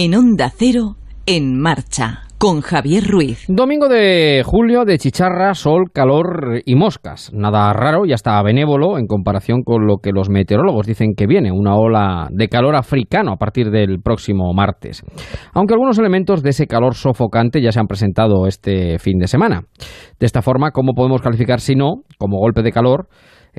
En Onda Cero, en marcha con Javier Ruiz. Domingo de julio de chicharra, sol, calor y moscas. Nada raro y hasta benévolo en comparación con lo que los meteorólogos dicen que viene, una ola de calor africano a partir del próximo martes. Aunque algunos elementos de ese calor sofocante ya se han presentado este fin de semana. De esta forma, ¿cómo podemos calificar si no como golpe de calor?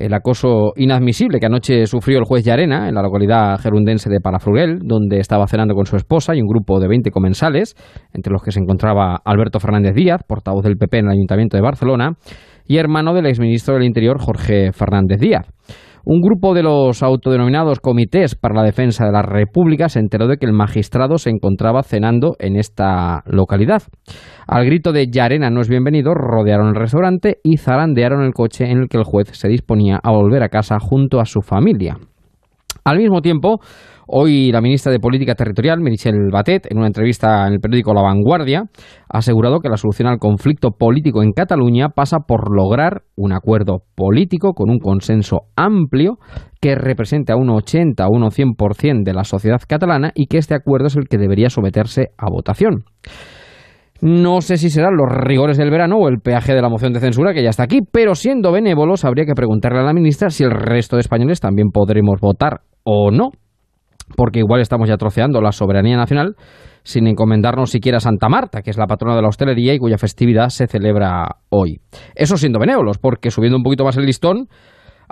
El acoso inadmisible que anoche sufrió el juez Yarena en la localidad gerundense de Palafrugell, donde estaba cenando con su esposa y un grupo de 20 comensales, entre los que se encontraba Alberto Fernández Díaz, portavoz del PP en el Ayuntamiento de Barcelona, y hermano del exministro del Interior Jorge Fernández Díaz. Un grupo de los autodenominados comités para la defensa de la República se enteró de que el magistrado se encontraba cenando en esta localidad. Al grito de Yarena no es bienvenido, rodearon el restaurante y zarandearon el coche en el que el juez se disponía a volver a casa junto a su familia. Al mismo tiempo, Hoy la ministra de Política Territorial, Michelle Batet, en una entrevista en el periódico La Vanguardia, ha asegurado que la solución al conflicto político en Cataluña pasa por lograr un acuerdo político con un consenso amplio que represente a un 80 o un 100% de la sociedad catalana y que este acuerdo es el que debería someterse a votación. No sé si serán los rigores del verano o el peaje de la moción de censura que ya está aquí, pero siendo benévolos habría que preguntarle a la ministra si el resto de españoles también podremos votar o no porque igual estamos ya troceando la soberanía nacional sin encomendarnos siquiera a Santa Marta, que es la patrona de la hostelería y cuya festividad se celebra hoy. Eso siendo benévolos, porque subiendo un poquito más el listón,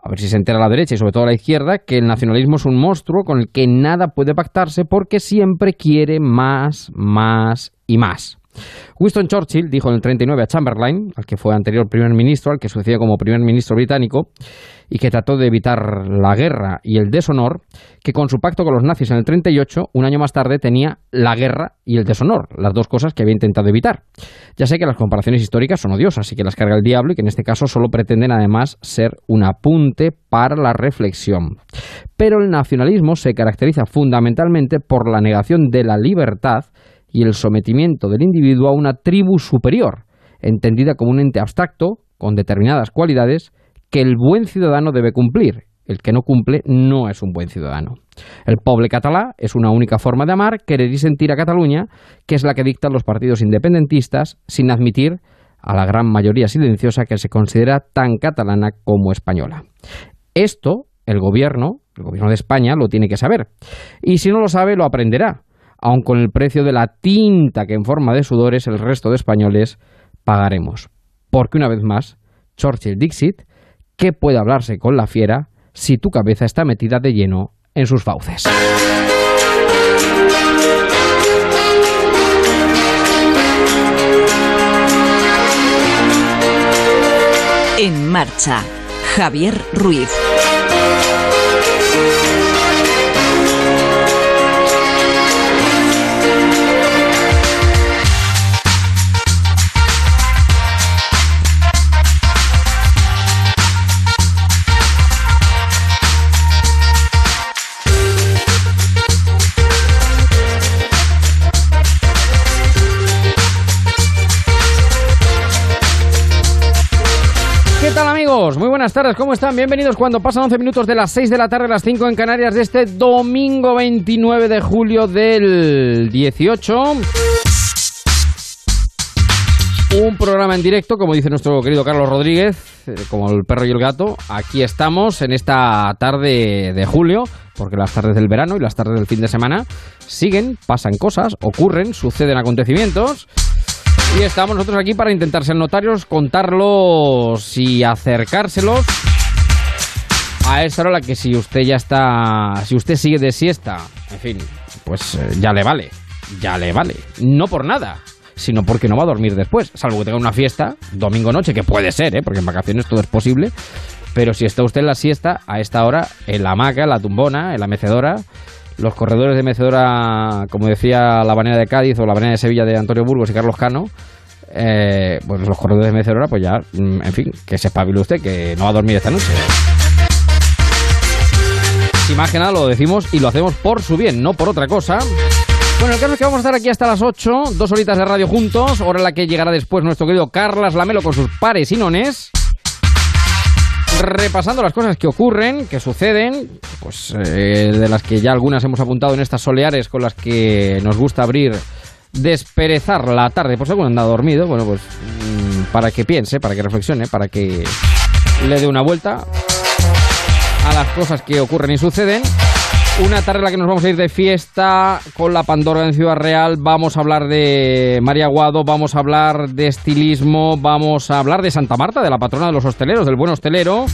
a ver si se entera la derecha y sobre todo la izquierda, que el nacionalismo es un monstruo con el que nada puede pactarse porque siempre quiere más, más y más. Winston Churchill dijo en el 39 a Chamberlain, al que fue anterior primer ministro, al que sucedió como primer ministro británico, y que trató de evitar la guerra y el deshonor, que con su pacto con los nazis en el 38, un año más tarde tenía la guerra y el deshonor, las dos cosas que había intentado evitar. Ya sé que las comparaciones históricas son odiosas y que las carga el diablo y que en este caso solo pretenden además ser un apunte para la reflexión. Pero el nacionalismo se caracteriza fundamentalmente por la negación de la libertad y el sometimiento del individuo a una tribu superior, entendida como un ente abstracto, con determinadas cualidades, que el buen ciudadano debe cumplir. El que no cumple no es un buen ciudadano. El poble catalá es una única forma de amar, querer y sentir a Cataluña, que es la que dictan los partidos independentistas, sin admitir a la gran mayoría silenciosa que se considera tan catalana como española. Esto el gobierno, el gobierno de España, lo tiene que saber. Y si no lo sabe, lo aprenderá, aun con el precio de la tinta que en forma de sudores el resto de españoles pagaremos. Porque una vez más, Churchill Dixit, ¿qué puede hablarse con la fiera si tu cabeza está metida de lleno en sus fauces? En marcha, Javier Ruiz. Buenas tardes, ¿cómo están? Bienvenidos cuando pasan 11 minutos de las 6 de la tarde a las 5 en Canarias de este domingo 29 de julio del 18. Un programa en directo, como dice nuestro querido Carlos Rodríguez, eh, como el perro y el gato. Aquí estamos en esta tarde de julio, porque las tardes del verano y las tardes del fin de semana siguen, pasan cosas, ocurren, suceden acontecimientos. Y estamos nosotros aquí para intentar ser notarios, contarlos y acercárselos a esa hora que si usted ya está, si usted sigue de siesta, en fin, pues eh, ya le vale, ya le vale. No por nada, sino porque no va a dormir después, salvo que tenga una fiesta, domingo noche, que puede ser, ¿eh? porque en vacaciones todo es posible, pero si está usted en la siesta, a esta hora, en la hamaca, en la tumbona, en la mecedora, los corredores de mecedora, como decía la banera de Cádiz o la banera de Sevilla de Antonio Burgos y Carlos Cano, eh, pues los corredores de mecedora, pues ya, mm, en fin, que se espabile usted, que no va a dormir esta noche. Sin más que nada lo decimos y lo hacemos por su bien, no por otra cosa. Bueno, el caso es que vamos a estar aquí hasta las 8, dos horitas de radio juntos, hora en la que llegará después nuestro querido Carlas Lamelo con sus pares y nones. Repasando las cosas que ocurren, que suceden, pues eh, de las que ya algunas hemos apuntado en estas soleares con las que nos gusta abrir, desperezar la tarde, por si alguno anda dormido, bueno, pues mm, para que piense, para que reflexione, para que le dé una vuelta a las cosas que ocurren y suceden. Una tarde en la que nos vamos a ir de fiesta con la Pandora en Ciudad Real. Vamos a hablar de María Guado, vamos a hablar de estilismo, vamos a hablar de Santa Marta, de la patrona de los hosteleros, del buen hostelero.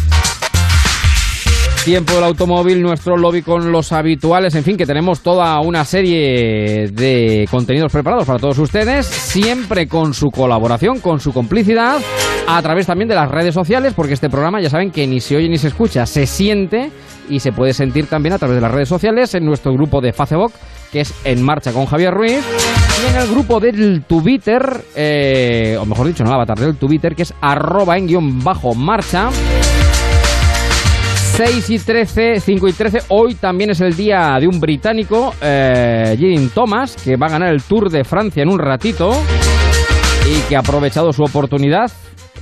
Tiempo del automóvil, nuestro lobby con los habituales, en fin, que tenemos toda una serie de contenidos preparados para todos ustedes, siempre con su colaboración, con su complicidad, a través también de las redes sociales, porque este programa ya saben que ni se oye ni se escucha, se siente y se puede sentir también a través de las redes sociales en nuestro grupo de Facebook, que es En Marcha con Javier Ruiz, y en el grupo del Twitter, eh, o mejor dicho, en el avatar del Twitter, que es arroba en guion bajo marcha. 6 y 13, 5 y 13. Hoy también es el día de un británico, eh, Thomas, que va a ganar el Tour de Francia en un ratito y que ha aprovechado su oportunidad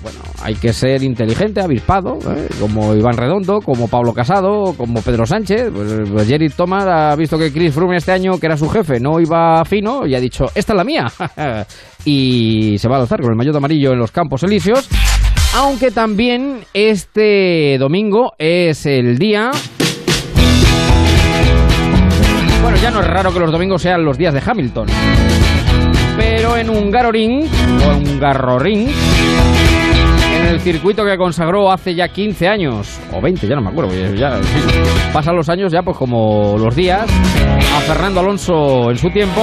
bueno, hay que ser inteligente, avispado, ¿eh? como Iván Redondo, como Pablo Casado, como Pedro Sánchez. Pues, pues Jerry Thomas ha visto que Chris Froome este año, que era su jefe, no iba fino y ha dicho, esta es la mía. y se va a lanzar con el maillot amarillo en los Campos Elíseos. Aunque también este domingo es el día... Bueno, ya no es raro que los domingos sean los días de Hamilton. Pero en un Garoring, o un Garroring, el circuito que consagró hace ya 15 años, o 20, ya no me acuerdo, ya, pasan los años ya pues como los días, a Fernando Alonso en su tiempo,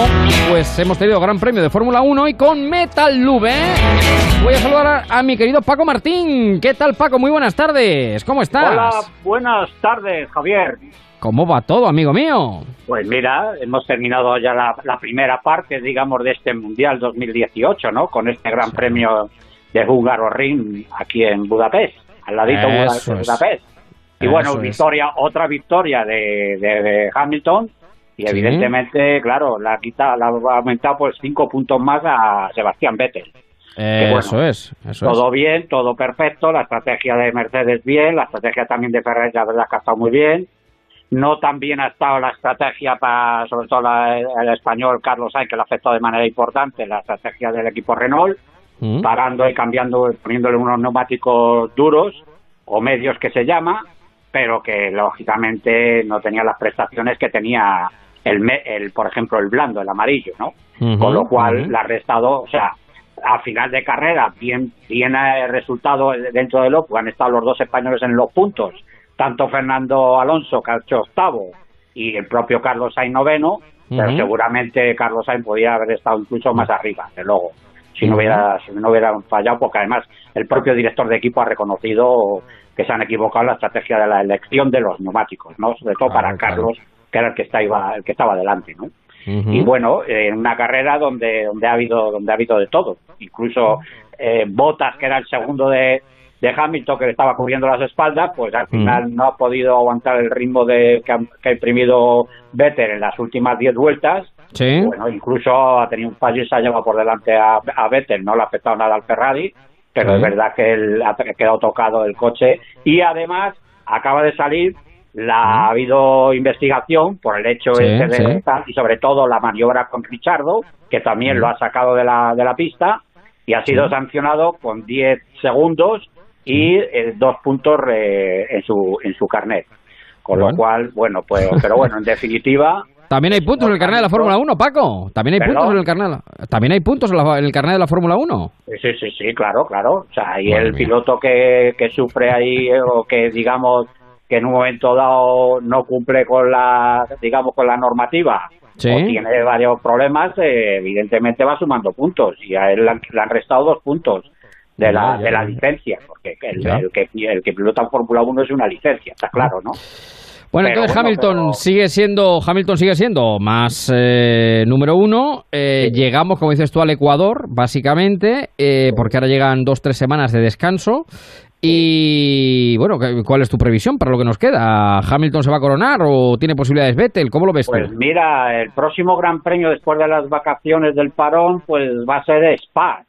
pues hemos tenido Gran Premio de Fórmula 1 y con Metal Lube voy a saludar a, mi querido Paco Martín. ¿Qué tal Paco? Muy buenas tardes, ¿cómo estás? Hola, buenas tardes Javier. ¿Cómo va todo, amigo mío? Pues mira, hemos terminado ya la, la primera parte, digamos, de este Mundial 2018, ¿no? Con este Gran Premio de Ring aquí en Budapest, al ladito de Budapest. Y bueno, victoria, otra victoria de, Hamilton y evidentemente, claro, la quita, la ha aumentado pues cinco puntos más a Sebastián Vettel. eso es, todo bien, todo perfecto, la estrategia de Mercedes bien, la estrategia también de Ferrari la verdad que ha estado muy bien. No tan bien ha estado la estrategia para, sobre todo el español Carlos Sainz, que le ha afectado de manera importante la estrategia del equipo Renault Mm. parando y cambiando, poniéndole unos neumáticos duros o medios que se llama, pero que lógicamente no tenía las prestaciones que tenía el, el por ejemplo, el blando, el amarillo, ¿no? Con lo cual la ha restado, o sea, a final de carrera, bien, bien el resultado dentro del OPU, han estado los dos españoles en los puntos, tanto Fernando Alonso, que ha hecho octavo, y el propio Carlos Sainz noveno, pero seguramente Carlos Sainz podría haber estado incluso más arriba, de luego si no hubiera si no hubieran fallado porque además el propio director de equipo ha reconocido que se han equivocado en la estrategia de la elección de los neumáticos no sobre todo para Carlos que era el que estaba el que estaba delante no y bueno en una carrera donde donde ha habido donde ha habido de todo. Incluso eh, Botas que era el segundo de de Hamilton que le estaba cubriendo las espaldas, pues al final no ha podido aguantar el ritmo de que ha, que ha imprimido Vettel en las últimas 10 vueltas bueno, incluso ha tenido un fallo y se ha llevado por delante a, a Vettel, no le ha afectado nada al Ferrari, pero es verdad que él ha quedado tocado el coche. Y además acaba de salir la, ha habido investigación por el hecho de y sobre todo la maniobra con Richardo, que también lo ha sacado de la, de la pista y ha sido sancionado con 10 segundos y eh, dos puntos eh, en su en su carnet. Con lo cual, bueno, pues pero bueno, en definitiva también hay puntos en el carnet de la Fórmula 1, Paco. También hay puntos en el carnet. También hay puntos en, el carnet de la Fórmula 1. Sí, sí, sí, claro, claro. O sea, y el piloto que, que sufre ahí eh, o que digamos que en un momento dado no cumple con la digamos con la normativa o tiene varios problemas, eh, evidentemente va sumando puntos y a él le han, restado dos puntos de la, de la licencia, porque el, el, que, el que pilota en Fórmula 1 es una licencia, está claro, ¿no? Bueno, entonces Hamilton sigue siendo Hamilton sigue siendo más eh, número uno. Eh, llegamos, como dices tú, al Ecuador, básicamente, eh, porque ahora llegan dos tres semanas de descanso. Y bueno, ¿cuál es tu previsión para lo que nos queda? ¿Hamilton se va a coronar o tiene posibilidades Vettel? ¿Cómo lo ves pues mira, el próximo Gran Premio después de las vacaciones del parón, pues va a ser Spa,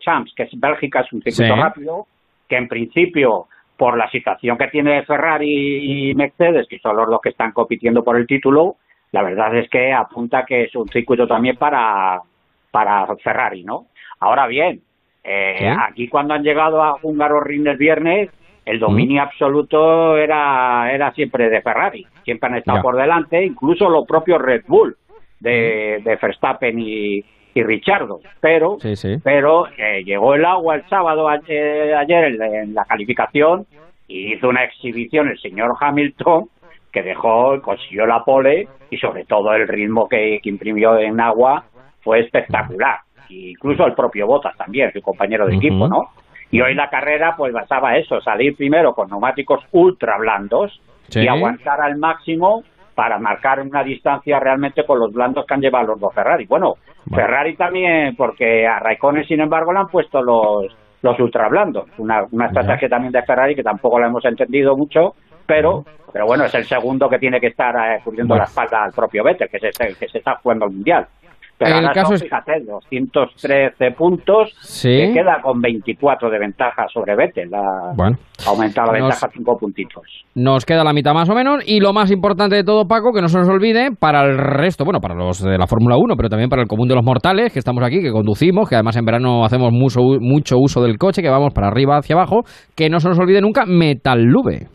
Champs, que es Bélgica, es un circuito rápido, que en principio por la situación que tiene Ferrari y Mercedes, que son los dos que están compitiendo por el título, la verdad es que apunta que es un circuito también para, para Ferrari, ¿no? Ahora bien, eh, aquí cuando han llegado a Húngaro Ring el viernes, el dominio absoluto era, era siempre de Ferrari, siempre han estado por delante, incluso los propios Red Bull de, de Verstappen y, y Richardo, pero, pero eh, llegó el agua el sábado ayer, en, la calificación y hizo una exhibición el señor Hamilton que dejó, consiguió la pole y sobre todo el ritmo que, imprimió en agua fue espectacular. incluso el propio Bottas también, su compañero de equipo, ¿no? Y hoy la carrera pues basaba eso, salir primero con neumáticos ultra blandos y aguantar al máximo para marcar una distancia realmente con los blandos que han llevado los dos Ferrari. Bueno, Ferrari también, porque a Raikkonen, sin embargo, le han puesto los, los ultra blandos. Una, una estrategia también de Ferrari que tampoco la hemos entendido mucho, pero pero bueno, es el segundo que tiene que estar eh, cubriendo la espalda al propio Vettel, que es el que se está jugando el Mundial. Pero el caso es... fíjate, 213 puntos, se queda con 24 de ventaja sobre Vettel. Bueno, ha aumentado la ventaja 5 puntitos. Nos queda la mitad más o menos. Y lo más importante de todo, Paco, que no se nos olvide, para el resto, bueno, para los de la Fórmula 1, pero también para el común de los mortales, que estamos aquí, que conducimos, que además en verano hacemos mucho, mucho uso del coche, que vamos para arriba, hacia abajo, que no se nos olvide nunca Metal Lube.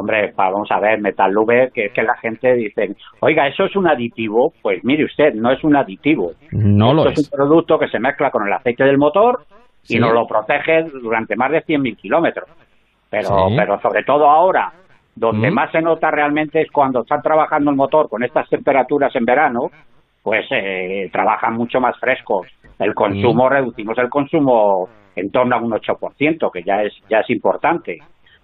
Hombre, vamos a ver, Metal Lube, que es que la gente dice, oiga, ¿eso es un aditivo? Pues mire usted, no es un aditivo. No lo es. es un producto que se mezcla con el aceite del motor y nos lo protege durante más de 100.000 kilómetros. Pero, pero sobre todo ahora, donde más se nota realmente es cuando están trabajando el motor con estas temperaturas en verano, pues eh, trabajan mucho más frescos. El consumo, reducimos el consumo en torno a un 8%, que ya es, ya es importante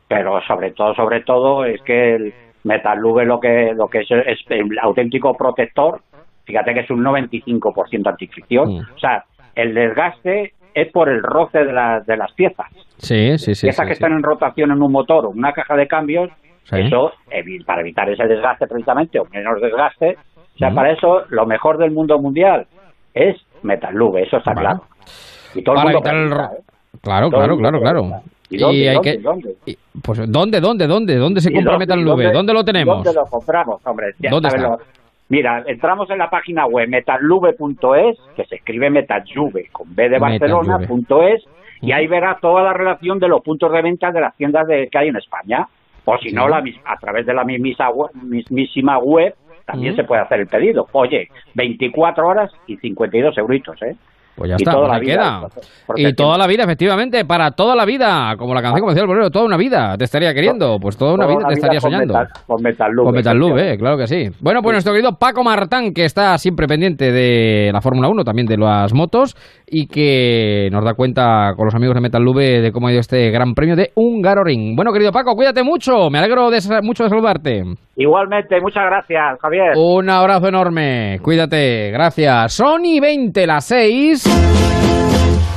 pero sobre todo, sobre todo es que el Metal lo que, lo que es, es el auténtico protector, fíjate que es un 95% antifricción, mm. o sea, el desgaste es por el roce de, las de las piezas. Sí, sí, sí. Piezas que están en rotación en un motor o una caja de cambios, eso, para evitar ese desgaste precisamente, o menos desgaste, o sea, para eso lo mejor del mundo mundial es Metal eso está claro. Y todo el mundo ¿eh? Claro, claro, claro, claro. ¿Y dónde, dónde, dónde? pues, ¿dónde, dónde, dónde? ¿Dónde se compra Metal Lube? ¿Dónde lo tenemos? ¿Dónde lo compramos, hombre? ¿Dónde está? Mira, entramos en la página web metallube.es, que se escribe Metalluve con B de Barcelona.es, y ahí verás toda la relación de los puntos de venta de las tiendas de, que hay en España. O si no, la, a través de la mismísima web también se puede hacer el pedido. Oye, 24 horas y 52 euritos, ¿eh? Pues ya está, toda la vida, Y toda la vida, efectivamente, para toda la vida, como la canción, como decía el bolero, toda una vida te estaría queriendo, pues toda una vida te estaría soñando. con Metal Lube. Con Metal Lube, eh, claro que sí. Bueno, pues nuestro querido Paco Martán, que está siempre pendiente de la Fórmula 1, también de las motos, y que nos da cuenta con los amigos de Metal Lube de cómo ha ido este gran premio de Hungaroring. Bueno, querido Paco, cuídate mucho, me alegro de, mucho de saludarte. Igualmente, muchas gracias, Javier. Un abrazo enorme, cuídate, gracias. Sony 20, las 6.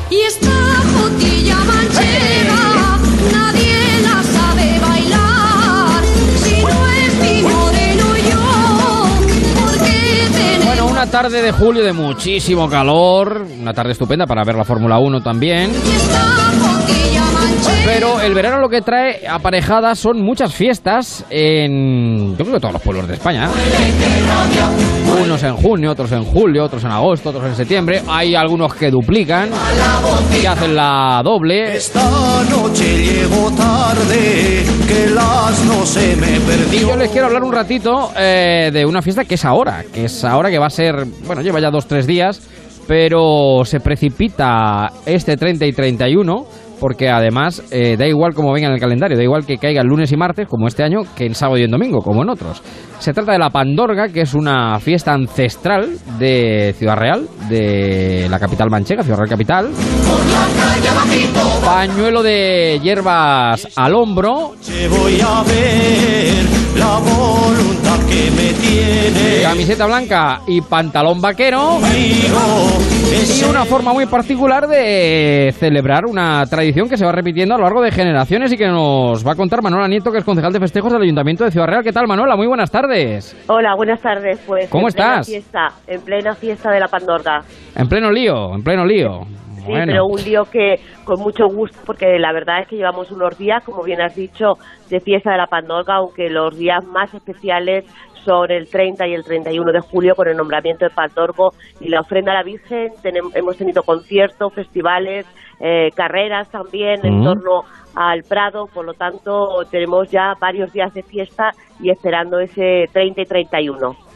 Y esta jotilla manchega, nadie tarde de julio de muchísimo calor, una tarde estupenda para ver la Fórmula 1 también. Pero el verano lo que trae aparejadas son muchas fiestas en, yo creo que todos los pueblos de España. Unos en junio, otros en julio, otros en agosto, otros en septiembre. Hay algunos que duplican, que hacen la doble. Esta noche llego tarde, que las no se me perdió. Y yo les quiero hablar un ratito eh, de una fiesta que es ahora, que es ahora que va a ser, bueno, lleva ya dos, tres días, pero se precipita este 30 y 31 porque además eh, da igual como venga en el calendario, da igual que caiga el lunes y martes, como este año, que en sábado y en domingo, como en otros. Se trata de la Pandorga, que es una fiesta ancestral de Ciudad Real, de la capital manchega, Ciudad Real capital. Pañuelo de hierbas al hombro. Camiseta blanca y pantalón vaquero. Y una forma muy particular de celebrar una tradición que se va repitiendo a lo largo de generaciones y que nos va a contar Manuela Nieto, que es concejal de festejos del Ayuntamiento de Ciudad Real. ¿Qué tal, Manuela? Muy buenas tardes. Hola, buenas tardes. Pues ¿Cómo en estás? Plena fiesta, en plena fiesta de la Pandorga. En pleno lío, en pleno lío. Sí, pero un lío que con mucho gusto, porque la verdad es que llevamos unos días, como bien has dicho, de fiesta de la Pandorga, aunque los días más especiales son el 30 y el 31 de julio con el nombramiento de Pandorgo y la ofrenda a la Virgen. hemos tenido conciertos, festivales, eh, carreras también en torno al Prado, por lo tanto tenemos ya varios días de fiesta y esperando ese 30 y 31.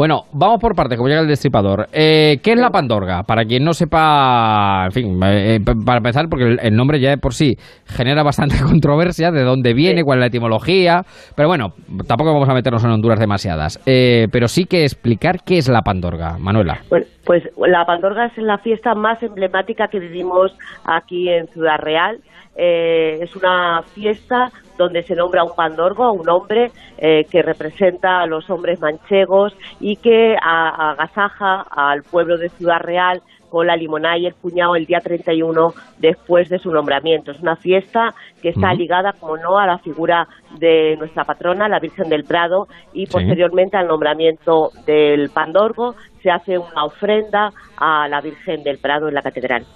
Bueno, vamos por parte, como llega el destripador. Eh, ¿Qué es la Pandorga? Para quien no sepa, en fin, eh, para empezar, porque el, nombre ya de por sí genera bastante controversia, de dónde viene, cuál es la etimología, pero bueno, tampoco vamos a meternos en Honduras demasiadas. Eh, pero sí que explicar qué es la Pandorga, Manuela. Pues, pues la Pandorga es la fiesta más emblemática que vivimos aquí en Ciudad Real. es una fiesta donde se nombra un pandorgo, un hombre eh, que representa a los hombres manchegos y que agasaja al pueblo de Ciudad Real con la limonada y el puñado el día 31 después de su nombramiento. Es una fiesta que está ligada, como no, a la figura de nuestra patrona, la Virgen del Prado, y posteriormente al nombramiento del Pandorgo se hace una ofrenda a la Virgen del Prado en la catedral.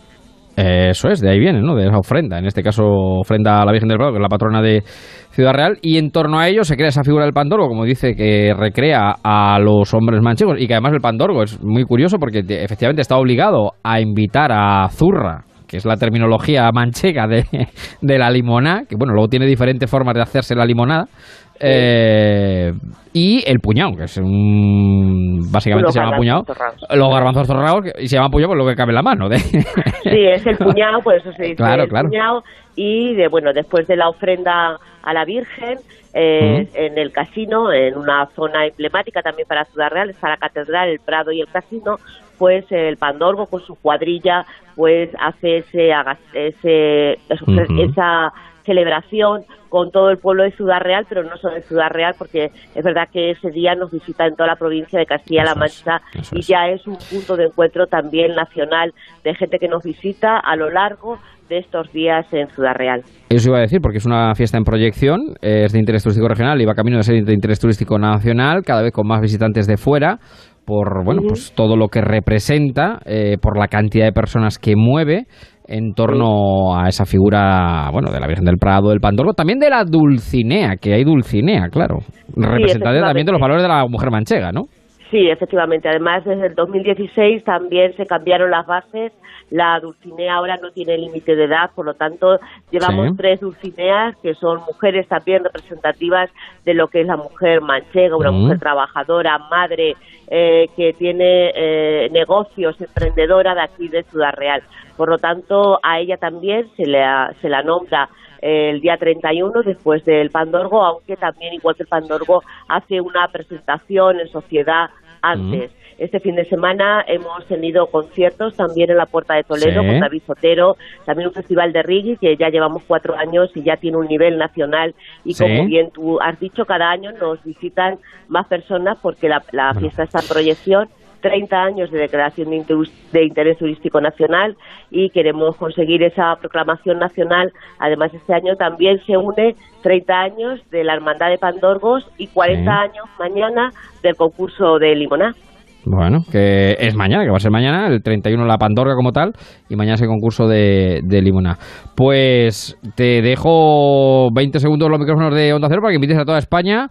Eso es, de ahí viene, ¿no? De esa ofrenda. En este caso, ofrenda a la Virgen del Prado, que es la patrona de Ciudad Real. Y en torno a ello se crea esa figura del Pandorgo, como dice, que recrea a los hombres manchegos. Y que además el Pandorgo es muy curioso porque efectivamente está obligado a invitar a Zurra, que es la terminología manchega de, de la limonada, que bueno, luego tiene diferentes formas de hacerse la limonada. Eh, y el puñado, que es un. Básicamente se llama puñado. Los garbanzos zorrados, y se llama puñado por lo que cabe en la mano. De... Sí, es el puñado, por eso se dice claro, claro. puñado. Y de, bueno, después de la ofrenda a la Virgen, eh, en el casino, en una zona emblemática también para Ciudad Real, está la Catedral, el Prado y el casino, pues el Pandorgo con su cuadrilla, pues hace ese, ese, esa celebración con todo el pueblo de Ciudad Real, pero no solo de Ciudad Real, porque es verdad que ese día nos visita en toda la provincia de Castilla-La Mancha y ya es un punto de encuentro también nacional de gente que nos visita a lo largo de estos días en Ciudad Real. Eso iba a decir, porque es una fiesta en proyección, es de interés turístico regional y va camino de ser de interés turístico nacional, cada vez con más visitantes de fuera por bueno pues todo lo que representa eh, por la cantidad de personas que mueve en torno a esa figura, bueno, de la Virgen del Prado, del Pandorgo, también de la Dulcinea, que hay Dulcinea, claro, representante también de los valores de la mujer manchega, ¿no? Sí, efectivamente. Además, desde el 2016 también se cambiaron las bases. La Dulcinea ahora no tiene límite de edad, por lo tanto, llevamos tres Dulcineas que son mujeres también representativas de lo que es la mujer manchega, una mujer trabajadora, madre, eh, que tiene eh, negocios, emprendedora de aquí de Ciudad Real. Por lo tanto, a ella también se, le, se la nombra el día 31 después del Pandorgo, aunque también, igual que el Pandorgo, hace una presentación en sociedad antes. Este fin de semana hemos tenido conciertos también en la Puerta de Toledo con David Sotero, también un festival de reggae que ya llevamos cuatro años y ya tiene un nivel nacional. Y como bien tú has dicho, cada año nos visitan más personas porque la, fiesta está en proyección 30 años de declaración de interés turístico nacional y queremos conseguir esa proclamación nacional. Además, este año también se une 30 años de la Hermandad de Pandorgos y 40 años mañana del concurso de Limoná. Bueno, que es mañana, que va a ser mañana, el 31 la Pandorga como tal, y mañana es el concurso de, de Limona. Pues te dejo 20 segundos los micrófonos de Onda Cero para que invites a toda España.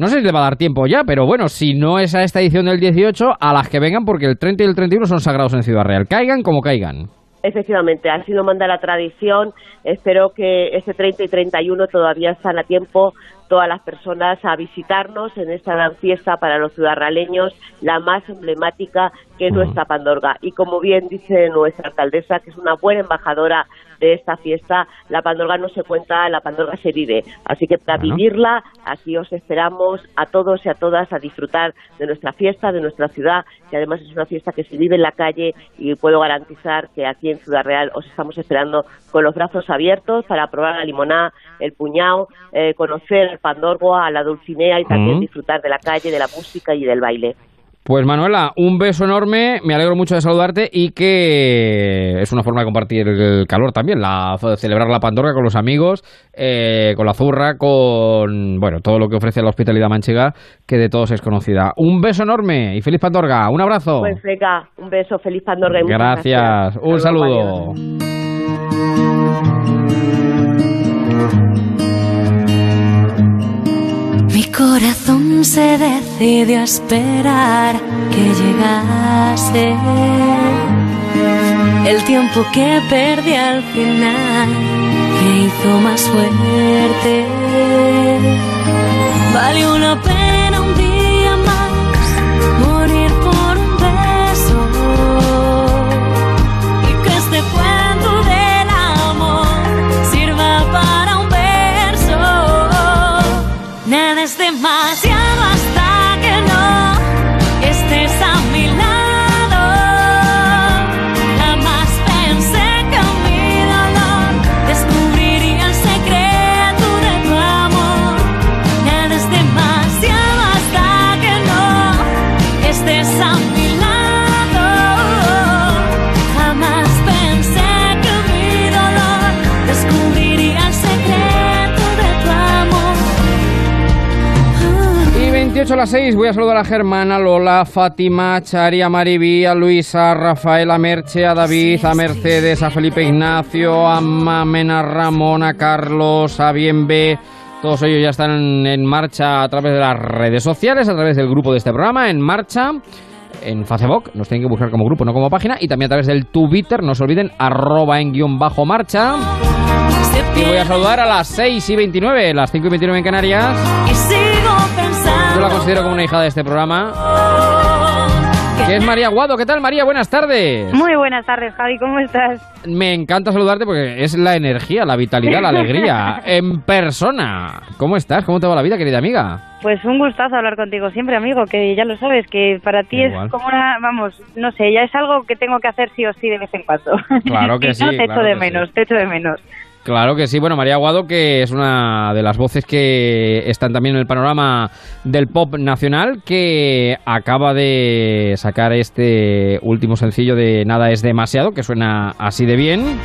No sé si te va a dar tiempo ya, pero bueno, si no es a esta edición del 18, a las que vengan, porque el 30 y el 31 son sagrados en Ciudad Real. Caigan como caigan. Efectivamente, así lo manda la tradición. Espero que ese 30 y 31 todavía están a tiempo todas las personas a visitarnos en esta gran fiesta para los ciudadraleños, la más emblemática que es nuestra Pandorga. Y como bien dice nuestra alcaldesa, que es una buena embajadora de esta fiesta, la Pandorga no se cuenta, la Pandorga se vive. Así que para vivirla, aquí os esperamos a todos y a todas a disfrutar de nuestra fiesta, de nuestra ciudad, que además es una fiesta que se vive en la calle y puedo garantizar que aquí en Ciudad Real os estamos esperando con los brazos abiertos para probar la limoná, el puñado, eh, conocer el pandorgo, a la dulcinea y también disfrutar de la calle, de la música y del baile. Pues Manuela, un beso enorme, me alegro mucho de saludarte y que es una forma de compartir el calor también, la, celebrar la Pandorga con los amigos, eh, con la zurra, con bueno todo lo que ofrece la hospitalidad manchega, que de todos es conocida. Un beso enorme y feliz Pandorga, un abrazo. Pues venga, un beso, feliz Pandorga. Y gracias. gracias, un saludo. Corazón se decidió a esperar que llegase el tiempo que perdí al final, que hizo más fuerte. Valió la pena Nada 28 a las 6 voy a saludar a Germán, a Lola, a Fátima, a Chari, a Mariví, a Luisa, a Rafael, a Merche, a David, a Mercedes, a Felipe Ignacio, a Mamen, a Ramón, a Carlos, a Bienve. Todos ellos ya están en marcha a través de las redes sociales, a través del grupo de este programa, en marcha. En Facebook, nos tienen que buscar como grupo, no como página, y también a través del Twitter, no se olviden, arroba en guion bajo marcha. Y voy a saludar a las 6 y 29, las 5 y 29 en Canarias. Yo la considero como una hija de este programa. Que es María Guado. ¿Qué tal, María? Buenas tardes. Muy buenas tardes, Javi, ¿cómo estás? Me encanta saludarte porque es la energía, la vitalidad, la alegría en persona. ¿Cómo estás? ¿Cómo te va la vida, querida amiga? Pues un gustazo hablar contigo siempre, amigo, que ya lo sabes, que para ti Igual. es como una, vamos, no sé, ya es algo que tengo que hacer sí o sí de vez en cuando. Claro que Si no, sí, te claro echo de sí. menos, te echo de menos. Claro que sí. Bueno, María Guado, que es una de las voces que están también en el panorama del pop nacional, que acaba de sacar este último sencillo de Nada es demasiado, que suena así de bien.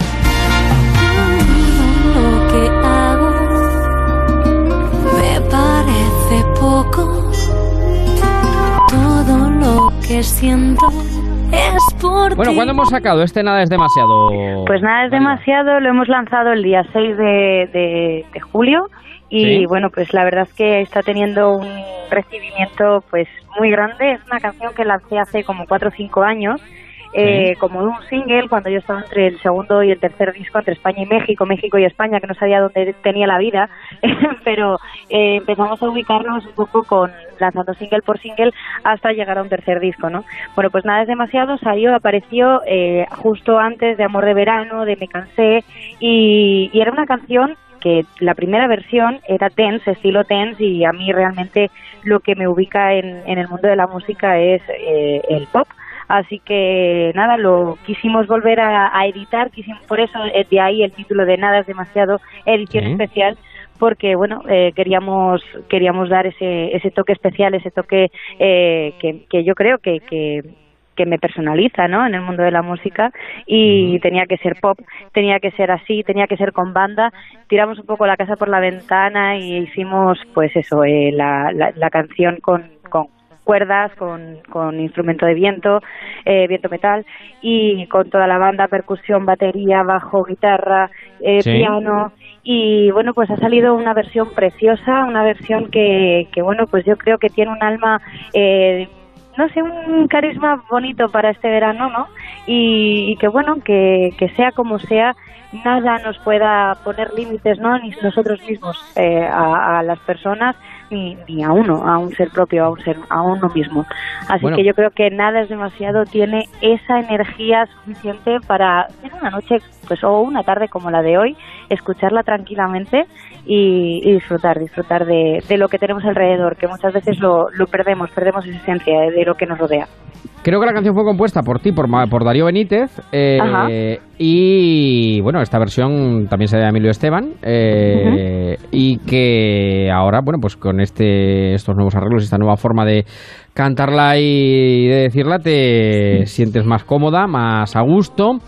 Que siento Bueno. ¿cuándo hemos sacado este Nada es demasiado? Pues nada, es demasiado, lo hemos lanzado el día 6 de, de- de julio y Sí. bueno, pues la verdad es que está teniendo un recibimiento pues muy grande. Es una canción que lancé hace como 4 o 5 años. Eh, como un single cuando yo estaba entre el segundo y el tercer disco entre España y México, México y España, que no sabía dónde tenía la vida, pero eh, empezamos a ubicarnos un poco con lanzando single por single hasta llegar a un tercer disco, ¿no? Bueno, pues nada es demasiado, salió, apareció eh, justo antes de Amor de Verano, de Me Cansé, y, era una canción que la primera versión era tense, estilo tense, y a mí realmente lo que me ubica en, en el mundo de la música es eh, el pop. Así que nada, lo quisimos volver a, a editar, quisimos, por eso eh, de ahí el título de Nada es demasiado, edición Sí. especial, porque bueno eh, queríamos queríamos dar ese ese toque especial, ese toque eh, que, que yo creo que, que que me personaliza ¿no? en el mundo de la música y tenía que ser pop, tenía que ser así, tenía que ser con banda. Tiramos un poco la casa por la ventana y hicimos pues eso, eh, la, la, la canción con, con cuerdas, con, con instrumento de viento, eh, viento metal y con toda la banda, percusión, batería, bajo, guitarra, eh, Sí. piano y bueno pues ha salido una versión preciosa, una versión que, que bueno pues yo creo que tiene un alma eh, no sé, un carisma bonito para este verano, ¿no? Y, y que bueno, que, que sea como sea, nada nos pueda poner límites, ¿no? Ni nosotros mismos eh, a, a las personas, ni, ni a uno, a un ser propio, a un ser, a uno mismo. Así Bueno. que yo creo que nada es demasiado, tiene esa energía suficiente para en una noche, pues o una tarde como la de hoy, escucharla tranquilamente y, y disfrutar, disfrutar de, de lo que tenemos alrededor, que muchas veces lo, lo perdemos, perdemos esa esencia de, de lo que nos rodea. Creo que la canción fue compuesta por ti, por, por Darío Benítez. eh, y bueno, esta versión también se de Emilio Esteban. eh, Y que ahora, bueno, pues con este, estos nuevos arreglos, esta nueva forma de cantarla y de decirla te sientes más cómoda, más a gusto.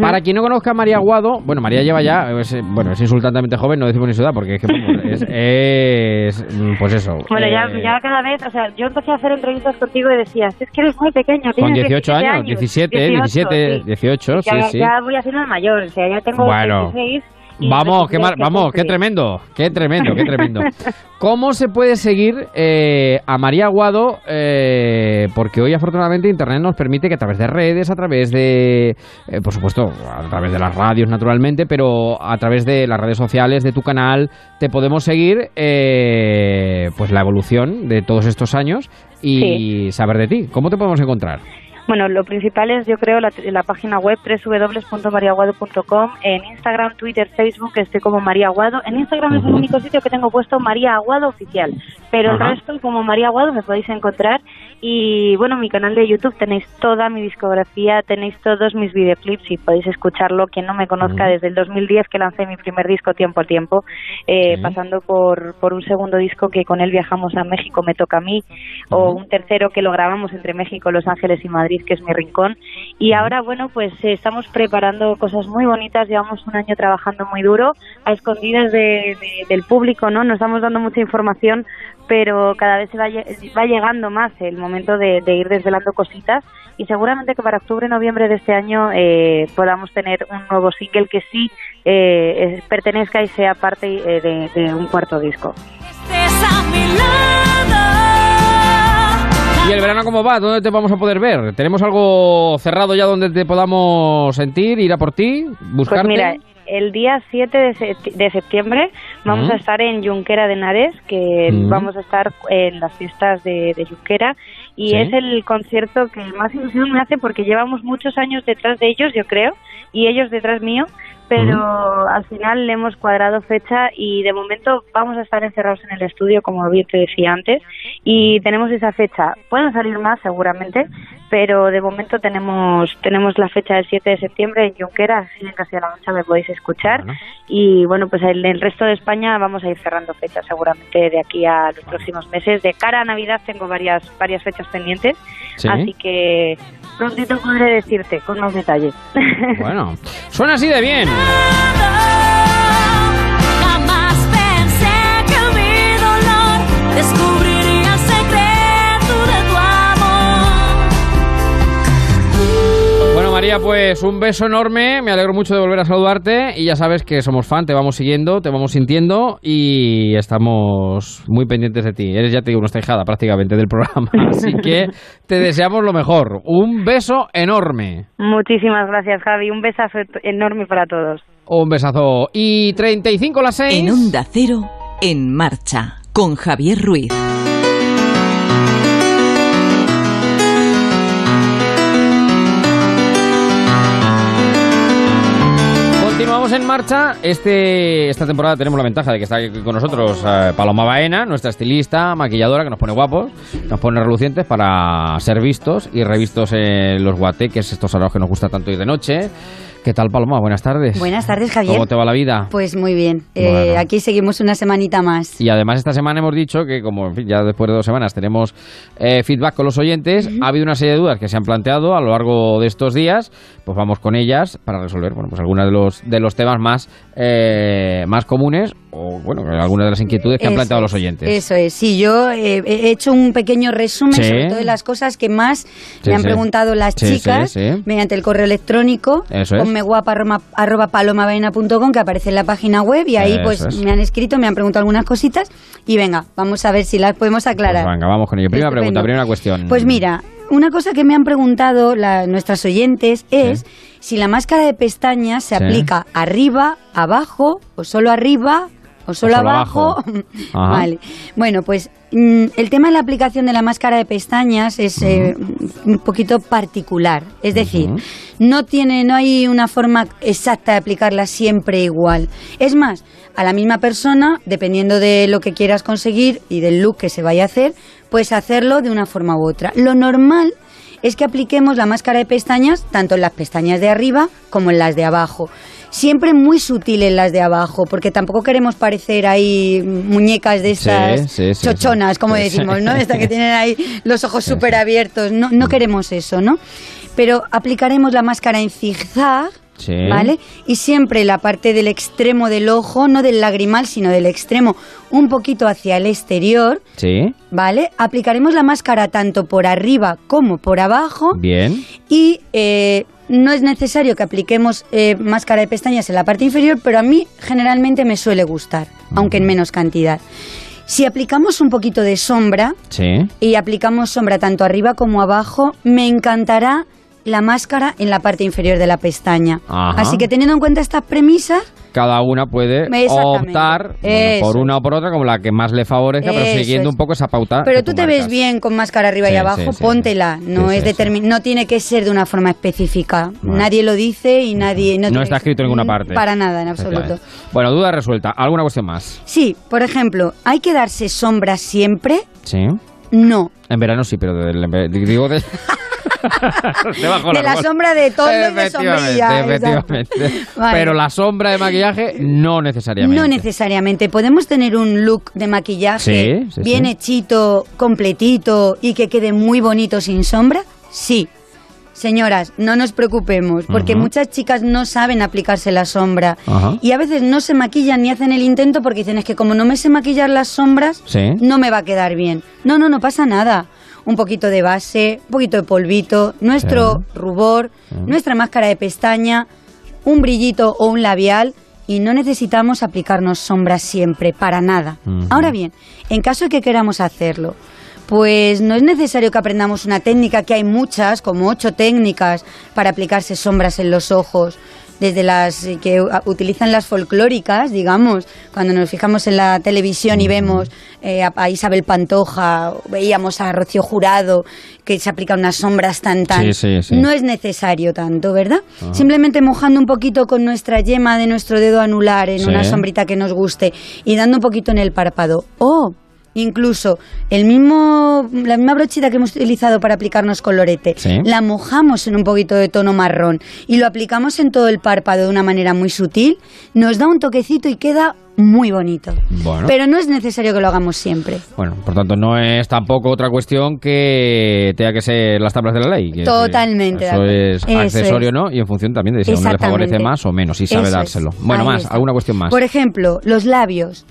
Para quien no conozca a María Aguado, bueno, María lleva ya, es, bueno, es insultantemente joven, no decimos ni su edad, porque es que vamos, es, es, pues eso. Bueno, ya, eh, ya cada vez, o sea, yo empecé a hacer entrevistas contigo y decías, es que eres muy pequeño, Con tienes 18 17 años, 17, 17, sí. 18, ya, sí, sí. ya voy a ser el mayor, o sea, ya tengo Bueno. 16 y Vamos, qué mar- vamos, qué tremendo, qué tremendo, qué tremendo. ¿Cómo se puede seguir eh, a María Aguado? Eh, porque hoy afortunadamente Internet nos permite que a través de redes, a través de, eh, por supuesto, a través de las radios naturalmente, pero a través de las redes sociales, de tu canal, te podemos seguir eh, pues la evolución de todos estos años y saber de ti. ¿Cómo te podemos encontrar? Bueno, lo principal es, yo creo, la, la página web www.mariaguado.com, en Instagram, Twitter, Facebook, estoy como María Aguado. En Instagram es el único sitio que tengo puesto María Aguado Oficial, pero el resto, como María Aguado, me podéis encontrar. Y bueno, mi canal de YouTube tenéis toda mi discografía, tenéis todos mis videoclips y podéis escucharlo. Quien no me conozca, desde el 2010 que lancé mi primer disco Tiempo al Tiempo, eh, pasando por, por un segundo disco que con él viajamos a México, Me Toca a mí, o un tercero que lo grabamos entre México, Los Ángeles y Madrid, que es mi rincón. Y ahora, bueno, pues eh, estamos preparando cosas muy bonitas, llevamos un año trabajando muy duro, a escondidas de- de- del público, ¿no? Nos estamos dando mucha información, pero cada vez se va, va llegando más el momento de, de ir desvelando cositas y seguramente que para octubre, noviembre de este año eh, podamos tener un nuevo single que sí eh, es- pertenezca y sea parte eh, de- de un cuarto disco. ¿Y el verano cómo va? ¿Dónde te vamos a poder ver? ¿Tenemos algo cerrado ya donde te podamos sentir, ir a por ti, buscarte? Pues mira, el día 7 de, sep- de septiembre vamos Mm. a estar en Junquera de Henares, que Mm. vamos a estar en las fiestas de, de Junquera y Sí. es el concierto que más ilusión me hace porque llevamos muchos años detrás de ellos, yo creo, y ellos detrás mío, pero al final le hemos cuadrado fecha y de momento vamos a estar encerrados en el estudio, como bien te decía antes, y tenemos esa fecha. Pueden salir más seguramente, pero de momento tenemos tenemos la fecha del 7 de septiembre en Junquera, así en Castilla-La Mancha me podéis escuchar. Bueno. Y bueno, pues en el resto de España vamos a ir cerrando fechas seguramente de aquí a los próximos meses. De cara a Navidad tengo varias varias fechas pendientes, Sí. así que prontito podré decirte con más detalles. Bueno, suena así de bien. Jamás pensé que mi dolor descubriría el secreto de tu amor. Bueno, María, pues un beso enorme. Me alegro mucho de volver a saludarte. Y ya sabes que somos fan, te vamos siguiendo, te vamos sintiendo y estamos muy pendientes de ti. Eres, ya te digo, nuestra hijada prácticamente del programa. Así que te deseamos lo mejor. Un beso enorme. Muchísimas gracias, Javi. Un besazo enorme para todos. Un besazo. Y 35 las 6. En Onda Cero, en marcha, con Javier Ruiz. En marcha. Este, esta temporada tenemos la ventaja de que está aquí con nosotros eh, Paloma Baena, nuestra estilista, maquilladora, que nos pone guapos, nos pone relucientes para ser vistos y revistos en los guateques, estos araos que nos gusta tanto ir de noche. ¿Qué tal, Paloma? Buenas tardes. Buenas tardes, Javier. ¿Cómo te va la vida? Pues muy bien. Eh, Bueno. aquí seguimos una semanita más. Y además esta semana hemos dicho que como en fin, ya después de dos semanas tenemos eh, feedback con los oyentes, ha habido una serie de dudas que se han planteado a lo largo de estos días, pues vamos con ellas para resolver bueno, pues algunos de los de los temas más eh, más comunes o bueno, algunas de las inquietudes que han Eso planteado es, los oyentes. Eso es. Sí, yo eh, he hecho un pequeño resumen Sí. sobre todo de las cosas que más Sí, me han sí. preguntado las chicas mediante el correo electrónico Eso es. Ponme guapa arroba, arroba palomabaena.com que aparece en la página web y ahí Eso pues es. me han escrito, me han preguntado algunas cositas y venga, vamos a ver si las podemos aclarar. Pues venga, vamos con ello. Primera Estupendo. pregunta, primera cuestión. Pues mira, una cosa que me han preguntado la- nuestras oyentes es Sí. si la máscara de pestañas se Sí. aplica arriba, abajo, o solo arriba, o solo, solo abajo. abajo. Vale. Bueno, pues el tema de la aplicación de la máscara de pestañas es eh, un poquito particular. Es decir, no tiene, no hay una forma exacta de aplicarla siempre igual. Es más, a la misma persona, dependiendo de lo que quieras conseguir y del look que se vaya a hacer, puedes hacerlo de una forma u otra. Lo normal es que apliquemos la máscara de pestañas tanto en las pestañas de arriba como en las de abajo. Siempre muy sutil en las de abajo, porque tampoco queremos parecer ahí muñecas de estas Sí, sí, sí, chochonas, como decimos. ¿no? Estas que tienen ahí los ojos súper abiertos. No, no queremos eso, ¿no? Pero aplicaremos la máscara en zigzag, Sí. ¿vale? Y siempre la parte del extremo del ojo, no del lagrimal, sino del extremo, un poquito hacia el exterior, Sí, ¿vale? Aplicaremos la máscara tanto por arriba como por abajo bien. y eh, no es necesario que apliquemos eh, máscara de pestañas en la parte inferior, pero a mí generalmente me suele gustar, aunque en menos cantidad. Si aplicamos un poquito de sombra Sí. y aplicamos sombra tanto arriba como abajo, me encantará la máscara en la parte inferior de la pestaña. Ajá. Así que teniendo en cuenta estas premisas, Cada una puede optar bueno, por una o por otra como la que más le favorezca, pero siguiendo es. un poco esa pauta. Pero tú te ves bien con máscara arriba Sí, y abajo, sí, póntela. No es determin- no tiene que ser de una forma específica. Bueno. Nadie lo dice y nadie no, No está escrito en ninguna parte. Para nada, en absoluto. Bueno, duda resuelta. ¿Alguna cuestión más? Sí, por ejemplo, ¿hay que darse sombra siempre? Sí. No. En verano sí, pero del, digo de... Debajo De la árbol. sombra de toldo y de sombrilla. Efectivamente. Vale. Pero la sombra de maquillaje no necesariamente. No necesariamente. Podemos tener un look de maquillaje Sí, sí, bien sí. hechito, completito y que quede muy bonito sin sombra. Sí. Señoras, no nos preocupemos, porque muchas chicas no saben aplicarse la sombra y a veces no se maquillan ni hacen el intento porque dicen es que como no me sé maquillar las sombras, Sí. no me va a quedar bien. No, no, no pasa nada. Un poquito de base, un poquito de polvito, nuestro rubor, nuestra máscara de pestaña, un brillito o un labial y no necesitamos aplicarnos sombras siempre, para nada. Ahora bien, en caso de que queramos hacerlo, pues no es necesario que aprendamos una técnica, que hay muchas, como ocho técnicas para aplicarse sombras en los ojos, desde las que utilizan las folclóricas, digamos, cuando nos fijamos en la televisión y vemos eh, a, Isabel Pantoja, veíamos a Rocío Jurado, que se aplican unas sombras tan tan. Sí, sí, sí. No es necesario tanto, ¿verdad? Simplemente mojando un poquito con nuestra yema de nuestro dedo anular en una sombrita que nos guste y dando un poquito en el párpado. O incluso el mismo, la misma brochita que hemos utilizado para aplicarnos colorete, Sí. la mojamos en un poquito de tono marrón y lo aplicamos en todo el párpado de una manera muy sutil, nos da un toquecito y queda muy bonito. Bueno. Pero no es necesario que lo hagamos siempre. Bueno, por tanto, no es tampoco otra cuestión que tenga que ser las tablas de la ley. Totalmente Eso es Eso accesorio, es. ¿no? Y en función también de si a uno le favorece más o menos, si sabe Eso es. dárselo. Bueno, Ahí más, está. alguna cuestión más. Por ejemplo, los labios.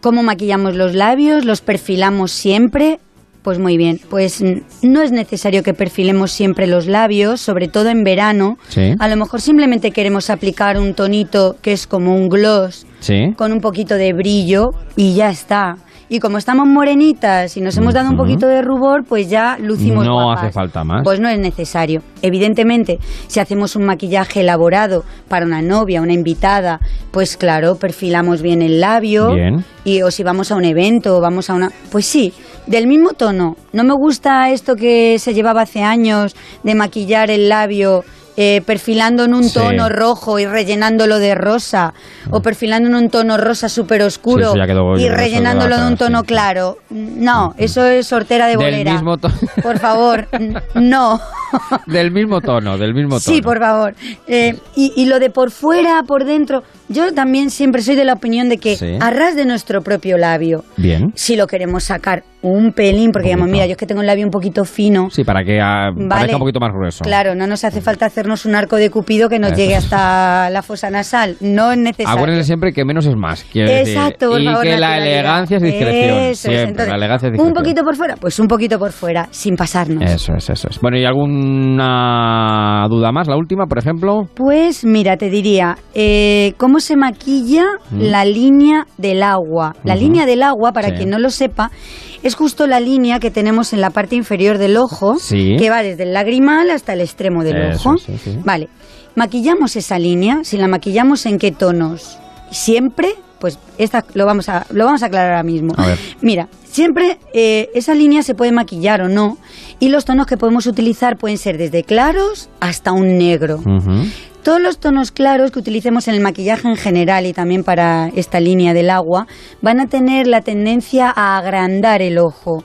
¿Cómo maquillamos los labios? ¿Los perfilamos siempre? Pues muy bien, pues no es necesario que perfilemos siempre los labios, sobre todo en verano. Sí. A lo mejor simplemente queremos aplicar un tonito que es como un gloss Sí. con un poquito de brillo y ya está. Y como estamos morenitas y nos hemos dado un poquito de rubor, pues ya lucimos No guapas. hace falta más. Pues no es necesario. Evidentemente, si hacemos un maquillaje elaborado para una novia, una invitada, pues claro, perfilamos bien el labio. Bien. Y o si vamos a un evento o vamos a una... Pues sí, del mismo tono. No me gusta esto que se llevaba hace años de maquillar el labio eh, perfilando en un Sí. tono rojo y rellenándolo de rosa, o perfilando en un tono rosa súper oscuro Sí, y rellenándolo de un tono claro. No, eso es sortera de bolera. Por favor, no. Del mismo tono, del mismo tono. Sí, por favor. Eh, y, y lo de por fuera, por dentro, yo también siempre soy de la opinión de que Sí. a ras de nuestro propio labio, Bien. si lo queremos sacar un pelín, porque Un digamos, mira, yo es que tengo el labio un poquito fino. Sí, para que ah, Vale. parezca un poquito más grueso. Claro, no nos hace falta hacernos un arco de cupido que nos Eso. llegue hasta la fosa nasal. No es necesario. Acuérdense siempre que menos es más. quiero decir. Exacto, por y favor, que la elegancia es discreción. Eso es, entonces, la elegancia es Un discreción. poquito por fuera, pues un poquito por fuera, sin pasarnos. Eso es, eso es. Bueno, ¿y alguna duda más? La última, por ejemplo. Pues mira, te diría, eh, ¿cómo se maquilla la línea del agua? La línea del agua, para Sí. quien no lo sepa, es justo la línea que tenemos en la parte inferior del ojo, Sí. que va desde el lagrimal hasta el extremo del Eso, ojo. sí. Vale, maquillamos esa línea, si la maquillamos en qué tonos, siempre, pues esta lo vamos a, lo vamos a aclarar ahora mismo. A. Mira, siempre eh, esa línea se puede maquillar o no, y los tonos que podemos utilizar pueden ser desde claros hasta un negro. Todos los tonos claros que utilicemos en el maquillaje en general y también para esta línea del agua van a tener la tendencia a agrandar el ojo.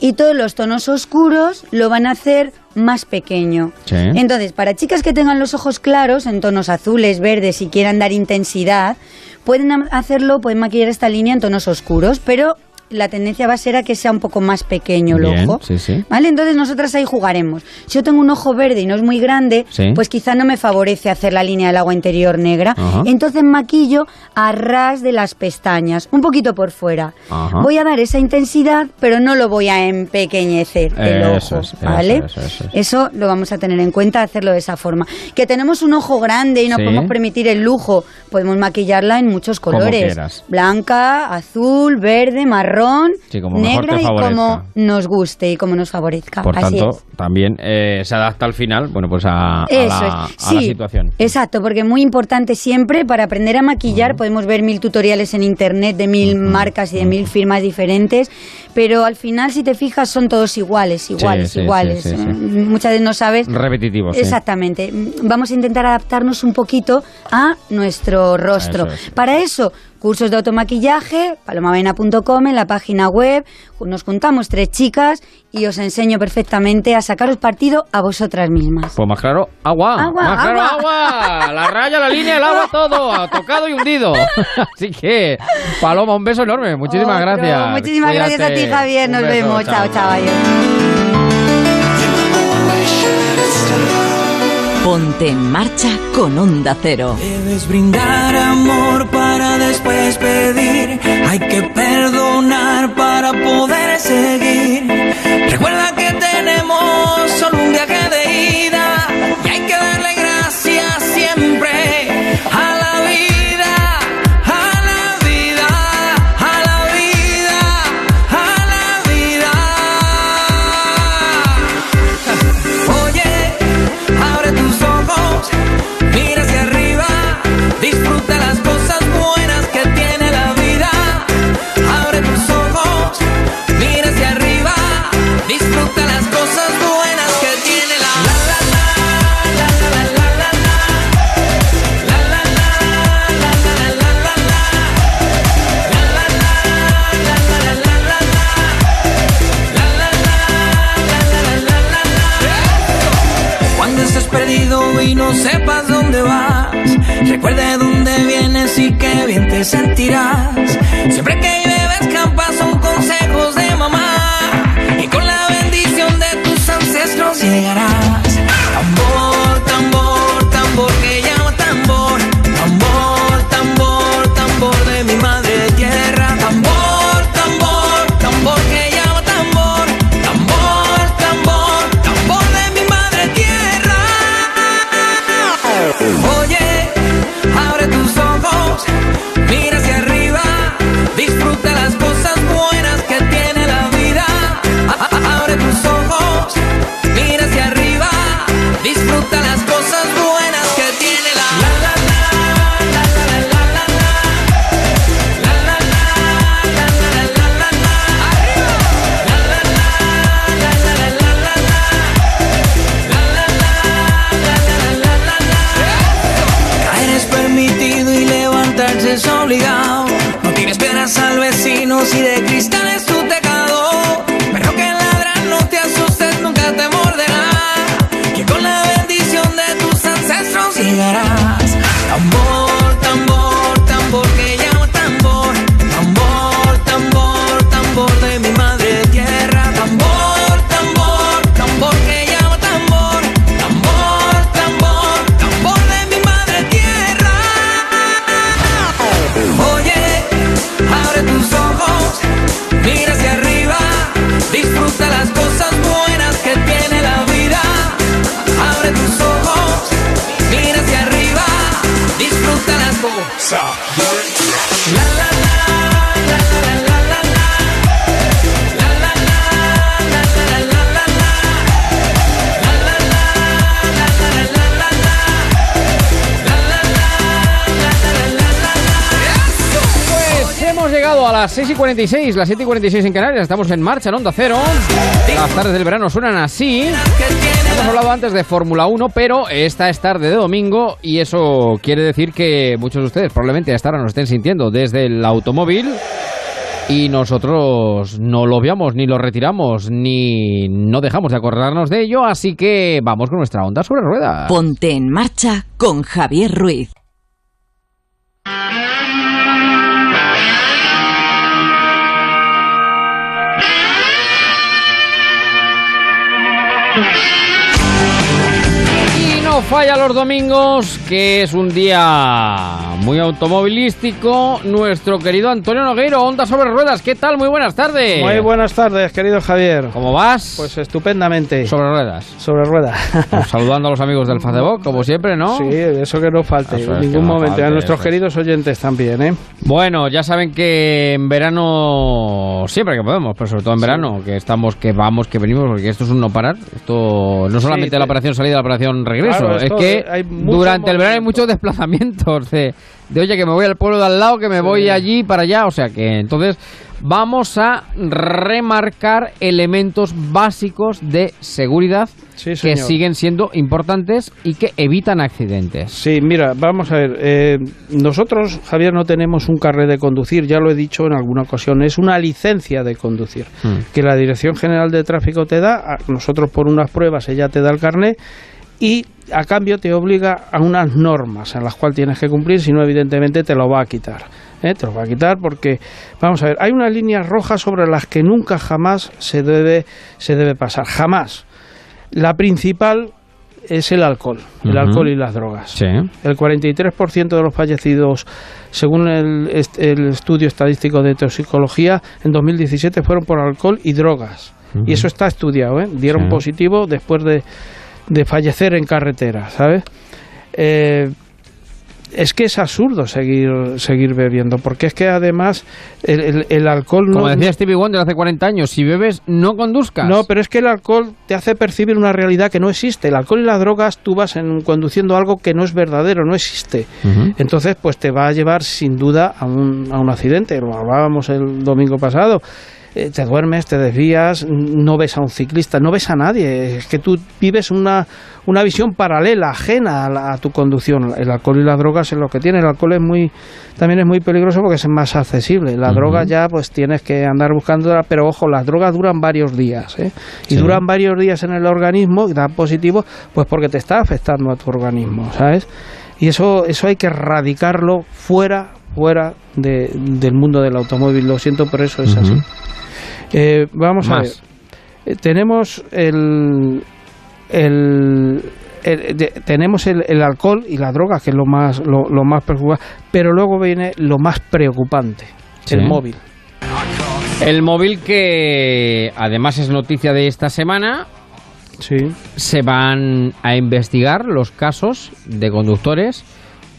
Y todos los tonos oscuros lo van a hacer más pequeño. Sí. Entonces, para chicas que tengan los ojos claros, en tonos azules, verdes y quieran dar intensidad, pueden hacerlo, pueden maquillar esta línea en tonos oscuros, pero la tendencia va a ser a que sea un poco más pequeño el Bien, ojo. sí, sí. ¿Vale? Entonces nosotras ahí jugaremos. Si yo tengo un ojo verde y no es muy grande, Sí. pues quizá no me favorece hacer la línea del agua interior negra. Ajá. Entonces maquillo a ras de las pestañas, un poquito por fuera. Ajá. Voy a dar esa intensidad, pero no lo voy a empequeñecer el Eso ojo. es, eso, ¿Vale? eso, eso, lo vamos a tener en cuenta, hacerlo de esa forma. Que tenemos un ojo grande y nos Sí. podemos permitir el lujo, podemos maquillarla en muchos colores. Blanca, azul, verde, marrón, Sí, como negra y como nos guste y como nos favorezca. Por Así tanto, es. también eh, se adapta al final, bueno, pues a, la situación. Exacto, porque muy importante siempre para aprender a maquillar. Podemos ver mil tutoriales en internet de mil marcas y de mil firmas diferentes, pero al final, si te fijas, son todos iguales, iguales, sí, iguales. sí, sí, sí. Eh, Muchas veces no sabes. Repetitivo, sí. Exactamente. Vamos a intentar adaptarnos un poquito a nuestro rostro. Eso. Para eso, cursos de automaquillaje, palomavena.com, en la página web, nos juntamos tres chicas y os enseño perfectamente a sacaros partido a vosotras mismas. Pues más claro, agua. Agua, más claro, agua. agua. La raya, la línea, el agua, todo. Tocado y hundido. Así que, Paloma, un beso enorme. Muchísimas Otro. gracias. Muchísimas gracias a ti. Javier. Nos beso, vemos. Chao, chao. adiós. Ponte en marcha con Onda Cero. Debes brindar amor para después pedir. Hay que perdonar para poder seguir. Y qué bien te sentirás. Siempre que bebes campas son consejos de mamá y con la bendición de tus ancestros llegarás. La la. Pues llegado a las 6 y 46, las 7 y 46 en Canarias. Estamos en marcha en Onda Cero. Las tardes del verano suenan así. Hemos hablado antes de Fórmula 1, pero esta es tarde de domingo y eso quiere decir que muchos de ustedes probablemente hasta ahora nos estén sintiendo desde el automóvil Y nosotros no lo obviamos, ni lo retiramos, ni no dejamos de acordarnos de ello, así que vamos con nuestra onda sobre ruedas. Ponte en marcha con Javier Ruiz. falla los domingos, que es un día muy automovilístico. Nuestro querido Antonio Nogueiro, Onda sobre Ruedas. ¿Qué tal? Muy buenas tardes. Muy buenas tardes, querido Javier. ¿Cómo vas? Pues estupendamente. sobre ruedas. Sobre rueda. Pues saludando a los amigos del Facebook, como siempre, ¿no? Sí, eso que no falte, Eso en ningún no momento. falte, a nuestros es. queridos oyentes también, ¿eh? Bueno, ya saben que en verano, siempre que podemos, pero sobre todo en verano, que estamos, que vamos, que venimos, porque esto es un no parar. Esto no solamente te- la operación salida, la operación regreso. Claro, es que hay durante el verano hay muchos desplazamientos de, de, oye, que me voy al pueblo de al lado, que me voy allí para allá. O sea que entonces vamos a remarcar elementos básicos de seguridad Sí, que siguen siendo importantes y que evitan accidentes. Sí, mira, vamos a ver. eh, nosotros, Javier, no tenemos un carnet de conducir, ya lo he dicho en alguna ocasión, es una licencia de conducir Hmm. que la Dirección General de Tráfico te da. a- Nosotros, por unas pruebas, ella te da el carnet y a cambio te obliga a unas normas en las cuales tienes que cumplir, si no, evidentemente te lo va a quitar. ¿eh? Te lo va a quitar porque, vamos a ver, hay unas líneas rojas sobre las que nunca jamás se debe, se debe pasar. Jamás. La principal es el alcohol, el alcohol y las drogas. Sí. El 43% de los fallecidos, según el, el estudio estadístico de toxicología, en 2017 fueron por alcohol y drogas. Y eso está estudiado, ¿eh? Dieron Sí. positivo después de, de fallecer en carretera, ¿sabes? Eh, es que es absurdo seguir, seguir bebiendo, porque es que además el, el- el alcohol no... Como decía Stevie Wonder hace 40 años, si bebes, no conduzcas. No, pero es que el alcohol te hace percibir una realidad que no existe. El alcohol y las drogas, tú vas en- conduciendo algo que no es verdadero, no existe. Entonces, pues te va a llevar sin duda a un, a un accidente. Lo hablábamos el domingo pasado. Eh, te duermes, te desvías, no ves a un ciclista, no ves a nadie. Es que tú vives una, una visión paralela, ajena a, la- a tu conducción. El alcohol y las drogas es lo que tiene. El alcohol es muy, también es muy peligroso porque es más accesible. La Ujú. droga ya, pues tienes que andar buscándola, pero ojo, las drogas duran varios días. ¿eh? Y Sí. duran varios días en el organismo, y da positivo, pues porque te está afectando a tu organismo, ¿sabes? Y eso, eso hay que erradicarlo fuera, fuera de- del mundo del automóvil. Lo siento, pero eso es así. Eh, vamos a ver. Eh, tenemos el, el, el- de- tenemos el, el alcohol y la droga, que es lo más, lo, lo más preocupante, pero luego viene lo más preocupante, Sí. el móvil. El móvil que además es noticia de esta semana, Sí. se van a investigar los casos de conductores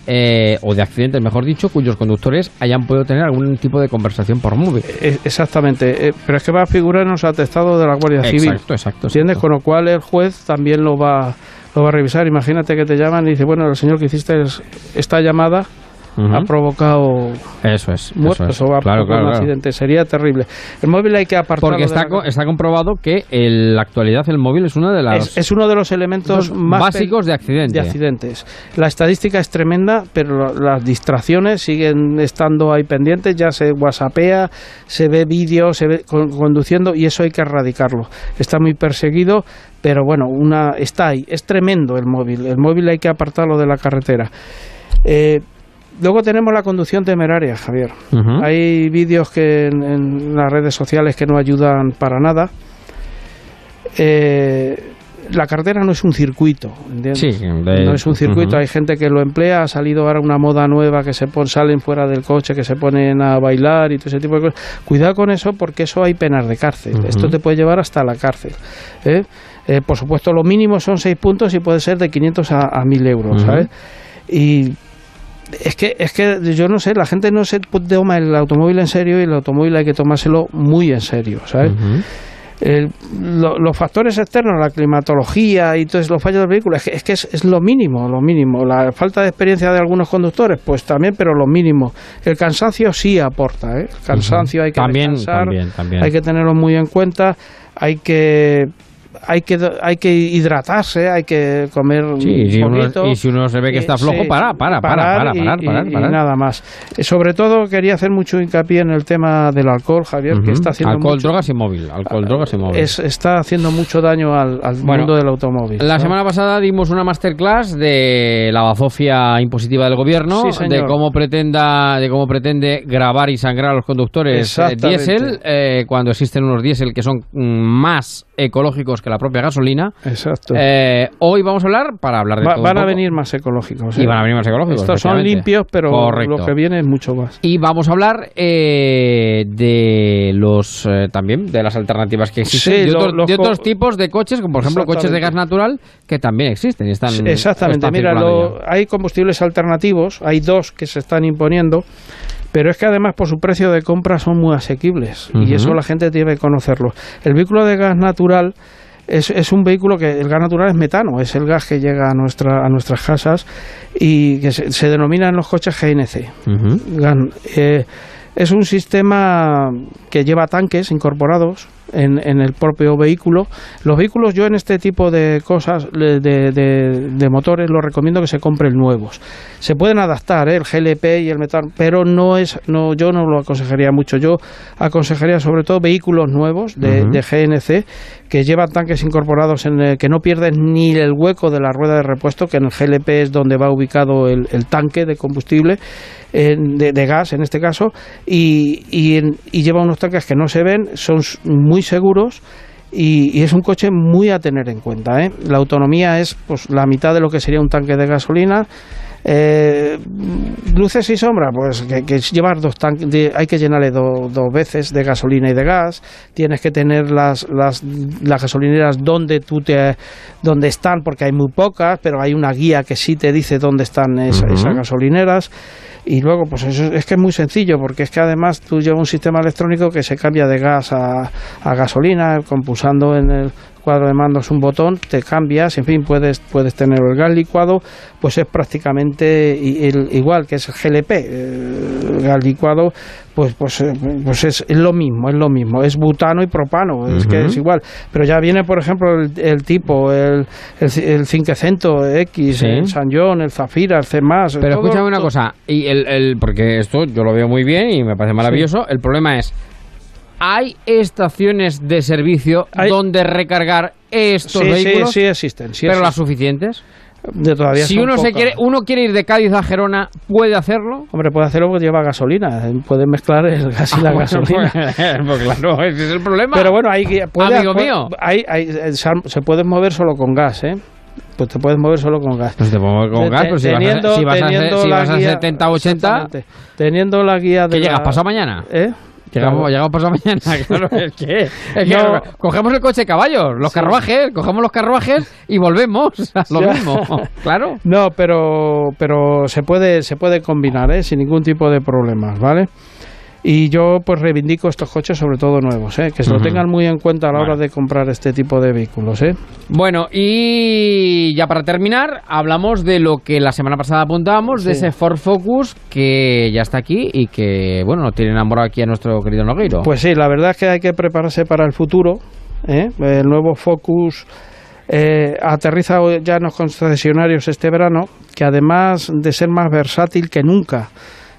eh, o de accidentes, mejor dicho, cuyos conductores hayan podido tener algún tipo de conversación por móvil. Eh, Exactamente, eh, pero es que va a figurar en los atestados de la Guardia Civil. Exacto, exacto. ¿Entiendes? Con lo cual el juez también lo va, lo va a revisar. Imagínate que te llaman y dice, bueno, el señor que hiciste es- esta llamada Ha provocado Eso es. eso muertos es. o ha Claro, provocado claro, un claro. accidente. Sería terrible. El móvil hay que apartarlo Porque está, co- está comprobado que en la actualidad el móvil es uno de los es, es uno de los elementos más básicos de accidente. de accidentes. La estadística es tremenda, pero las distracciones siguen estando ahí pendientes. Ya se whatsappea, se ve vídeos, se ve con- conduciendo y eso hay que erradicarlo. Está muy perseguido, pero bueno, una está ahí. Es tremendo el móvil. El móvil hay que apartarlo de la carretera. Eh, luego tenemos la conducción temeraria, Javier. Hay vídeos que en, en las redes sociales que no ayudan para nada. Eh, la carretera no es un circuito, ¿entiendes? Sí, de- no es un circuito. Hay gente que lo emplea. Ha salido ahora una moda nueva que se pon- salen fuera del coche, que se ponen a bailar y todo ese tipo de cosas. Cuidado con eso porque eso hay penas de cárcel. Esto te puede llevar hasta la cárcel. ¿eh? Eh, por supuesto, lo mínimo son seis puntos y puede ser de 500 a, a 1000 euros. ¿sabes? Y es que, es que yo no sé, la gente no se toma el automóvil en serio y el automóvil hay que tomárselo muy en serio, ¿sabes? Ujú. El- lo- los factores externos, la climatología y todos los fallos del vehículo, es que, es, que es, es lo mínimo, lo mínimo. La falta de experiencia de algunos conductores, pues también, pero lo mínimo. El cansancio sí aporta, ¿eh? El cansancio hay que también, también. hay que tenerlo muy en cuenta, hay que hay que hay que hidratarse, hay que comer Sí, y si, uno, bonito. y si uno se ve que está flojo, para, para, para, parar para, y- parar, y- parar, y nada más. Eh, Sobre todo quería hacer mucho hincapié en el tema del alcohol, Javier, que está haciendo Alcohol, mucho, drogas y móvil. Alcohol, drogas y móvil. es- está haciendo mucho daño al, al Bueno, mundo del automóvil. La ¿no? semana pasada dimos una masterclass de la bazofia impositiva del gobierno, Sí, de cómo pretenda, de cómo pretende grabar y sangrar a los conductores eh, diésel, eh, cuando existen unos diésel que son mm, más ecológicos que la propia gasolina. Exacto. Eh, hoy vamos a hablar para hablar de Va- todo van a venir más ecológicos. Y ¿eh? van a venir más ecológicos, Estos son limpios, pero Correcto. lo que viene es mucho más. Y vamos a hablar eh, de los eh, también de las alternativas que existen Sí, de, otros, los de co- otros tipos de coches, como por ejemplo coches de gas natural, que también existen y están Exactamente, están mira, lo- hay combustibles alternativos, hay dos que se están imponiendo, pero es que además por su precio de compra son muy asequibles y eso la gente tiene que conocerlo. El vehículo de gas natural es, es un vehículo que el gas natural es metano, es el gas que llega a, nuestra, a nuestras casas y que se, se denomina en los coches GNC. Gan- eh, es un sistema que lleva tanques incorporados en, en el propio vehículo. Los vehículos, yo en este tipo de cosas, de, de- motores, los recomiendo que se compren nuevos. Se pueden adaptar, ¿eh? el GLP y el metano, pero no es, no, yo no lo aconsejaría mucho. Yo aconsejaría sobre todo vehículos nuevos de, GNC que llevan tanques incorporados en el, que no pierden ni el hueco de la rueda de repuesto, que en el GLP es donde va ubicado el, el tanque de combustible en- de, de gas en este caso y, y, en- y lleva unos tanques que no se ven, son muy seguros y, es un coche muy a tener en cuenta. ¿eh? La autonomía es pues la mitad de lo que sería un tanque de gasolina. Eh, luces y sombra, pues que, que llevar dos tanques, de- hay que llenarle do- dos veces de gasolina y de gas. Tienes que tener las, las, las gasolineras donde tú te, donde están, porque hay muy pocas, pero hay una guía que sí te dice dónde están esa- esas gasolineras. Y luego, pues eso es que es muy sencillo, porque es que además tú llevas un sistema electrónico que se cambia de gas a, a gasolina, con pulsando en el cuadro de mandos un botón, te cambias, en fin, puedes, puedes tener el gas licuado, pues es prácticamente igual que es el GLP, eh, el gas licuado, pues, pues, eh, pues es, es lo mismo, es lo mismo, es butano y propano, es que es igual, pero ya viene, por ejemplo, el, el tipo, el, el, el Cinquecento X, Sí. el San John, el Zafira, el C+, Pero todo- escúchame una cosa, y el, el- porque esto yo lo veo muy bien y me parece maravilloso. El problema es, ¿hay estaciones de servicio Hay- donde recargar estos sí, sí, vehículos? sí existen, sí pero las existen. suficientes. De todavía Si uno se quiere, uno quiere ir de Cádiz a Gerona, ¿puede hacerlo? Hombre, puede hacerlo porque lleva gasolina, puede mezclar el gas y la Ah, bueno, gasolina. Pues, pues claro, ese es el problema. Pero bueno, hay que- puede- Amigo puede- mío. hay- hay- eh, se puede mover solo con gas, ¿eh? Pues te puedes mover solo con gas. Pues te pongo con Te- gas, pero si vas a, teniendo- si vas a, teniendo si la vas a guía- 70 80, exactamente. Teniendo la guía de ¿qué llegas la- pasado mañana? ¿Eh? Llegamos, llegamos pasado mañana, claro, es que, es que No. cogemos el coche de caballos, los Sí. carruajes, cogemos los carruajes y volvemos a lo Ya. mismo, claro. No, pero, pero se puede se puede combinar, ¿eh? Sin ningún tipo de problemas, ¿vale? Y yo pues reivindico estos coches, sobre todo nuevos, ¿eh? que se lo tengan muy en cuenta a la hora de comprar este tipo de vehículos. ¿eh? Bueno, y ya para terminar, hablamos de lo que la semana pasada apuntábamos, de ese Ford Focus que ya está aquí y que, bueno, nos tiene enamorado aquí a nuestro querido Nogueiro. Pues sí, la verdad es que hay que prepararse para el futuro. ¿eh? El nuevo Focus eh, aterriza ya en los concesionarios este verano, que además de ser más versátil que nunca,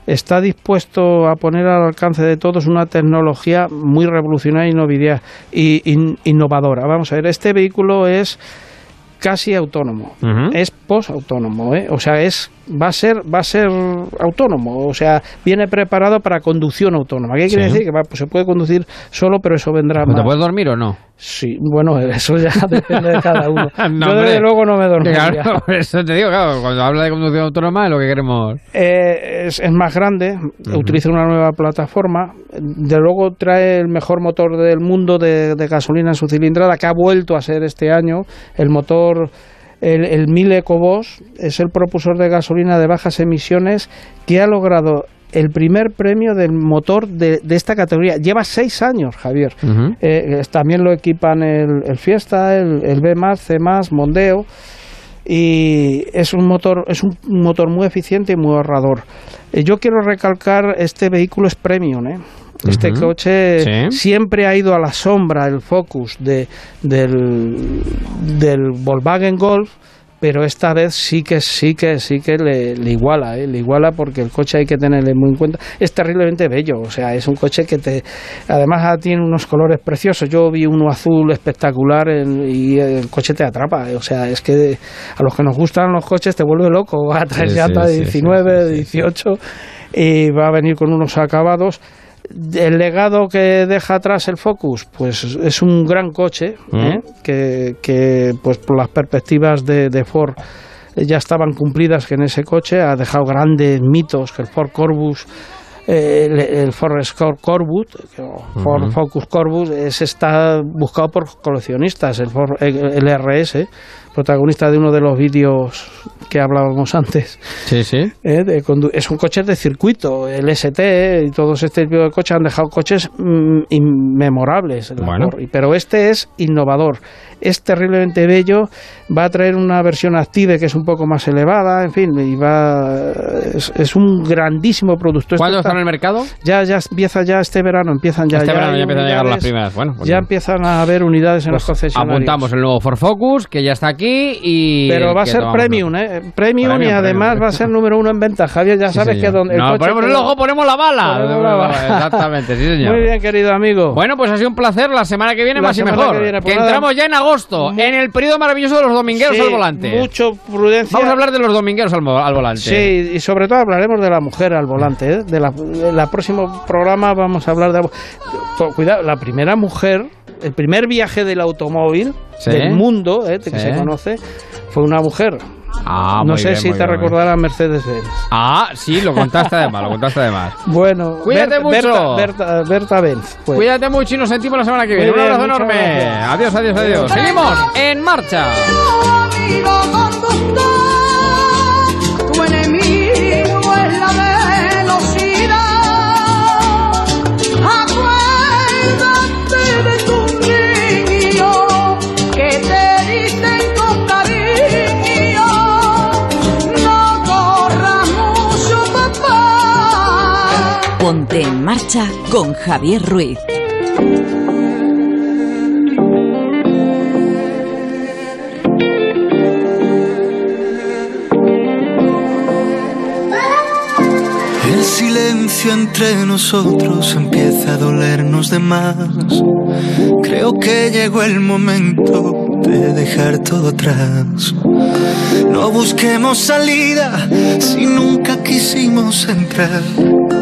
está dispuesto a poner al alcance de todos una tecnología muy revolucionaria y innovadora. Vamos a ver, este vehículo es casi autónomo, es post-autónomo, ¿eh? o sea, es va a ser va a ser autónomo, o sea, viene preparado para conducción autónoma. ¿Qué quiere Sí. decir? Que va, pues se puede conducir solo, pero eso vendrá ¿Te más. puedes dormir o no? Sí, bueno, eso ya depende de cada uno. No, Yo desde luego no me dormiría. Claro, por eso te digo, claro, cuando habla de conducción autónoma es lo que queremos. Eh, es, es más grande, utiliza una nueva plataforma, de luego trae el mejor motor del mundo de, de gasolina en su cilindrada, que ha vuelto a ser este año el motor, el, el 1000 EcoBoost, es el propulsor de gasolina de bajas emisiones que ha logrado el primer premio del motor de, de esta categoría. Lleva seis años, Javier. Eh, también lo equipan el, el Fiesta, el, el B+, C+, Mondeo y es un motor es un motor muy eficiente y muy ahorrador. Eh, yo quiero recalcar este vehículo es premium, ¿eh? Este coche Sí. siempre ha ido a la sombra el Focus de, del, del Volkswagen Golf, pero esta vez sí que sí que sí que le, le iguala, ¿eh? le iguala porque el coche hay que tenerle muy en cuenta. Es terriblemente bello, o sea, es un coche que te, además ah, tiene unos colores preciosos. Yo vi uno azul espectacular en- y el coche te atrapa, ¿eh? o sea, es que a los que nos gustan los coches te vuelve loco. Va a traer Sí, llanta sí, de sí, sí, 19, sí, sí, sí. 18 y va a venir con unos acabados. El legado que deja atrás el Focus, pues es un gran coche ¿eh? que, que, pues por las perspectivas de, de Ford eh, ya estaban cumplidas que en ese coche ha dejado grandes mitos que el Ford Corvus eh, el, el Ford Ujú. Focus Corvus es, está buscado por coleccionistas el Ford el RS protagonista de uno de los vídeos que hablábamos antes Sí, sí. ¿eh? de es un coche de circuito, el ST y todos este tipo de coches han dejado coches mm, inmemorables, Bueno. Pero este es innovador, es terriblemente bello, va a traer una versión Active que es un poco más elevada, en fin, y va es, es un grandísimo producto. ¿Cuándo en el mercado? ya, ya empieza ya este verano, empiezan ya, este ya verano ya empiezan a llegar las primeras. Bueno, pues ya empiezan a haber unidades en los concesionarios. apuntamos el nuevo Ford Focus, que ya está aquí y... Pero va a ser premium. ¿eh? Premium, Premium, y además premium. va a ser número uno en venta. Javier, ya Sí, sabes señor. que donde el No, coche ponemos el ojo, ponemos la bala. Ponemos la bala. Exactamente, sí, señor. Muy bien, querido amigo. Bueno, pues ha sido un placer. La semana que viene La más y mejor. que viene, pues entramos ya en agosto, en el periodo maravilloso de los domingueros Sí, al volante. Mucho prudencia. Vamos a hablar de los domingueros al volante. Sí, y sobre todo hablaremos de la mujer al volante. ¿eh? De la, de la próximo programa vamos a hablar de... to- Cuidado, la primera mujer, el primer viaje del automóvil Sí. del mundo, ¿eh? de que Sí. se conoce, fue una mujer. Ah, no sé bien, si te recordará Mercedes-Benz. Ah, sí, lo contaste además, lo contaste además. Bueno, Cuídate Berta- mucho. Berta, Berta, Berta Benz. pues. Cuídate mucho y nos sentimos la semana que viene. Un abrazo enorme. gracias. Adiós, adiós, adiós. Seguimos en marcha. Marcha con Javier Ruiz. Silencio entre nosotros empieza a dolernos de más. Creo que llegó el momento de dejar todo atrás. No busquemos salida si nunca quisimos entrar.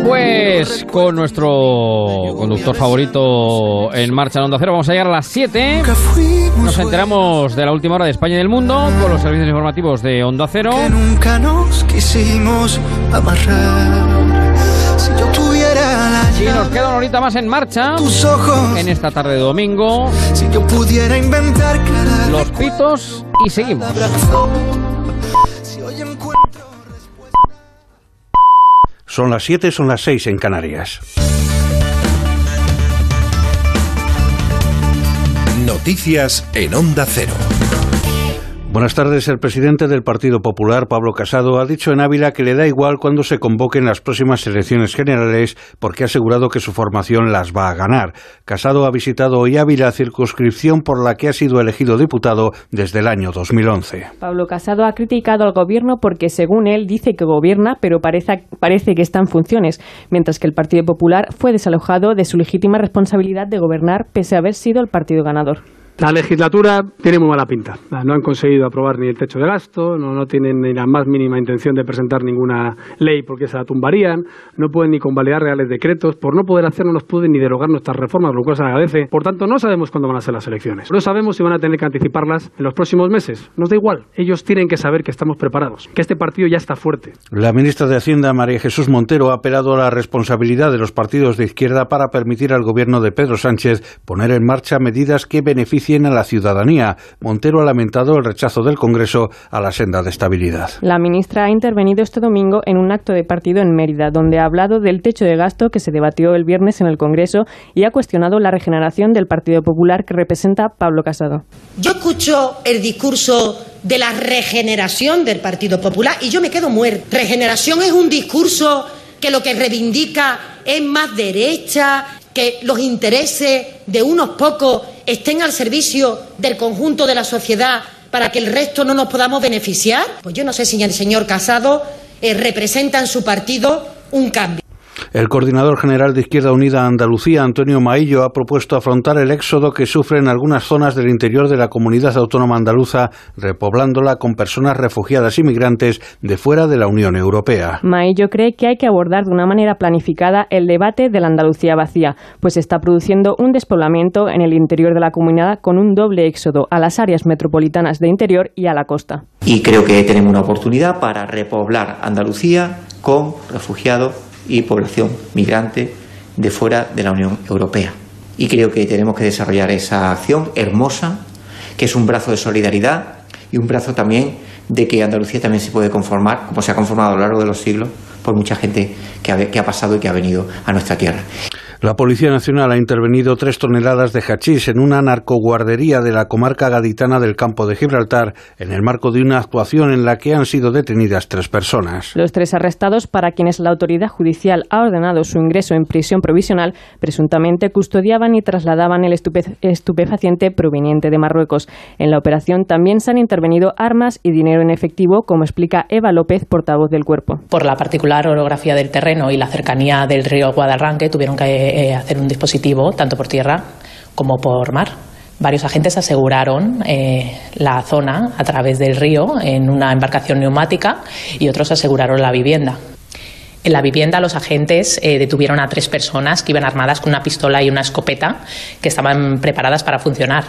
Pues con nuestro conductor favorito en marcha en Onda Cero vamos a llegar a las 7. Nunca fuimos Nos enteramos de la última hora de España y del mundo con los servicios informativos de Onda Cero. que nunca nos quisimos amarrar. Y nos queda una horita más en marcha tus ojos, en esta tarde de domingo. si yo pudiera inventar cada Los pitos y seguimos. abrazo. Si hoy encuentro Son las 7, son las 6 en Canarias. Noticias en Onda Cero. Buenas tardes. El presidente del Partido Popular, Pablo Casado, ha dicho en Ávila que le da igual cuando se convoquen las próximas elecciones generales porque ha asegurado que su formación las va a ganar. Casado ha visitado hoy Ávila, circunscripción por la que ha sido elegido diputado desde el año 2011. Pablo Casado ha criticado al gobierno porque, según él, dice que gobierna, pero parece, parece que está en funciones, mientras que el Partido Popular fue desalojado de su legítima responsabilidad de gobernar pese a haber sido el partido ganador. La legislatura tiene muy mala pinta. No han conseguido aprobar ni el techo de gasto, no, no tienen ni la más mínima intención de presentar ninguna ley porque se la tumbarían, no pueden ni convalidar reales decretos. Por no poder hacerlo, no nos pueden ni derogar nuestras reformas, lo cual se agradece. Por tanto, no sabemos cuándo van a ser las elecciones. No sabemos si van a tener que anticiparlas en los próximos meses. Nos da igual. Ellos tienen que saber que estamos preparados, que este partido ya está fuerte. La ministra de Hacienda, María Jesús Montero, ha apelado a la responsabilidad de los partidos de izquierda para permitir al gobierno de Pedro Sánchez poner en marcha medidas que beneficien a la ciudadanía. Montero ha lamentado el rechazo del Congreso a la senda de estabilidad. La ministra ha intervenido este domingo en un acto de partido en Mérida, donde ha hablado del techo de gasto que se debatió el viernes en el Congreso y ha cuestionado la regeneración del Partido Popular que representa Pablo Casado. Yo escucho el discurso de la regeneración del Partido Popular y yo me quedo muerto. Regeneración es un discurso que lo que reivindica es más derecha, que los intereses de unos pocos estén al servicio del conjunto de la sociedad para que el resto no nos podamos beneficiar? Pues yo no sé si el señor Casado eh, representa en su partido un cambio. El coordinador general de Izquierda Unida Andalucía, Antonio Maillo, ha propuesto afrontar el éxodo que sufren algunas zonas del interior de la comunidad autónoma andaluza, repoblándola con personas refugiadas y migrantes de fuera de la Unión Europea. Maillo cree que hay que abordar de una manera planificada el debate de la Andalucía vacía, pues está produciendo un despoblamiento en el interior de la comunidad con un doble éxodo a las áreas metropolitanas de interior y a la costa. Y creo que tenemos una oportunidad para repoblar Andalucía con refugiados y población migrante de fuera de la Unión Europea. Y creo que tenemos que desarrollar esa acción hermosa, que es un brazo de solidaridad y un brazo también de que Andalucía también se puede conformar, como se ha conformado a lo largo de los siglos, por mucha gente que ha, que ha pasado y que ha venido a nuestra tierra. La Policía Nacional ha intervenido tres toneladas de hachís en una narcoguardería de la comarca gaditana del campo de Gibraltar en el marco de una actuación en la que han sido detenidas tres personas. Los tres arrestados, para quienes la autoridad judicial ha ordenado su ingreso en prisión provisional, presuntamente custodiaban y trasladaban el estupe- estupefaciente proveniente de Marruecos. En la operación también se han intervenido armas y dinero en efectivo, como explica Eva López, portavoz del cuerpo. Por la particular orografía del terreno y la cercanía del río Guadarranque, tuvieron que eh, hacer un dispositivo tanto por tierra como por mar. Varios agentes aseguraron eh, la zona a través del río en una embarcación neumática y otros aseguraron la vivienda. En la vivienda los agentes eh, detuvieron a tres personas que iban armadas con una pistola y una escopeta que estaban preparadas para funcionar.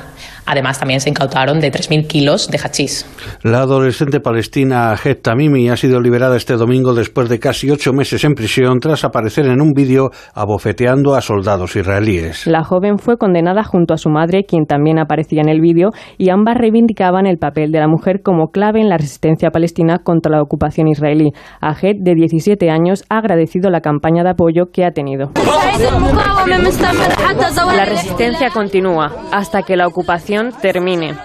Además también se incautaron de 3.000 kilos de hachís. La adolescente palestina Het Tamimi ha sido liberada este domingo después de casi ocho meses en prisión tras aparecer en un vídeo abofeteando a soldados israelíes. La joven fue condenada junto a su madre, quien también aparecía en el vídeo, y ambas reivindicaban el papel de la mujer como clave en la resistencia palestina contra la ocupación israelí. Ahed, de 17 años, ha agradecido la campaña de apoyo que ha tenido. La resistencia continúa hasta que la ocupación termine.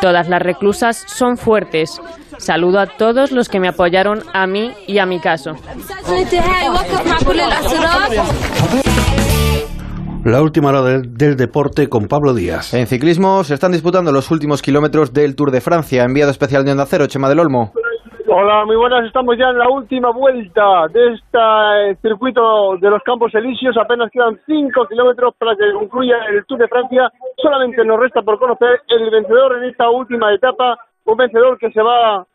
Todas las reclusas son fuertes. Saludo a todos los que me apoyaron a mí y a mi caso. La última hora del, del deporte con Pablo Díaz. En ciclismo se están disputando los últimos kilómetros del Tour de Francia. Enviado especial de Onda Cero, Chema del Olmo. Hola, muy buenas. Estamos ya en la última vuelta de este circuito de los Campos Elíseos. Apenas quedan 5 kilómetros para que concluya el Tour de Francia. Solamente nos resta por conocer el vencedor en esta última etapa. Un vencedor que se va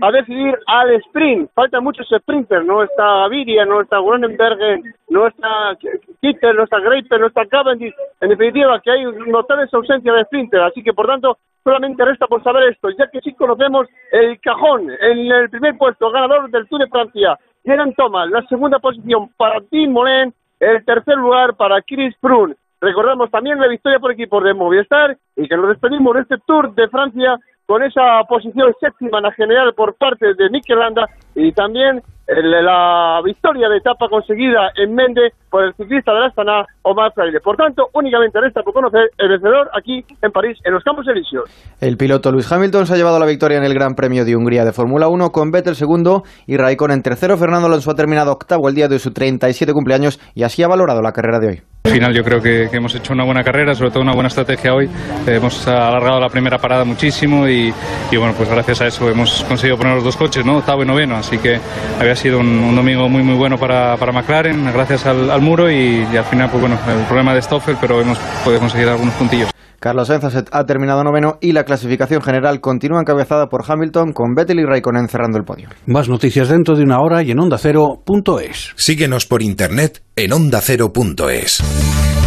a decidir al sprint. Faltan muchos sprinters. No está Gaviria, no está Gronenberg, no está Kittel, no está Greipel, no está Cavendish. En definitiva, que hay notables ausencia de sprinters. Así que, por tanto, solamente resta por saber esto, ya que sí conocemos el cajón en el primer puesto, ganador del Tour de Francia, Geran Thomas, la segunda posición para Tim Molen, el tercer lugar para Chris Froome. Recordamos también la victoria por equipos de Movistar y que nos despedimos de este Tour de Francia con esa posición séptima en la general por parte de Mikel Landa y también la victoria de etapa conseguida en Mende por el ciclista de la Astana, Omar Fraile. Por tanto, únicamente resta por conocer el vencedor aquí en París, en los Campos Elíseos. El piloto Lewis Hamilton se ha llevado la victoria en el Gran Premio de Hungría de Fórmula 1 con Vettel segundo y Raikkonen tercero. Fernando Alonso ha terminado octavo el día de su 37 cumpleaños y así ha valorado la carrera de hoy. Al final yo creo que, que hemos hecho una buena carrera, sobre todo una buena estrategia hoy. Eh, hemos alargado la primera parada muchísimo y, y, bueno, pues gracias a eso hemos conseguido poner los dos coches, ¿no? Octavo y noveno, así que había sido un, un domingo muy muy bueno para, para McLaren, gracias al, al muro y, y al final, pues bueno, el problema de Stoffel, pero hemos podido conseguir algunos puntillos. Carlos Sainz ha terminado noveno y la clasificación general continúa encabezada por Hamilton con Vettel y Raikkonen cerrando el podio. Más noticias dentro de una hora y en ondacero.es. Síguenos por internet en ondacero.es.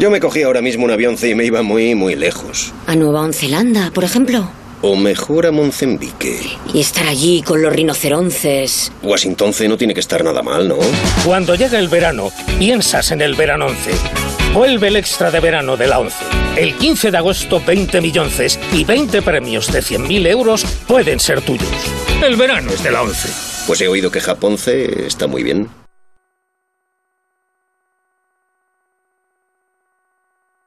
Yo me cogí ahora mismo un avión y me iba muy, muy lejos. A Nueva Zelanda, por ejemplo. O mejor a Mozambique. Y estar allí con los rinocerontes. Washington no tiene que estar nada mal, ¿no? Cuando llega el verano, piensas en el verano 11. Vuelve el extra de verano de la 11. El 15 de agosto, 20 millonces y 20 premios de 100.000 euros pueden ser tuyos. El verano es de la 11. Pues he oído que Japonce está muy bien.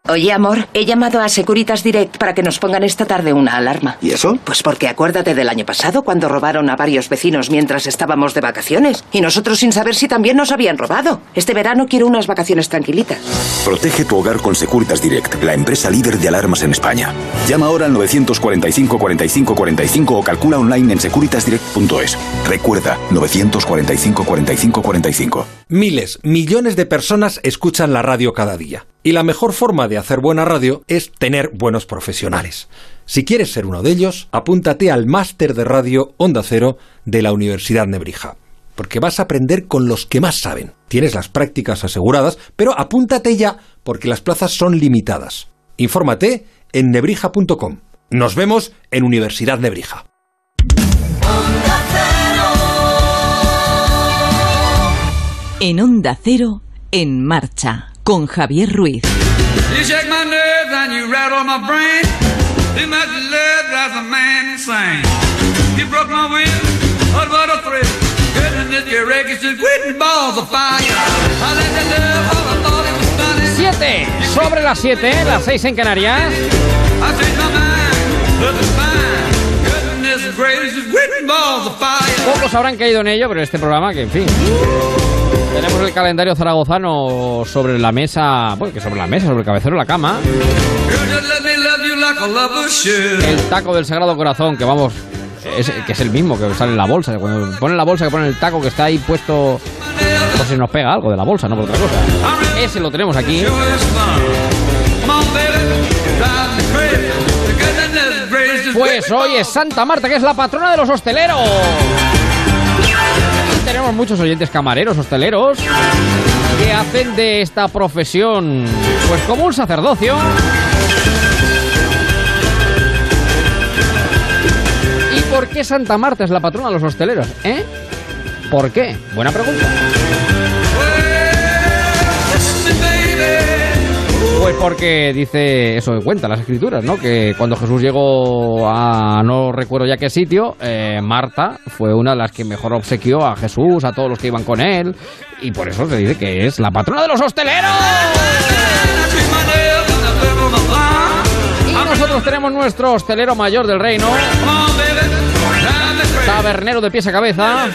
Oye, amor, he llamado a Securitas Direct para que nos pongan esta tarde una alarma. ¿Y eso? Pues porque acuérdate del año pasado cuando robaron a varios vecinos mientras estábamos de vacaciones. Y nosotros sin saber si también nos habían robado. Este verano quiero unas vacaciones tranquilitas. Protege tu hogar con Securitas Direct, la empresa líder de alarmas en España. Llama ahora al 945 45 45 o calcula online en securitasdirect.es. Recuerda, 945 45 45. Miles, millones de personas escuchan la radio cada día. Y la mejor forma de hacer buena radio es tener buenos profesionales. Si quieres ser uno de ellos, apúntate al máster de radio Onda Cero de la Universidad Nebrija. Porque vas a aprender con los que más saben. Tienes las prácticas aseguradas, pero apúntate ya porque las plazas son limitadas. Infórmate en nebrija.com. Nos vemos en Universidad Nebrija. En Onda Cero, en marcha, con Javier Ruiz. 7 sobre las 7, las 6 en Canarias. I changed my mind, look it's fine. Goodness gracious, just quitting balls of fire. Pocos habrán caído en ello, pero este programa, que en fin. Tenemos el calendario zaragozano sobre la mesa, bueno, que sobre la mesa, sobre el cabecero de la cama. El taco del Sagrado Corazón, que vamos, es, que es el mismo que sale en la bolsa. Cuando ponen la bolsa, que ponen el taco que está ahí puesto, por si nos pega algo de la bolsa, no por otra cosa. Ese lo tenemos aquí. Pues hoy es Santa Marta, que es la patrona de los hosteleros. Tenemos muchos oyentes camareros, hosteleros, que hacen de esta profesión, pues como un sacerdocio. ¿Y por qué Santa Marta es la patrona de los hosteleros? ¿Eh? ¿Por qué? Buena pregunta. Pues porque dice, eso cuenta las escrituras, ¿no? Que cuando Jesús llegó a no recuerdo ya qué sitio, eh, Marta fue una de las que mejor obsequió a Jesús, a todos los que iban con él, y por eso se dice que es la patrona de los hosteleros. Y nosotros tenemos nuestro hostelero mayor del reino, tabernero de pies a cabeza,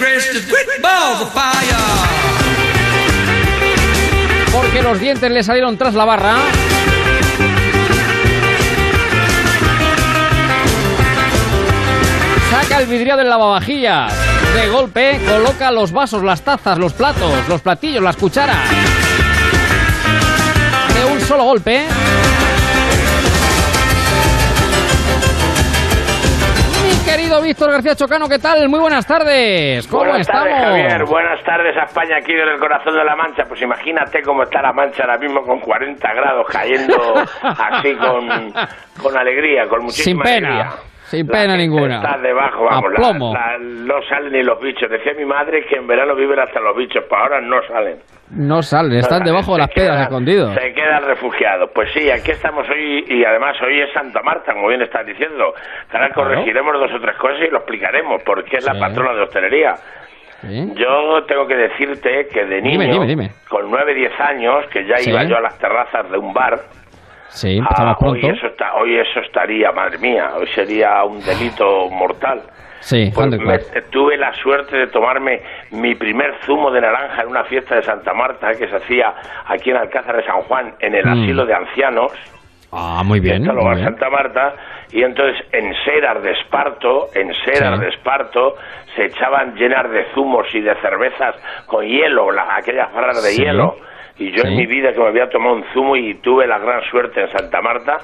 porque los dientes le salieron tras la barra. Saca el vidriado del lavavajillas. De golpe coloca los vasos, las tazas, los platos, los platillos, las cucharas. De un solo golpe. Querido Víctor García Chocano, ¿qué tal? Muy buenas tardes. ¿Cómo Buenas estamos? tardes, Javier. Buenas tardes a España aquí desde el corazón de la Mancha. Pues imagínate cómo está la Mancha ahora mismo con 40 grados cayendo así con, con alegría, con muchísima Sin pena. alegría. Sin La pena ninguna. Está debajo, vamos. A la- plomo. la- no salen ni los bichos. Decía mi madre que en verano viven hasta los bichos, para ahora no salen. No salen, están No, debajo de las piedras quedan- escondidos. Se quedan refugiados. Pues sí, aquí estamos hoy y además hoy es Santa Marta, como bien estás diciendo. Ahora Claro. corregiremos dos o tres cosas y lo explicaremos, porque es la patrona de hostelería. Sí. Yo tengo que decirte que de niño, Dime, dime, dime. con 9, 10 años, que ya Sí. iba yo a las terrazas de un bar, Sí, ah, hoy, eso está, hoy eso estaría, madre mía, hoy sería un delito mortal. Sí, Pues me- tuve la suerte de tomarme mi primer zumo de naranja en una fiesta de Santa Marta que se hacía aquí en Alcázar de San Juan, en el Mm. asilo de ancianos. Ah, muy bien. Muy bien. Santa Marta y entonces en seras de esparto, en seras Sí. de esparto se echaban llenas de zumos y de cervezas con hielo, la- aquellas barras de Sí. hielo. Y yo Sí. en mi vida que me había tomado un zumo y tuve la gran suerte en Santa Marta,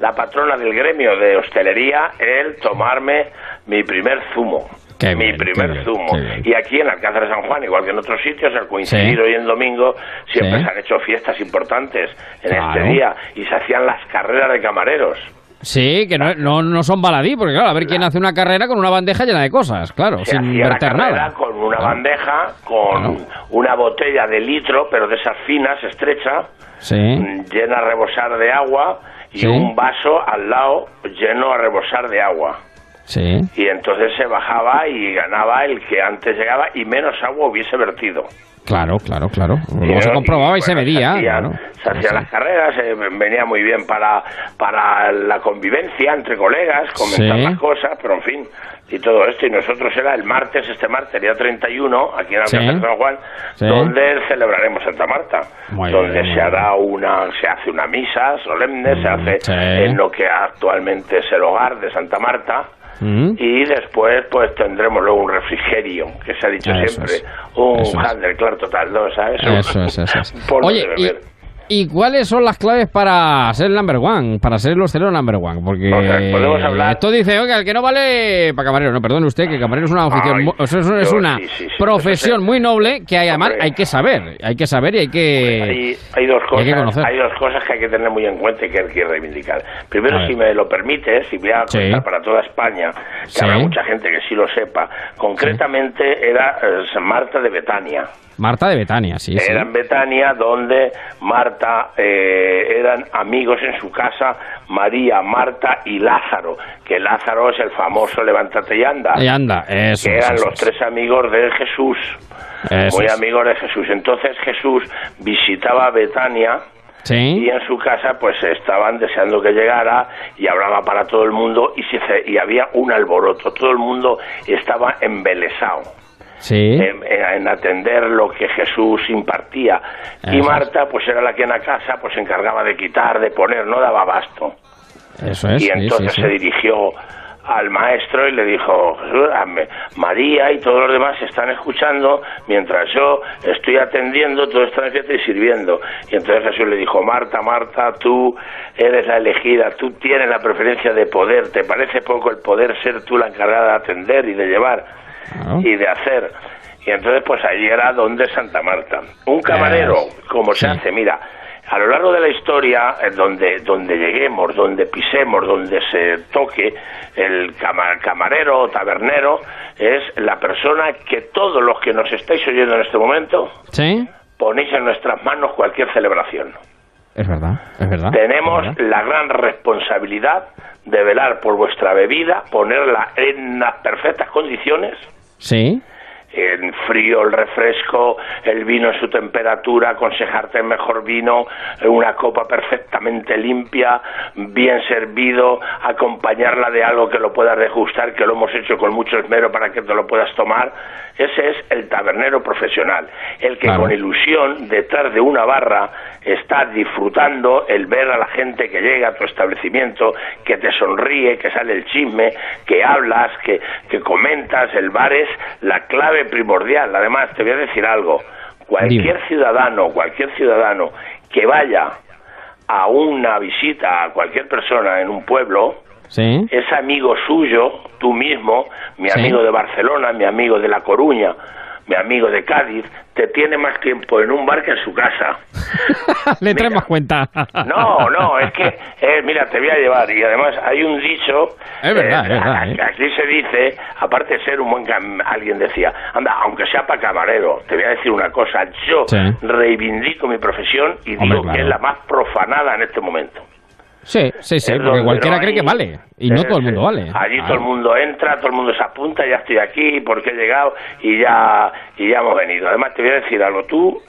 la patrona del gremio de hostelería, el tomarme mi primer zumo. Qué mi bien, primer bien, zumo. Y aquí en Alcázar de San Juan, igual que en otros sitios, al coincidir Sí. hoy en domingo, siempre Sí. se han hecho fiestas importantes en Claro. este día y se hacían las carreras de camareros. Sí, que no, no, no son baladí, porque claro, a ver quién hace una carrera con una bandeja llena de cosas, claro, se sin carrera nada. con una Claro. bandeja, con una botella de litro, pero de esas finas, estrecha, Sí. llena a rebosar de agua y Sí. un vaso al lado lleno a rebosar de agua. Sí. Y entonces se bajaba y ganaba el que antes llegaba y menos agua hubiese vertido. Claro, claro, claro. Luego se comprobaba y, se hacían- claro. se hacían las carreras, eh, venía muy bien para, para la convivencia entre colegas, comentar Sí. las cosas, pero en fin, y todo esto. Y nosotros era el martes, este martes, día 31, aquí en Sí. Alcázar de San Juan, Sí. donde celebraremos Santa Marta, Muy donde bien, se hará una, se hace una misa solemne, se hace sí. en lo que actualmente es el hogar de Santa Marta. Mm. Y después, pues tendremos luego un refrigerio, que se ha dicho Eso siempre, es, un. Handel, claro, total, ¿no? ¿Sabes? Eso es, eso Oye, y. ¿y cuáles son las claves para ser number one? Para ser el hostelero number one. Porque O sea, podemos hablar- esto dice, oiga, el que no vale para camarero. No, perdone usted, que camarero es una ofición, Ay, es, una sí, sí, sí, profesión muy noble que hay, además hay que saber. Hay que saber y hay que... hay, hay dos hay que cosas conocer. hay dos cosas que hay que tener muy en cuenta y que hay que reivindicar primero si me lo permites y voy a contar para toda España que habrá mucha gente que sí lo sepa concretamente era eh, San Marta de Betania Marta de Betania, sí, sí. era en Betania donde Marta eh, eran amigos en su casa María, Marta y Lázaro que Lázaro es el famoso levántate y anda Y anda, eso que eran eso los es. tres amigos de Jesús Eso muy amigos de Jesús. Entonces Jesús visitaba Betania Sí. y en su casa pues estaban deseando que llegara y hablaba para todo el mundo y, se, y había un alboroto. Todo el mundo estaba embelesado. Sí. En, en atender lo que Jesús impartía y Eso. Marta pues era la que en la casa pues se encargaba de quitar, de poner, no daba abasto Eso es. y entonces sí, sí. se dirigió al maestro y le dijo, "Jesús, a me- María y todos los demás están escuchando mientras yo estoy atendiendo, todos están en fiesta y sirviendo. Y entonces Jesús le dijo, Marta, Marta, tú eres la elegida, tú tienes la preferencia de poder, ¿te parece poco el poder ser tú la encargada de atender y de llevar y de hacer? Y entonces pues allí era donde Santa Marta. Un camarero, como se hace, mira, a lo largo de la historia, donde, donde lleguemos, donde pisemos, donde se toque, el cama- camarero o tabernero es la persona que todos los que nos estáis oyendo en este momento Sí. ponéis en nuestras manos cualquier celebración. Es verdad, es verdad. Tenemos es verdad. la gran responsabilidad de velar por vuestra bebida, ponerla en las perfectas condiciones Sí. En frío, el refresco, el vino en su temperatura, aconsejarte el mejor vino, una copa perfectamente limpia, bien servido, acompañarla de algo que lo puedas degustar, que lo hemos hecho con mucho esmero para que te lo puedas tomar. Ese es el tabernero profesional, el que Claro. con ilusión detrás de una barra está disfrutando el ver a la gente que llega a tu establecimiento, que te sonríe, que sale el chisme, que hablas, que, que comentas. El bar es la clave primordial. Además, te voy a decir algo. Cualquier Dime. ciudadano, cualquier ciudadano que vaya a una visita a cualquier persona en un pueblo, Sí. es amigo suyo, tú mismo, mi Sí. amigo de Barcelona, mi amigo de La Coruña, mi amigo de Cádiz, te tiene más tiempo en un bar que en su casa. Le traemos cuenta. No, no, es que, eh, mira, te voy a llevar. Y además hay un dicho. Es verdad, eh, es verdad, a- eh. Aquí se dice, aparte de ser un buen. cam- Alguien decía, anda, aunque sea para camarero, te voy a decir una cosa. Yo Sí. reivindico mi profesión y Hombre, digo claro. que es la más profanada en este momento. Sí, sí, sí, porque donde cualquiera no cree que vale. Y no Eh, todo el mundo sí. vale. Allí Claro. todo el mundo entra, todo el mundo se apunta, ya estoy aquí, porque he llegado y ya y ya hemos venido. Además te voy a decir algo, tú,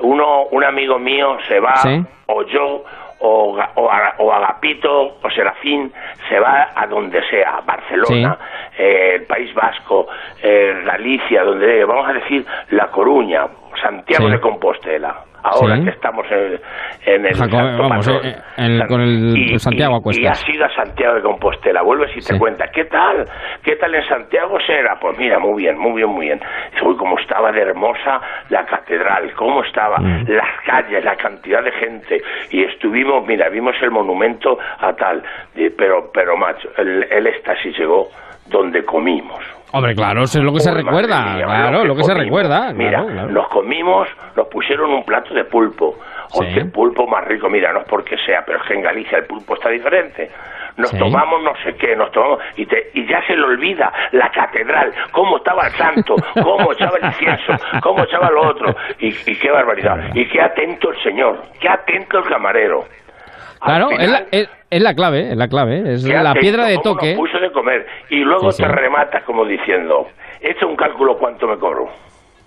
uno, un amigo mío se va, Sí. o yo, o, o, o Agapito, o Serafín, se va a donde sea, Barcelona, eh, el País Vasco, eh, Galicia, donde vamos a decir La Coruña, Santiago Sí. de Compostela. Ahora Sí. que estamos en, en el Jacob, Santo vamos, Patrón. eh, eh, con el Y- Santiago a y- cuestas. Y has ido a Santiago de Compostela, vuelves y te Sí. cuenta, ¿qué tal? ¿Qué tal en Santiago será? Pues mira, muy bien, muy bien, muy bien. Uy, cómo estaba de hermosa la catedral, cómo estaba Mm. las calles, la cantidad de gente. Y estuvimos, mira, vimos el monumento a tal. Di- Pero, pero macho, el, el éxtasis llegó donde comimos. Hombre, claro, eso es lo que se recuerda. mía, claro, lo que se recuerda. Mira, claro, claro. nos comimos, nos pusieron un plato de pulpo. O Sí. qué pulpo más rico, mira, no es porque sea, pero es que en Galicia el pulpo está diferente. Nos Sí. tomamos no sé qué, nos tomamos y, te- y ya se le olvida la catedral, cómo estaba el santo, cómo echaba el incienso, cómo echaba lo otro. Y, y qué barbaridad. Y qué atento el señor, qué atento el camarero. Al Claro, es la, es, es la clave, es la clave. Es la piedra de toque. Puso de comer. Y luego Sí, sí. te rematas como diciendo, he hecho un cálculo cuánto me cobro.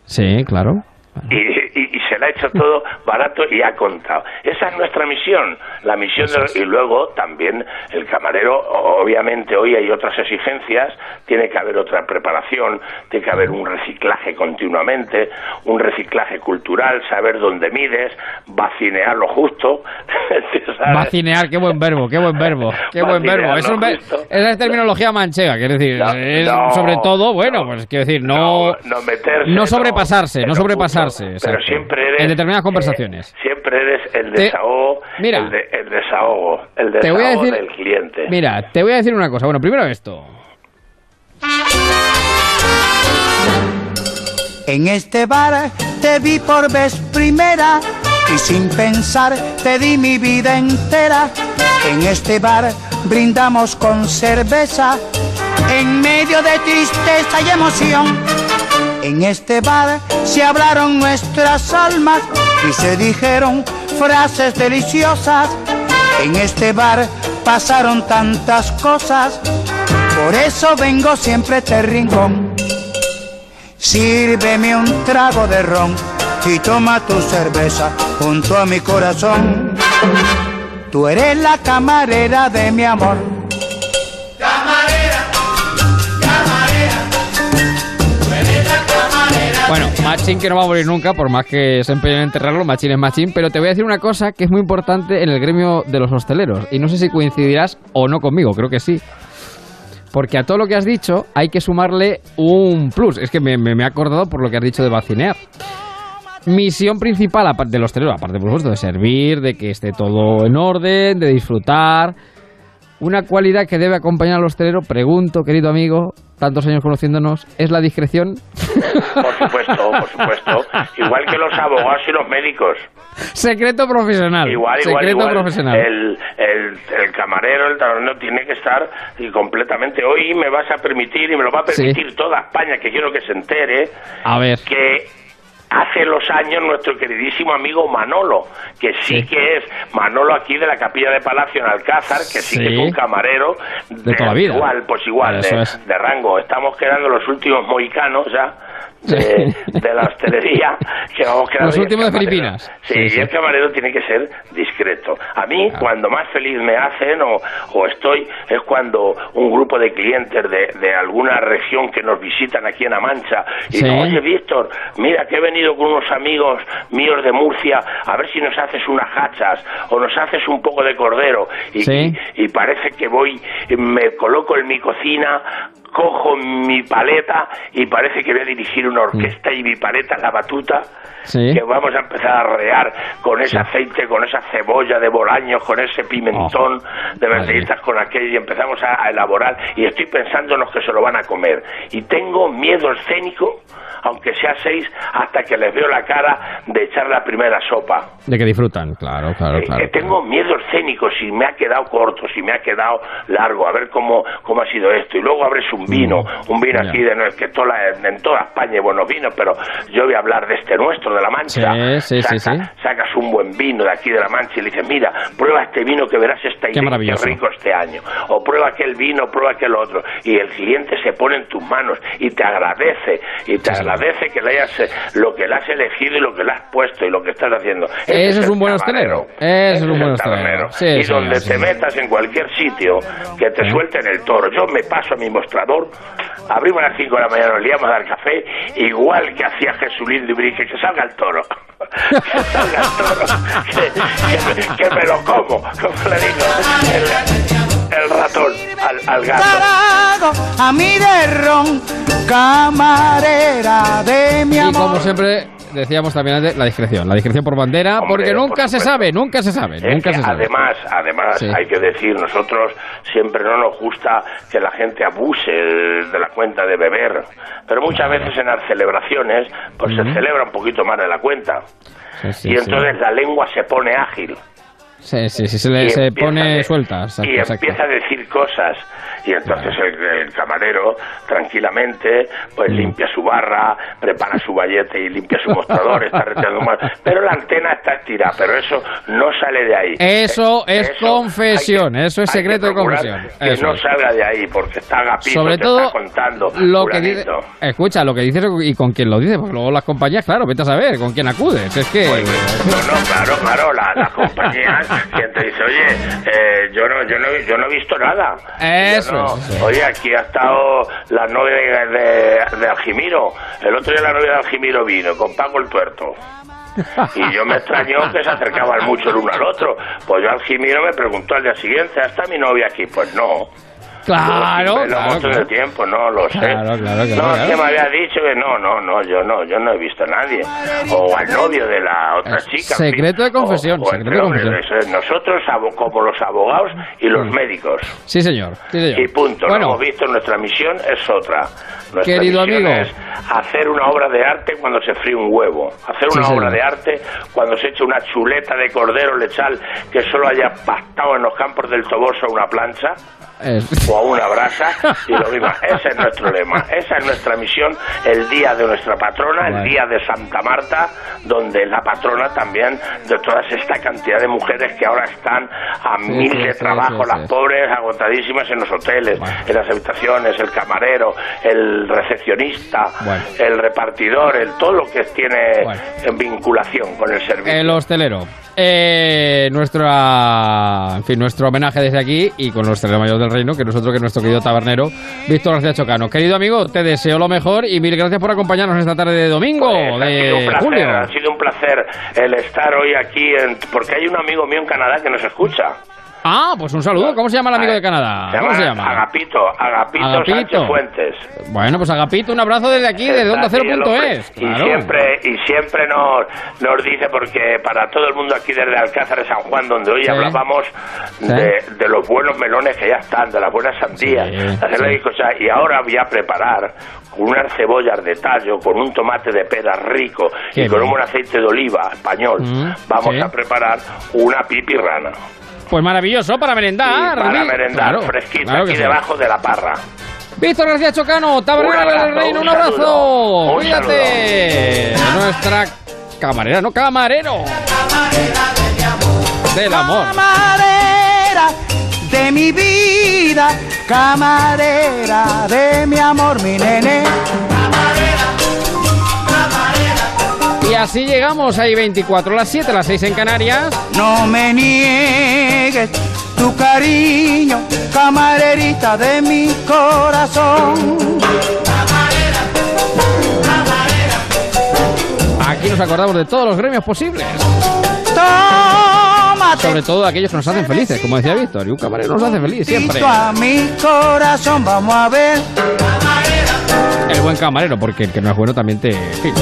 Sí, claro. Y, y- y se le ha hecho todo barato y ha contado. Esa es nuestra misión, la misión de- y luego también el camarero, obviamente hoy hay otras exigencias, tiene que haber otra preparación, tiene que haber un reciclaje continuamente, un reciclaje cultural, saber dónde mides, vacinear lo justo. Vacinear, qué buen verbo, qué buen verbo, qué buen verbo. Es, un esa es terminología manchega, quiero decir, No, es no, sobre todo, bueno, pues quiero decir, no, no meterse, no sobrepasarse, no, sobrepasarse, Pero exacto. siempre eres, en determinadas conversaciones. siempre eres el Te- desahogo, mira. el, de- el desahogo, el Te voy a desahogo decir- del cliente. Mira, te voy a decir una cosa. Bueno, primero esto. En este bar te vi por vez primera y sin pensar te di mi vida entera. En este bar brindamos con cerveza en medio de tristeza y emoción. En este bar se hablaron nuestras almas y se dijeron frases deliciosas. En este bar pasaron tantas cosas, por eso vengo siempre a este rincón. Sírveme un trago de ron y toma tu cerveza junto a mi corazón. Tú eres la camarera de mi amor. Machín que no va a morir nunca, por más que se empeñen en enterrarlo, Machín es Machín, pero te voy a decir una cosa que es muy importante en el gremio de los hosteleros, y no sé si coincidirás o no conmigo, creo que sí. Porque a todo lo que has dicho hay que sumarle un plus. Es que me, he acordado por lo que has dicho de vacinear. Misión principal del hostelero, aparte por supuesto de servir, de que esté todo en orden, de disfrutar. Una cualidad que debe acompañar al hostelero, pregunto, querido amigo, tantos años conociéndonos, ¿es la discreción? Por supuesto, por supuesto. Igual que los abogados y los médicos. Secreto profesional. Igual, igual, Secreto igual. profesional. El, el, el camarero, el tiene que estar y completamente. Hoy me vas a permitir y me lo va a Sí. permitir toda España, que quiero que se entere, A ver. que hace los años nuestro queridísimo amigo Manolo, que sí, Sí. que es Manolo aquí de la Capilla de Palacio en Alcázar, que sí, Sí. que es un camarero De toda la vida. igual, pues igual, de, es. de rango. Estamos quedando los últimos mohicanos ya. De, de la hostelería que vamos Los y últimos de Filipinas. Sí, Sí, y sí. el camarero tiene que ser discreto. A mí, cuando más feliz me hacen o, o estoy, es cuando un grupo de clientes de, de alguna región que nos visitan aquí en La Mancha y Sí. dicen, oye, Víctor, mira que he venido con unos amigos míos de Murcia, a ver si nos haces unas hachas o nos haces un poco de cordero. Y, y, y parece que voy, me coloco en mi cocina, cojo mi paleta y parece que voy a dirigir una orquesta y mi paleta es la batuta Sí. que vamos a empezar a rear con ese aceite, con esa cebolla de bolaños, con ese pimentón de verduritas, con aquello y empezamos a, a elaborar y estoy pensando en los que se lo van a comer y tengo miedo escénico aunque sea seis hasta que les veo la cara de echar la primera sopa De que disfrutan, claro, claro, eh, claro. eh, tengo miedo escénico si me ha quedado corto, si me ha quedado largo, a ver cómo, cómo ha sido esto. Y luego abres un vino, un vino Mm. ya. aquí de nue- que toda, en toda España hay buenos vinos, pero yo voy a hablar de este nuestro, de La Mancha. Sí, sí, Saca- sí. Sacas un buen vino de aquí de La Mancha y le dices, mira, prueba este vino que verás esta idea, maravilloso. rico este año. O prueba aquel vino, prueba aquel otro. Y el cliente se pone en tus manos y te agradece, y te agradece que le hayas, eh, lo que le has elegido y lo que le has puesto y lo que estás haciendo. Eso es el un buen hostelero. Eso es un buen el hostelero. y donde te metas en cualquier sitio, que te suelten el toro. Yo me paso a mi mostrador, abrimos a las 5 de la mañana, nos liamos a dar café, igual que hacía Jesulín de Brique, que salga el toro. que salga el toro, que, que- que me lo como, como le digo, el, el ratón al, al gato. A mí de ron, camarera de mi Y amor. como siempre decíamos también antes, la discreción. La discreción por bandera, Hombre, porque nunca por se sabe, nunca se sabe, Es nunca se sabe. además, además Sí. hay que decir, nosotros siempre no nos gusta que la gente abuse de la cuenta de beber, pero muchas veces en las celebraciones pues se celebra un poquito más de la cuenta Sí, sí, y entonces la lengua se pone ágil. Sí, sí, sí, se, le, se pone suelta. exacto, y exacto. empieza a decir cosas y entonces el, el camarero tranquilamente Mm. pues limpia su barra prepara su vallete y limpia su mostrador está retirando mal pero la antena está estirada pero eso no sale de ahí Eso Eh, es eso confesión, eso es secreto de confesión. que Eso no es. salga de ahí porque está agapito Sobre te todo está contando Lo que dice, escucha, lo que dices y con quién lo dice, porque luego las compañías, claro, vete a saber con quién acudes. Es que. No, no, claro, claro, la- las compañías, quien te dice, oye, eh, yo no, yo no, yo no he visto nada. Eso no- es, eso. Oye, aquí ha estado la novia de, de, de Algimiro. El otro día la novia de Algimiro vino con Paco el Tuerto. Y yo me extrañó que se acercaban mucho el uno al otro. Pues yo Algimiro me preguntó al día siguiente, ¿está mi novia aquí? Pues no. Claro, Lo claro, mucho claro. de tiempo, no lo sé. Claro, claro, claro, no, que me había dicho que no, no, no, yo no, yo no he visto a nadie. O al novio de la otra chica. Secreto de confesión, O- o secreto de confesión. es. Nosotros, como los abogados y los médicos. Sí, señor. Sí, señor. Y punto. Bueno, Lo hemos visto, nuestra misión es otra. Nuestra Querido misión amigo. es hacer una obra de arte cuando se fríe un huevo. Hacer Sí, una señor. obra de arte cuando se echa una chuleta de cordero lechal que solo haya pastado en los campos del Toboso una plancha o a una brasa y lo mismo. Ese es nuestro lema, esa es nuestra misión, el día de nuestra patrona, el día de Santa Marta, donde la patrona también de toda esta cantidad de mujeres que ahora están a Sí, mil de sí, trabajo, sí, las pobres agotadísimas en los hoteles, en las habitaciones, el camarero, el recepcionista, Bueno. el repartidor, el todo lo que tiene en vinculación con el servicio. el hostelero. Eh, nuestra, en fin, nuestro homenaje desde aquí y con hostelero mayor del reino, que nosotros, que nuestro querido tabernero, Víctor García Chocano. Querido amigo, te deseo lo mejor y mil gracias por acompañarnos esta tarde de domingo, Pues, ha sido un placer, julio. ha sido un placer el estar hoy aquí, en- porque hay un amigo mío en Canadá que nos escucha. Ah, pues un saludo. ¿Cómo se llama el amigo de Canadá? Se ¿Cómo se llama llama? Agapito, Agapito, Agapito. Sánchez Fuentes. Bueno, pues Agapito, un abrazo desde aquí, desde onda Está aquí el hombre. es. Y siempre, y siempre nos, nos dice, porque para todo el mundo aquí desde Alcázar de San Juan, donde hoy Sí. hablábamos Sí. de, de los buenos melones que ya están, de las buenas sandías, Sí, bizcocha, y ahora voy a preparar con unas cebollas de tallo, con un tomate de pera rico Qué y con bien. un buen aceite de oliva español, Mm, vamos a preparar una pipirrana. Pues maravilloso para merendar. para merendar Claro, fresquita claro aquí sí. debajo de la parra. Víctor García Chocano, abrazo, del Reino, un, abrazo. un Cuídate. Nuestra camarera, no camarero. Del amor. Camarera de mi vida, camarera de mi amor, mi nene. Y así llegamos ahí 24, las 7, las 6 en Canarias. No me niegues tu cariño, camarerita de mi corazón. Aquí nos acordamos de todos los gremios posibles. Tómate Sobre todo de aquellos que nos hacen felices, como decía Víctor. Y un camarero nos hace feliz siempre. a mi corazón, vamos a ver. El buen camarero, porque el que no es bueno también te... en fin.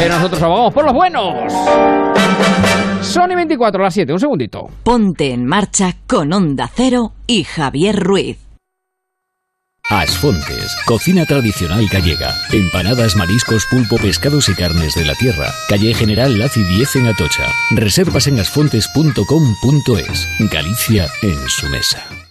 Pero nosotros abogamos por los buenos. Sony 24, las 7, un segundito. Ponte en marcha con Onda Cero y Javier Ruiz. Asfontes, cocina tradicional gallega. Empanadas, mariscos, pulpo, pescados y carnes de la tierra. Calle General Laci 10 en Atocha. Reservas en asfontes.com.es. Galicia en su mesa.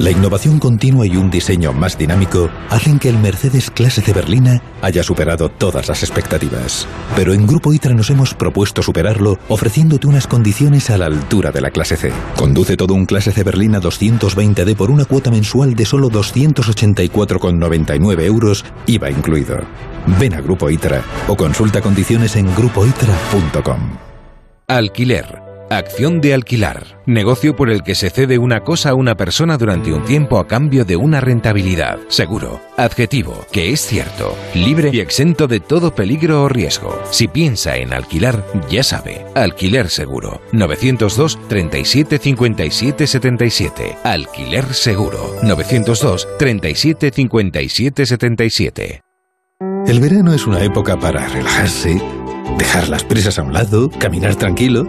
La innovación continua y un diseño más dinámico hacen que el Mercedes Clase C Berlina haya superado todas las expectativas. Pero en Grupo ITRA nos hemos propuesto superarlo ofreciéndote unas condiciones a la altura de la Clase C. Conduce todo un Clase C Berlina 220D por una cuota mensual de solo 284,99 euros, IVA incluido. Ven a Grupo ITRA o consulta condiciones en grupoitra.com. Alquiler. Acción de alquilar. Negocio por el que se cede una cosa a una persona durante un tiempo a cambio de una rentabilidad. Seguro. Adjetivo. Que es cierto. Libre y exento de todo peligro o riesgo. Si piensa en alquilar, ya sabe. Alquiler seguro. 902 37 57 77. Alquiler seguro. 902 37 57 77. El verano es una época para relajarse, dejar las prisas a un lado, caminar tranquilo.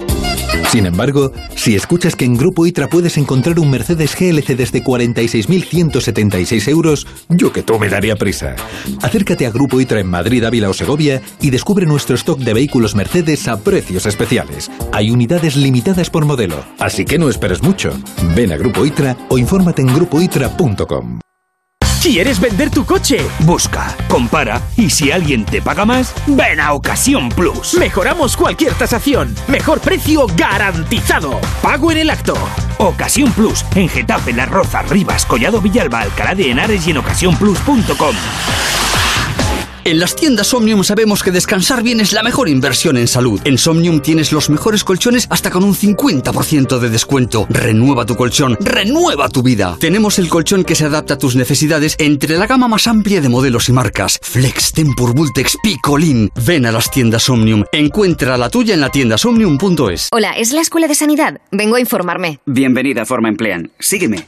Sin embargo, si escuchas que en Grupo ITRA puedes encontrar un Mercedes GLC desde 46.176 euros, yo que tú me daría prisa. Acércate a Grupo ITRA en Madrid, Ávila o Segovia y descubre nuestro stock de vehículos Mercedes a precios especiales. Hay unidades limitadas por modelo, así que no esperes mucho. Ven a Grupo ITRA o infórmate en grupoitra.com. ¿Quieres vender tu coche? Busca, compara y si alguien te paga más, ven a Ocasión Plus. Mejoramos cualquier tasación. Mejor precio garantizado. Pago en el acto. Ocasión Plus en Getafe, Las Rozas, Rivas, Collado Villalba, Alcalá de Henares y en ocasiónplus.com. En las tiendas Omnium sabemos que descansar bien es la mejor inversión en salud. En Somnium tienes los mejores colchones hasta con un 50% de descuento. Renueva tu colchón, renueva tu vida. Tenemos el colchón que se adapta a tus necesidades entre la gama más amplia de modelos y marcas. Flex, Tempur, Vultex, Picolin. Ven a las tiendas Omnium. Encuentra la tuya en la tienda somnium.es. Hola, ¿es la Escuela de Sanidad? Vengo a informarme. Bienvenida a Forma Emplean. Sígueme.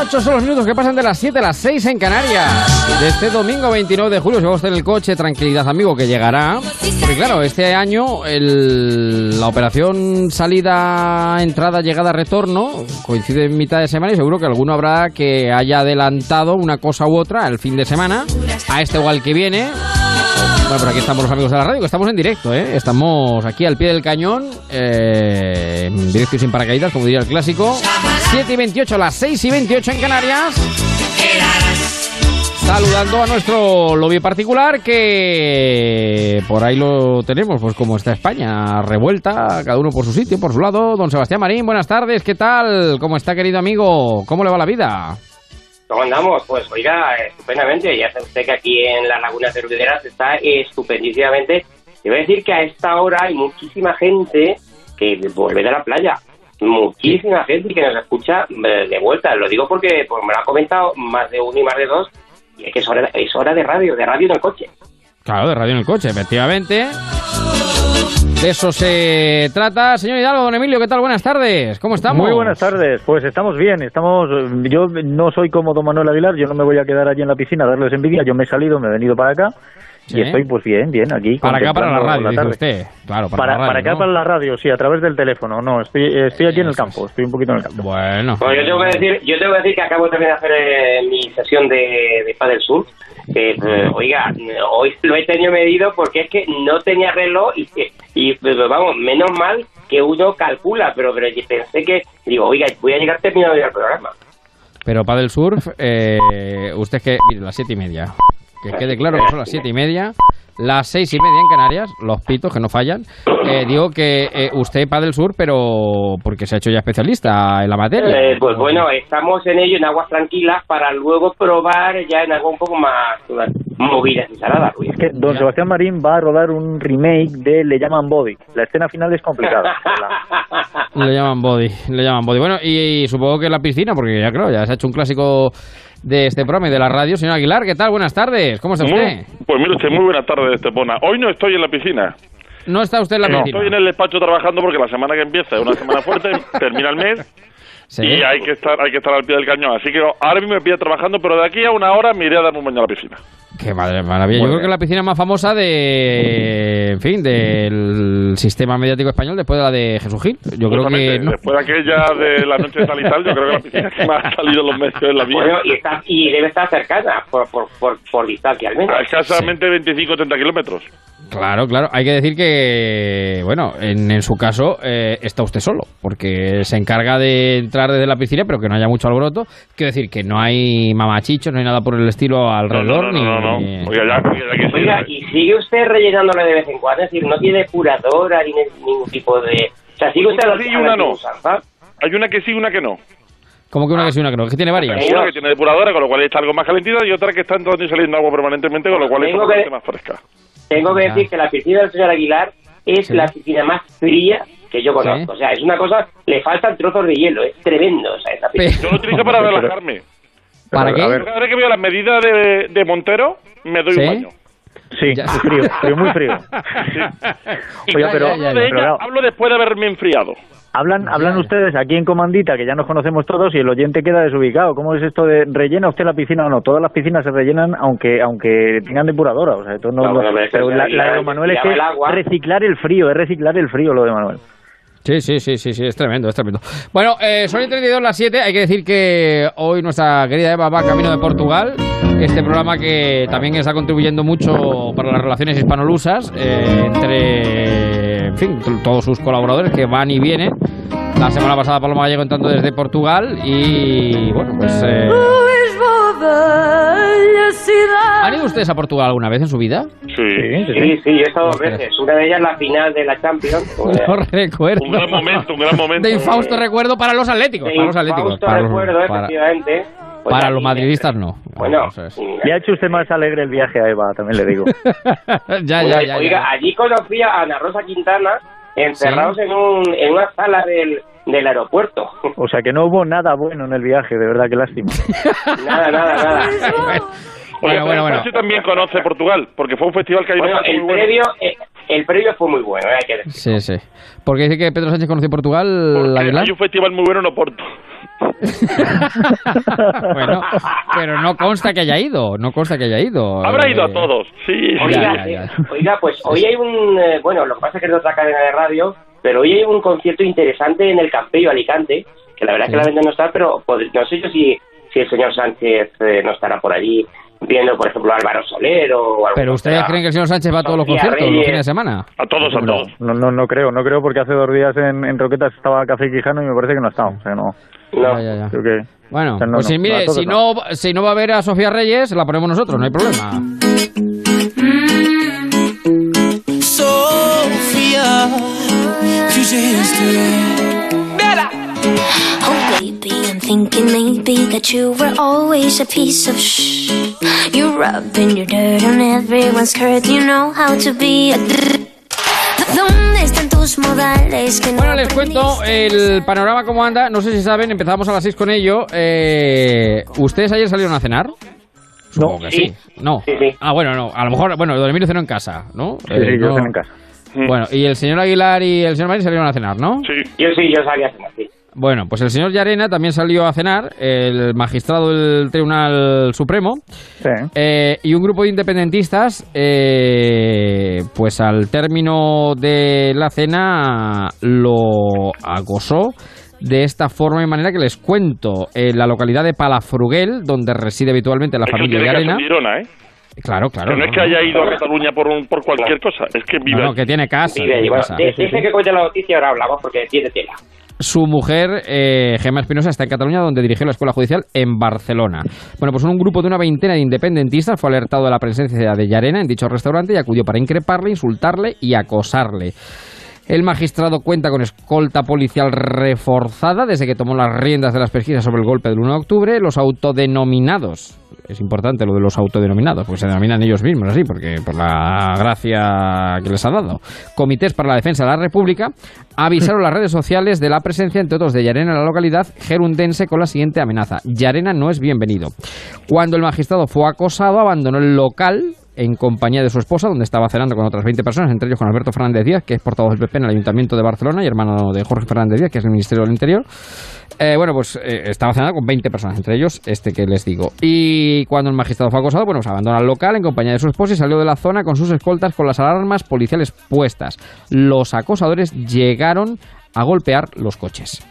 8 son los minutos que pasan de las 7 a las 6 en Canarias. Este domingo 29 de julio, si vamos en el coche, tranquilidad, amigo, que llegará. Porque claro, este año la operación salida, entrada, llegada, retorno coincide en mitad de semana y seguro que alguno habrá que haya adelantado una cosa u otra el fin de semana a este o al que viene. Bueno, pero aquí estamos los amigos de la radio, que estamos en directo, ¿eh? Estamos aquí al pie del cañón, eh, en directo y sin paracaídas, como diría el clásico. 7 y 28, las 6 y 28 en Canarias. Saludando a nuestro lobby particular, que por ahí lo tenemos, pues como está España, revuelta, cada uno por su sitio, por su lado. Don Sebastián Marín, buenas tardes, ¿qué tal? ¿Cómo está, querido amigo? ¿Cómo le va la vida? ¿Cómo andamos? Pues oiga, estupendamente. Ya sabe usted que aquí en la Laguna Cerveceras está estupendísimamente. Te voy a decir que a esta hora hay muchísima gente que vuelve de la playa. Muchísima gente que nos escucha eh, de vuelta. Lo digo porque pues, me lo ha comentado más de uno y más de dos. Y es que es hora, es hora de radio, de radio en el coche. Claro, de radio en el coche, efectivamente. De eso se trata. Señor Hidalgo, don Emilio, ¿qué tal? Buenas tardes. ¿Cómo estamos? Muy buenas tardes. Pues estamos bien. Estamos. Yo no soy como don Manuel Aguilar. Yo no me voy a quedar allí en la piscina a darles envidia. Yo me he salido, me he venido para acá. Sí. Y estoy, pues bien, bien, aquí. Para acá, para la radio, dice tarde. usted. Claro, para, Para, la radio, para acá, ¿no? para la radio, sí, a través del teléfono. No, estoy, estoy allí en el campo. Estoy un poquito en el campo. Bueno. Pues yo tengo que decir, yo tengo que decir que acabo también de hacer eh, mi sesión de, de Padel Sur. Eh, oiga, hoy lo he tenido medido porque es que no tenía reloj y, y, pues, vamos, menos mal que uno calcula, pero, pero pensé que, digo, oiga, voy a llegar terminado ya el programa. Pero para el surf, eh, usted que... Mire, las siete y media. Que quede claro que son las siete y media. Las seis y media en Canarias, los pitos que no fallan. Eh, digo que eh, usted para el sur, pero porque se ha hecho ya especialista en la materia. Eh, pues bueno, estamos en ello en aguas tranquilas para luego probar ya en algo un poco más movidas y saladas, Luis. Es que don Sebastián Marín va a rodar un remake de Le llaman Body. La escena final es complicada. Le llaman body, le llaman body. Bueno, y, supongo que la piscina, porque ya creo, ya se ha hecho un clásico de este programa y de la radio. Señor Aguilar, ¿qué tal? Buenas tardes. ¿Cómo está usted? Muy- pues mire usted, muy buena tarde, Estepona. Hoy no estoy en la piscina. No está usted en la No, piscina. estoy en el despacho trabajando porque la semana que empieza es una semana fuerte, termina el mes Sí. y hay que estar hay que estar al pie del cañón. Así que ahora mismo me pilla trabajando, pero de aquí a una hora me iré a darme un baño a la piscina. Qué madre maravilla. Yo creo que es la piscina más famosa de, en fin, del sistema mediático español después de la de Jesús Gil. Yo creo que no. Después de aquella de la noche de tal y tal, yo creo que la piscina que más ha salido en los medios en la vida. Bueno, y, está, y debe estar cercana, por, por, por, por distancia al menos. A escasamente 25 o 30 kilómetros. Claro, claro. Hay que decir que, bueno, en, en su caso eh, está usted solo, porque se encarga de entrar desde la piscina, pero que no haya mucho alboroto. Quiero decir que no hay mamachichos, no hay nada por el estilo alrededor. no, no, no, ni- no. Oiga, ya, oiga, ya que sí, Oiga, y sigue usted rellenándole de vez en cuando, es decir, no tiene depuradora ni ningún tipo de... O sea, sigue usted Sí, una no. usanza. Hay una que sí y una que no. Como que una que sí, una que no, que tiene varias. Una que tiene depuradora, con lo cual está algo más calentita, y otra que está entrando y saliendo agua permanentemente, con lo cual está que- más fresca. Tengo que decir que la piscina del señor Aguilar es Sí. la piscina más fría que yo conozco. O sea, es una cosa, le faltan trozos de hielo, es tremendo. O sea, esa piscina. Yo lo utilizo para relajarme. ¿Para qué? Cada vez que veo las medidas de, de Montero, me doy ¿Sí? un baño. Sí, es frío, frío, muy frío. Oye, pero- hablo de pero ella, claro. hablo después de haberme enfriado. Hablan, hablan ustedes aquí en Comandita, que ya nos conocemos todos, y el oyente queda desubicado. ¿Cómo es esto de rellena usted la piscina o no? Todas las piscinas se rellenan aunque aunque tengan depuradora. O sea, esto no, No, no- bueno, pero es la, de Manuel es que el agua. reciclar el frío, es reciclar el frío lo de Manuel. Sí, sí, sí, sí, sí, es tremendo, es tremendo. Bueno, eh, son y 32 las 7. Hay que decir que hoy nuestra querida Eva va camino de Portugal. Este programa que también está contribuyendo mucho para las relaciones hispanolusas eh, entre, en fin, todos sus colaboradores que van y vienen. La semana pasada Paloma Gallego entrando desde Portugal y, bueno, pues... eh, ¿Han ido ustedes a Portugal alguna vez en su vida? Sí, Sí, sí, yo he estado dos veces. Una de ellas la final de la Champions. pues, No recuerdo. Un gran momento, un gran momento. De infausto recuerdo para los atléticos. de Para los atléticos. infausto Para recuerdo, para- efectivamente. Pues para los madridistas no. Bueno, Eso es. Le ha hecho usted más alegre el viaje a Eva, también le digo. ya, ya, ya, oiga, ya. allí conocí a Ana Rosa Quintana encerrados en, un, en una sala del, del aeropuerto. O sea que no hubo nada bueno en el viaje, de verdad, qué lástima. nada, nada, nada. Bueno, bueno, Pedro bueno. Sánchez también conoce Portugal, porque fue un festival que hay Bueno, el muy bueno. previo, eh, el previo fue muy bueno, eh, hay que decir. Sí, sí. Porque dice que Pedro Sánchez conoció Portugal, Porque Aguilar. hay un festival muy bueno en Oporto. Bueno, pero no consta que haya ido, no consta que haya ido. Habrá ido a Eh, todos, sí. Oiga, ya, ya. eh, oiga, pues hoy hay un... eh, bueno, lo que pasa es que es de otra cadena de radio, pero hoy hay un concierto interesante en el Campello Alicante, que la verdad es que Sí. la venta no está, pero no sé yo si, si el señor Sánchez eh, no estará por allí viendo, por ejemplo, a Álvaro Soler o algo Pero ustedes creen que el señor Sánchez va a todos los Sofía conciertos los fines de semana. A todos, a No, todos. no, no, no creo, no creo porque hace dos días en, en Roquetas estaba Café Quijano y me parece que no ha estado. O sea, no. Ya, ya, ya. Creo que. Bueno, o sea, no, pues no, si, mire, si no. no, si no va a ver a Sofía Reyes, la ponemos nosotros, no hay problema. Sophia, baby, I'm thinking maybe that you were always a piece of shh. You're rubbing your dirt on everyone's skirt. You know how to be a. d- ¿Dónde están tus modales que no Bueno, les cuento el panorama cómo anda. No sé si saben, empezamos a las 6 con ello. Eh, ¿Ustedes ayer salieron a cenar? Supongo que sí. No. Ah, bueno, no. A lo mejor, bueno, Emilio cenó en casa, ¿no? Sí, sí, yo no. cené en casa. Bueno, y el señor Aguilar y el señor Marín salieron a cenar, ¿no? Sí. Yo sí, yo sabía cenar, sí. Bueno, pues el señor Llarena también salió a cenar, el magistrado del Tribunal Supremo, eh, y un grupo de independentistas, eh, pues al término de la cena lo acosó de esta forma y manera que les cuento. En la localidad de Palafruguel, donde reside habitualmente la Es que familia en Girona, ¿eh? Claro, claro. que no es que haya ido a Cataluña por, un, por cualquier cosa, es que vive No, no, que tiene casa. Vive allí. tiene Bueno, casa. de- dice que cuente la noticia ahora hablamos porque tiene tela. Su mujer, eh, Gemma Espinosa, está en Cataluña, donde dirigió la escuela judicial en Barcelona. Bueno, pues un grupo de una veintena de independentistas fue alertado de la presencia de Llarena en dicho restaurante y acudió para increparle, insultarle y acosarle. El magistrado cuenta con escolta policial reforzada desde que tomó las riendas de las pesquisas sobre el golpe del 1 de octubre. Los autodenominados, es importante lo de los autodenominados, porque se denominan ellos mismos así, porque por la gracia que les ha dado. Comités para la Defensa de la República avisaron las redes sociales de la presencia, entre otros, de Llarena en la localidad gerundense con la siguiente amenaza. Llarena no es bienvenido. Cuando el magistrado fue acosado, abandonó el local en compañía de su esposa, donde estaba cenando con otras 20 personas, entre ellos con Alberto Fernández Díaz, que es portavoz del PP en el Ayuntamiento de Barcelona y hermano de Jorge Fernández Díaz, que es el Ministerio del Interior. Eh, bueno, pues eh, estaba cenando con 20 personas, entre ellos este que les digo. Y cuando el magistrado fue acosado, bueno, pues abandona el local en compañía de su esposa y salió de la zona con sus escoltas con las alarmas policiales puestas. Los acosadores llegaron a golpear los coches.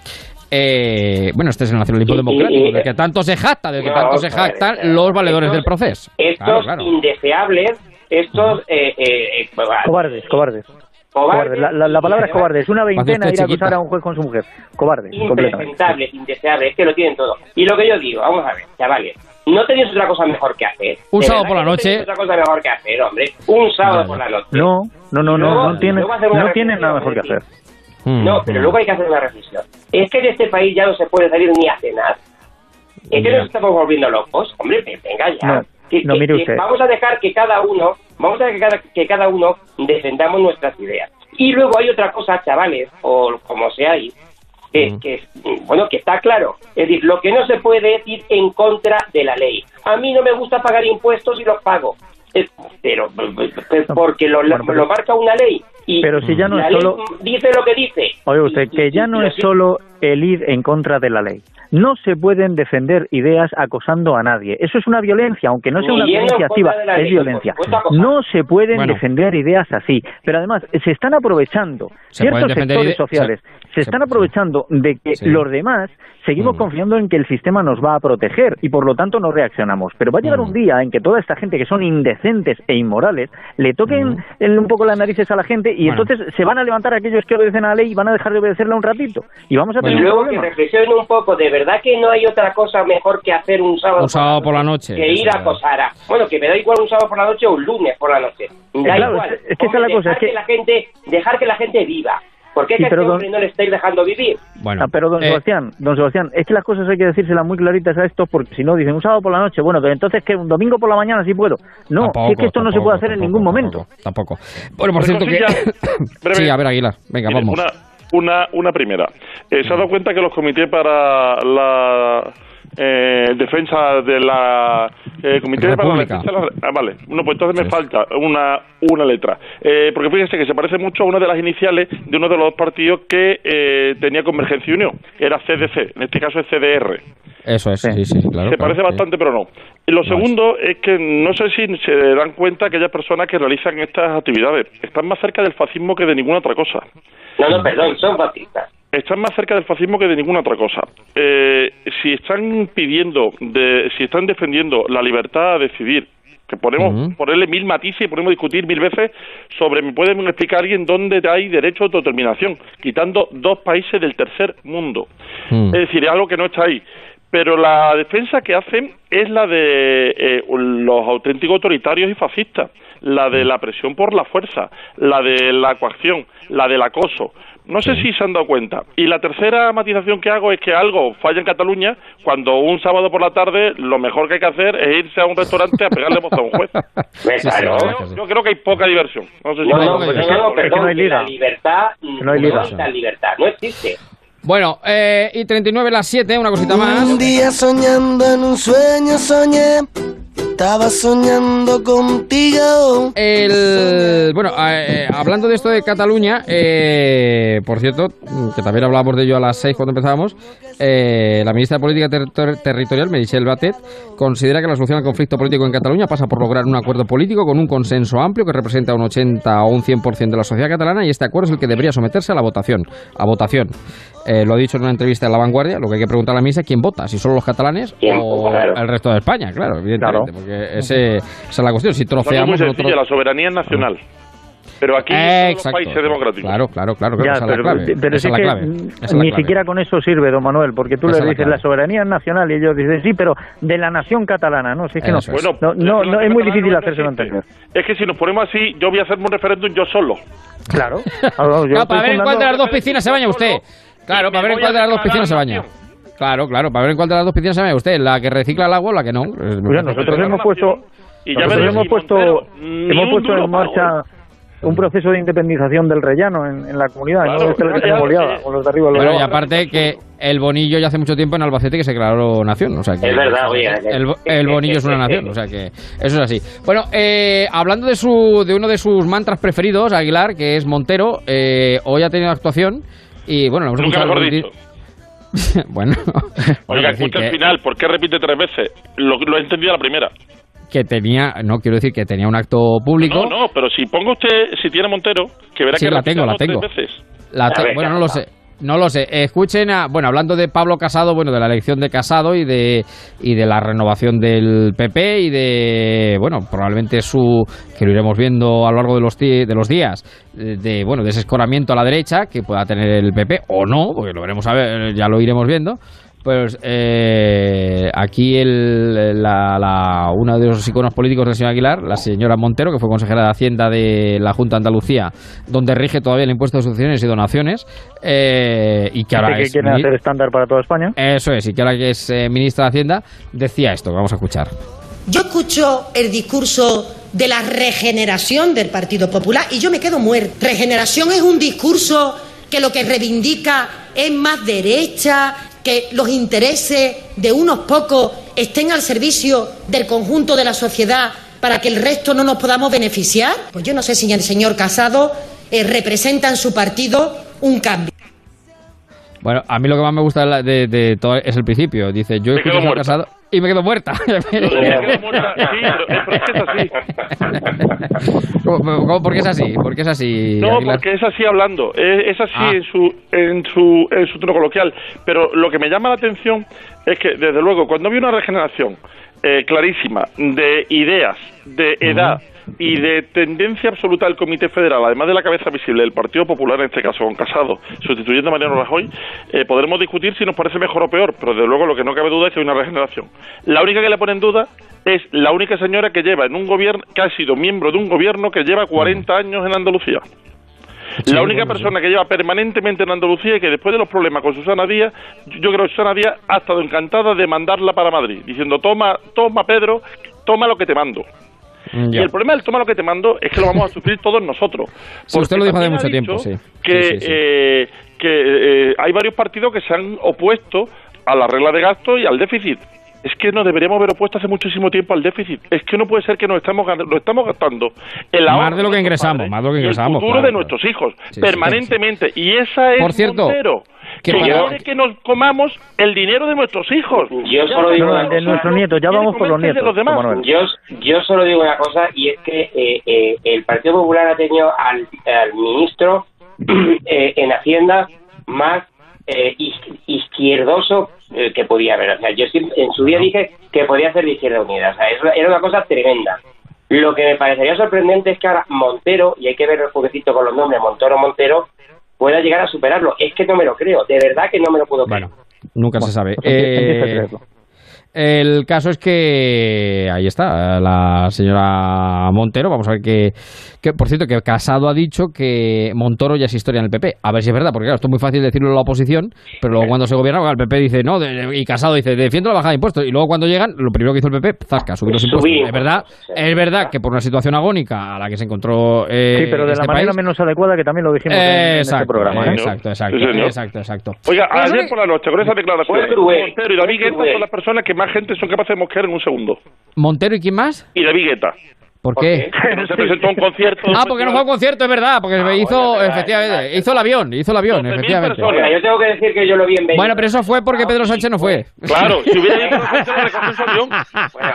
Eh, bueno, este es el nacionalismo Y- democrático, y- de que tanto se jacta, de que No, tanto se jactan los valedores del proceso. Estos Claro, claro. indeseables, estos eh, eh, eh, Cobardes, cobardes. Cobardes. La, la- la palabra es cobarde. Es una veintena ir a acusar a un juez con su mujer. Cobarde, completamente. impresentables, indeseables, es que lo tienen todo. Y lo que yo digo, vamos a ver, chavales, no tenéis otra cosa mejor que hacer. Un sábado por la no noche. tenéis otra cosa mejor que hacer, hombre. Un sábado por la noche. No, no, no, no, no tiene, una no tienen nada mejor que hacer. Mm, No, pero luego hay que hacer una reflexión. Es que en este país ya no se puede salir ni a cenar. Es que nos estamos volviendo locos. Hombre, ve- venga ya. No, Que- no, mire que usted. Vamos a dejar que cada uno, vamos a dejar que cada, que cada uno defendamos nuestras ideas. Y luego hay otra cosa, chavales, o como sea ahí, que, que, bueno, que está claro. Es decir, lo que no se puede es ir en contra de la ley. A mí no me gusta pagar impuestos y los pago. Pero, pero porque lo, Bueno, pero- lo marca una ley. Y Pero si ya no la es solo- dice lo que dice. Oye usted, que ya no es solo el ir en contra de la ley. No se pueden defender ideas acosando a nadie. Eso es una violencia, aunque no sea una violencia activa, es ley, violencia. No se pueden Bueno. defender ideas así. Pero además, se están aprovechando, Se ciertos sectores sociales, se- se están aprovechando de que Sí. los demás seguimos Mm. confiando en que el sistema nos va a proteger y por lo tanto no reaccionamos. Pero va a llegar Mm. un día en que toda esta gente que son indecentes e inmorales le toquen el- un poco las narices a la gente y Mm. Bueno. entonces se van a levantar aquellos que obedecen a la ley y van a dejar de obedecerla un ratito. Y vamos a Y luego que reflexionen un poco, de verdad que no hay otra cosa mejor que hacer un sábado, Un sábado por la noche. que ir a acosar a... Bueno, que me da igual un sábado por la noche o un lunes por la noche. Da claro, igual. es- es que esa es la cosa, dejar es que- la gente, dejar que la gente viva. ¿Por qué Sí, que este don- hombre no le estáis dejando vivir? Bueno, Ah, pero don eh, Sebastián, don Sebastián, es que las cosas hay que decírselas muy claritas a estos porque si no dicen un sábado por la noche, bueno, pero entonces que un domingo por la mañana sí puedo. No, Tampoco, si es que esto no se puede hacer en tampoco, ningún momento. Tampoco. Bueno, por cierto que... sí, a ver, Aguilar, venga, vamos. Una, una, una primera. Eh, ¿Se ha dado cuenta que los comités para la eh, defensa de la... Eh, comité para la defensa de la- ah, vale. No, pues entonces me falta una, una letra. Eh, porque fíjense que se parece mucho a una de las iniciales de uno de los partidos que eh, tenía Convergencia y Unión. Era CDC, en este caso es CDR. Eso es, sí, sí, claro. se claro, parece bastante, pero no. Y lo segundo es que no sé si se dan cuenta aquellas personas que realizan estas actividades. Están más cerca del fascismo que de ninguna otra cosa. No, no, perdón, son fascistas. Están más cerca del fascismo que de ninguna otra cosa. Eh, si están pidiendo, de, si están defendiendo la libertad a decidir, que podemos ponerle mil matices y podemos discutir mil veces sobre, ¿me puede explicar alguien dónde hay derecho a autodeterminación? Quitando dos países del tercer mundo. Mm. Es decir, es algo que no está ahí. Pero la defensa que hacen es la de eh, los auténticos autoritarios y fascistas, la de la presión por la fuerza, la de la coacción, la del acoso. No sé si se han dado cuenta. Y la tercera matización que hago es que algo falla en Cataluña cuando un sábado por la tarde lo mejor que hay que hacer es irse a un restaurante a pegarle voz a un juez. claro. Yo, yo creo que hay poca diversión. No sé si No, no, no, no, perdón, no hay la libertad no hay la libertad, no existe. Bueno, eh, y 39 las 7, una cosita más. Un día soñando en un sueño soñé, estaba soñando contigo. El, bueno, eh, hablando de esto de Cataluña, eh, por cierto, que también hablábamos de ello a las 6 cuando empezábamos, eh, la ministra de Política Ter- Territorial, Meritxell Batet, considera que la solución al conflicto político en Cataluña pasa por lograr un acuerdo político con un consenso amplio que representa un 80 o un 100% de la sociedad catalana y este acuerdo es el que debería someterse a la votación. A votación. Eh, lo ha dicho en una entrevista en La Vanguardia, lo que hay que preguntar a la ministra es quién vota, si solo los catalanes ¿Quién? o Claro. el resto de España, claro, evidentemente, porque ese, esa es la cuestión. Si muy troceamos otro... la soberanía es nacional. Pero aquí Eh, todos los países democráticos. Claro, claro, claro, Ya, esa es la pero, clave. pero esa es la que clave. esa la ni clave. siquiera con eso sirve, don Manuel, porque tú Esa le la dices clave. la soberanía es nacional y ellos dicen sí, pero de la nación catalana, no, si es que no, es. Bueno, no, no, la no, es muy difícil no existe. entender. Es que si nos ponemos así, yo voy a hacerme un referéndum yo solo. Claro. Ahora, yo para ver en cuál de las dos piscinas se baña usted. Claro, para ver en cuál de las dos piscinas se baña. Claro, claro, para ver en cuál de las dos piscinas se baña usted. La que recicla el agua o la que no. Mira, nosotros hemos puesto Y ya nosotros hemos puesto hemos puesto en marcha un proceso de independización del rellano en, en la comunidad. Claro, no es que eh, con los de arriba. los de Bueno, y aparte que el Bonillo ya hace mucho tiempo en Albacete que se declaró nación. O sea que Es verdad, oye, El, el Bonillo es una nación, o sea que eso es así. Bueno, eh, hablando de, su, de uno de sus mantras preferidos, Aguilar, que es Montero, eh, hoy ha tenido actuación y bueno, lo hemos Nunca mejor di- dicho. bueno, Oiga, escucha que- el final, ¿por qué repite tres veces? Lo, lo he entendido a la primera. que tenía, no quiero decir que tenía un acto público. No, no, pero si pongo usted, si tiene Montero, que verá Sí, que la tengo, la tengo. veces. La te- bueno, no lo sé. No lo sé. Escuchen, a, bueno, hablando de Pablo Casado, bueno, de la elección de Casado y de y de la renovación del PP y de, bueno, probablemente su que lo iremos viendo a lo largo de los de los días de, de, bueno, de ese escoramiento a la derecha que pueda tener el PP o no, porque lo veremos a ver, ya lo iremos viendo. Pues eh, aquí el, la, la- una de los iconos políticos del señor Aguilar, la señora Montero, que fue consejera de Hacienda de la Junta de Andalucía, donde rige todavía el impuesto de sucesiones y donaciones, eh, y que ahora que es quieren hacer estándar para toda España. Eso es, y que ahora que es eh, ministra de Hacienda, decía esto, que vamos a escuchar. Yo escucho el discurso de la regeneración del Partido Popular y yo me quedo muerto. Regeneración es un discurso que lo que reivindica es más derecha, que los intereses de unos pocos estén al servicio del conjunto de la sociedad para que el resto no nos podamos beneficiar. Pues yo no sé si el señor Casado eh, representa en su partido un cambio. Bueno, a mí lo que más me gusta de, la- de- de todo es el principio. Dice, yo escucho a Casado y me quedo muerta. ¿Cómo- cómo- ¿Por qué es así? ¿Por qué es así? No, Aguilar? porque es así hablando, es, es así Ah. en su en su en su tono coloquial. Pero lo que me llama la atención es que, desde luego, cuando había una regeneración eh, clarísima de ideas, de edad y de tendencia absoluta del Comité Federal, además de la cabeza visible del Partido Popular, en este caso con Casado, sustituyendo a Mariano Rajoy, eh, podremos discutir si nos parece mejor o peor, pero desde luego lo que no cabe duda es que hay una regeneración. La única que le pone en duda es la única señora que lleva en un gobierno, que ha sido miembro de un gobierno que lleva 40 años en Andalucía. La única persona que lleva permanentemente en Andalucía y que después de los problemas con Susana Díaz, yo creo que Susana Díaz ha estado encantada de mandarla para Madrid, diciendo, toma, toma Pedro, toma lo que te mando. Mm, Y el problema del toma lo que te mando es que lo vamos a sufrir todos nosotros. Sí, usted lo dijo hace mucho tiempo, sí. Que, Sí, sí, sí. eh, que eh, hay varios partidos que se han opuesto a la regla de gasto y al déficit. Es que nos deberíamos haber opuesto hace muchísimo tiempo al déficit. Es que no puede ser que nos estamos, lo estamos gastando el Más ahorro de lo que ingresamos, padres más de lo que ingresamos, El futuro claro, de claro. nuestros hijos, Sí, sí, permanentemente. Y esa es Por cierto, Montero, que que para- quiere que nos comamos el dinero de nuestros hijos. Yo solo digo una de nuestros nietos, ya vamos por los nietos. los demás. Yo, yo solo digo una cosa y es que eh, eh, el Partido Popular ha tenido al, al ministro eh, en Hacienda más eh, iz- izquierdoso eh, que podía haber. O sea, yo siempre- en su día dije que podía ser de Izquierda Unida. O sea, eso era una cosa tremenda. Lo que me parecería sorprendente es que ahora Montero, y hay que ver el jueguecito con los nombres, Montero, Montero, pueda llegar a superarlo. Es que no me lo creo, de verdad que no me lo puedo creer. Nunca se sabe. pues Eh. El caso es que ahí está la señora Montero. Vamos a ver que, que, por cierto, que Casado ha dicho que Montoro ya es historia en el PP. A ver si es verdad, porque claro, esto es muy fácil decirlo en la oposición, pero luego cuando se gobierna, el PP dice no, de- de- y Casado dice defiendo la bajada de impuestos. Y luego cuando llegan, lo primero que hizo el PP, zasca, subir los impuestos. Es verdad, es verdad que por una situación agónica a la que se encontró eh, Sí, pero de la este manera país, menos adecuada que también lo dijimos en- en, este programa. ¿eh? exacto, exacto, Sí, exacto, exacto. Oiga, ayer ¿sabe- por la noche, con esa declaración. Montero y David Guetta son las personas que más gente son capaces de mosquear en un segundo. Montero y quién más? Y David Guetta. ¿Por qué? Se presentó a un concierto. Ah, porque no fue a un concierto, es verdad, porque Ah, hizo, efectivamente, hizo el avión, hizo el avión, efectivamente. Oiga, yo tengo que decir que yo lo vi en. Bueno, pero eso fue porque Pedro Sánchez no fue. Claro, si hubiera ido a su avión.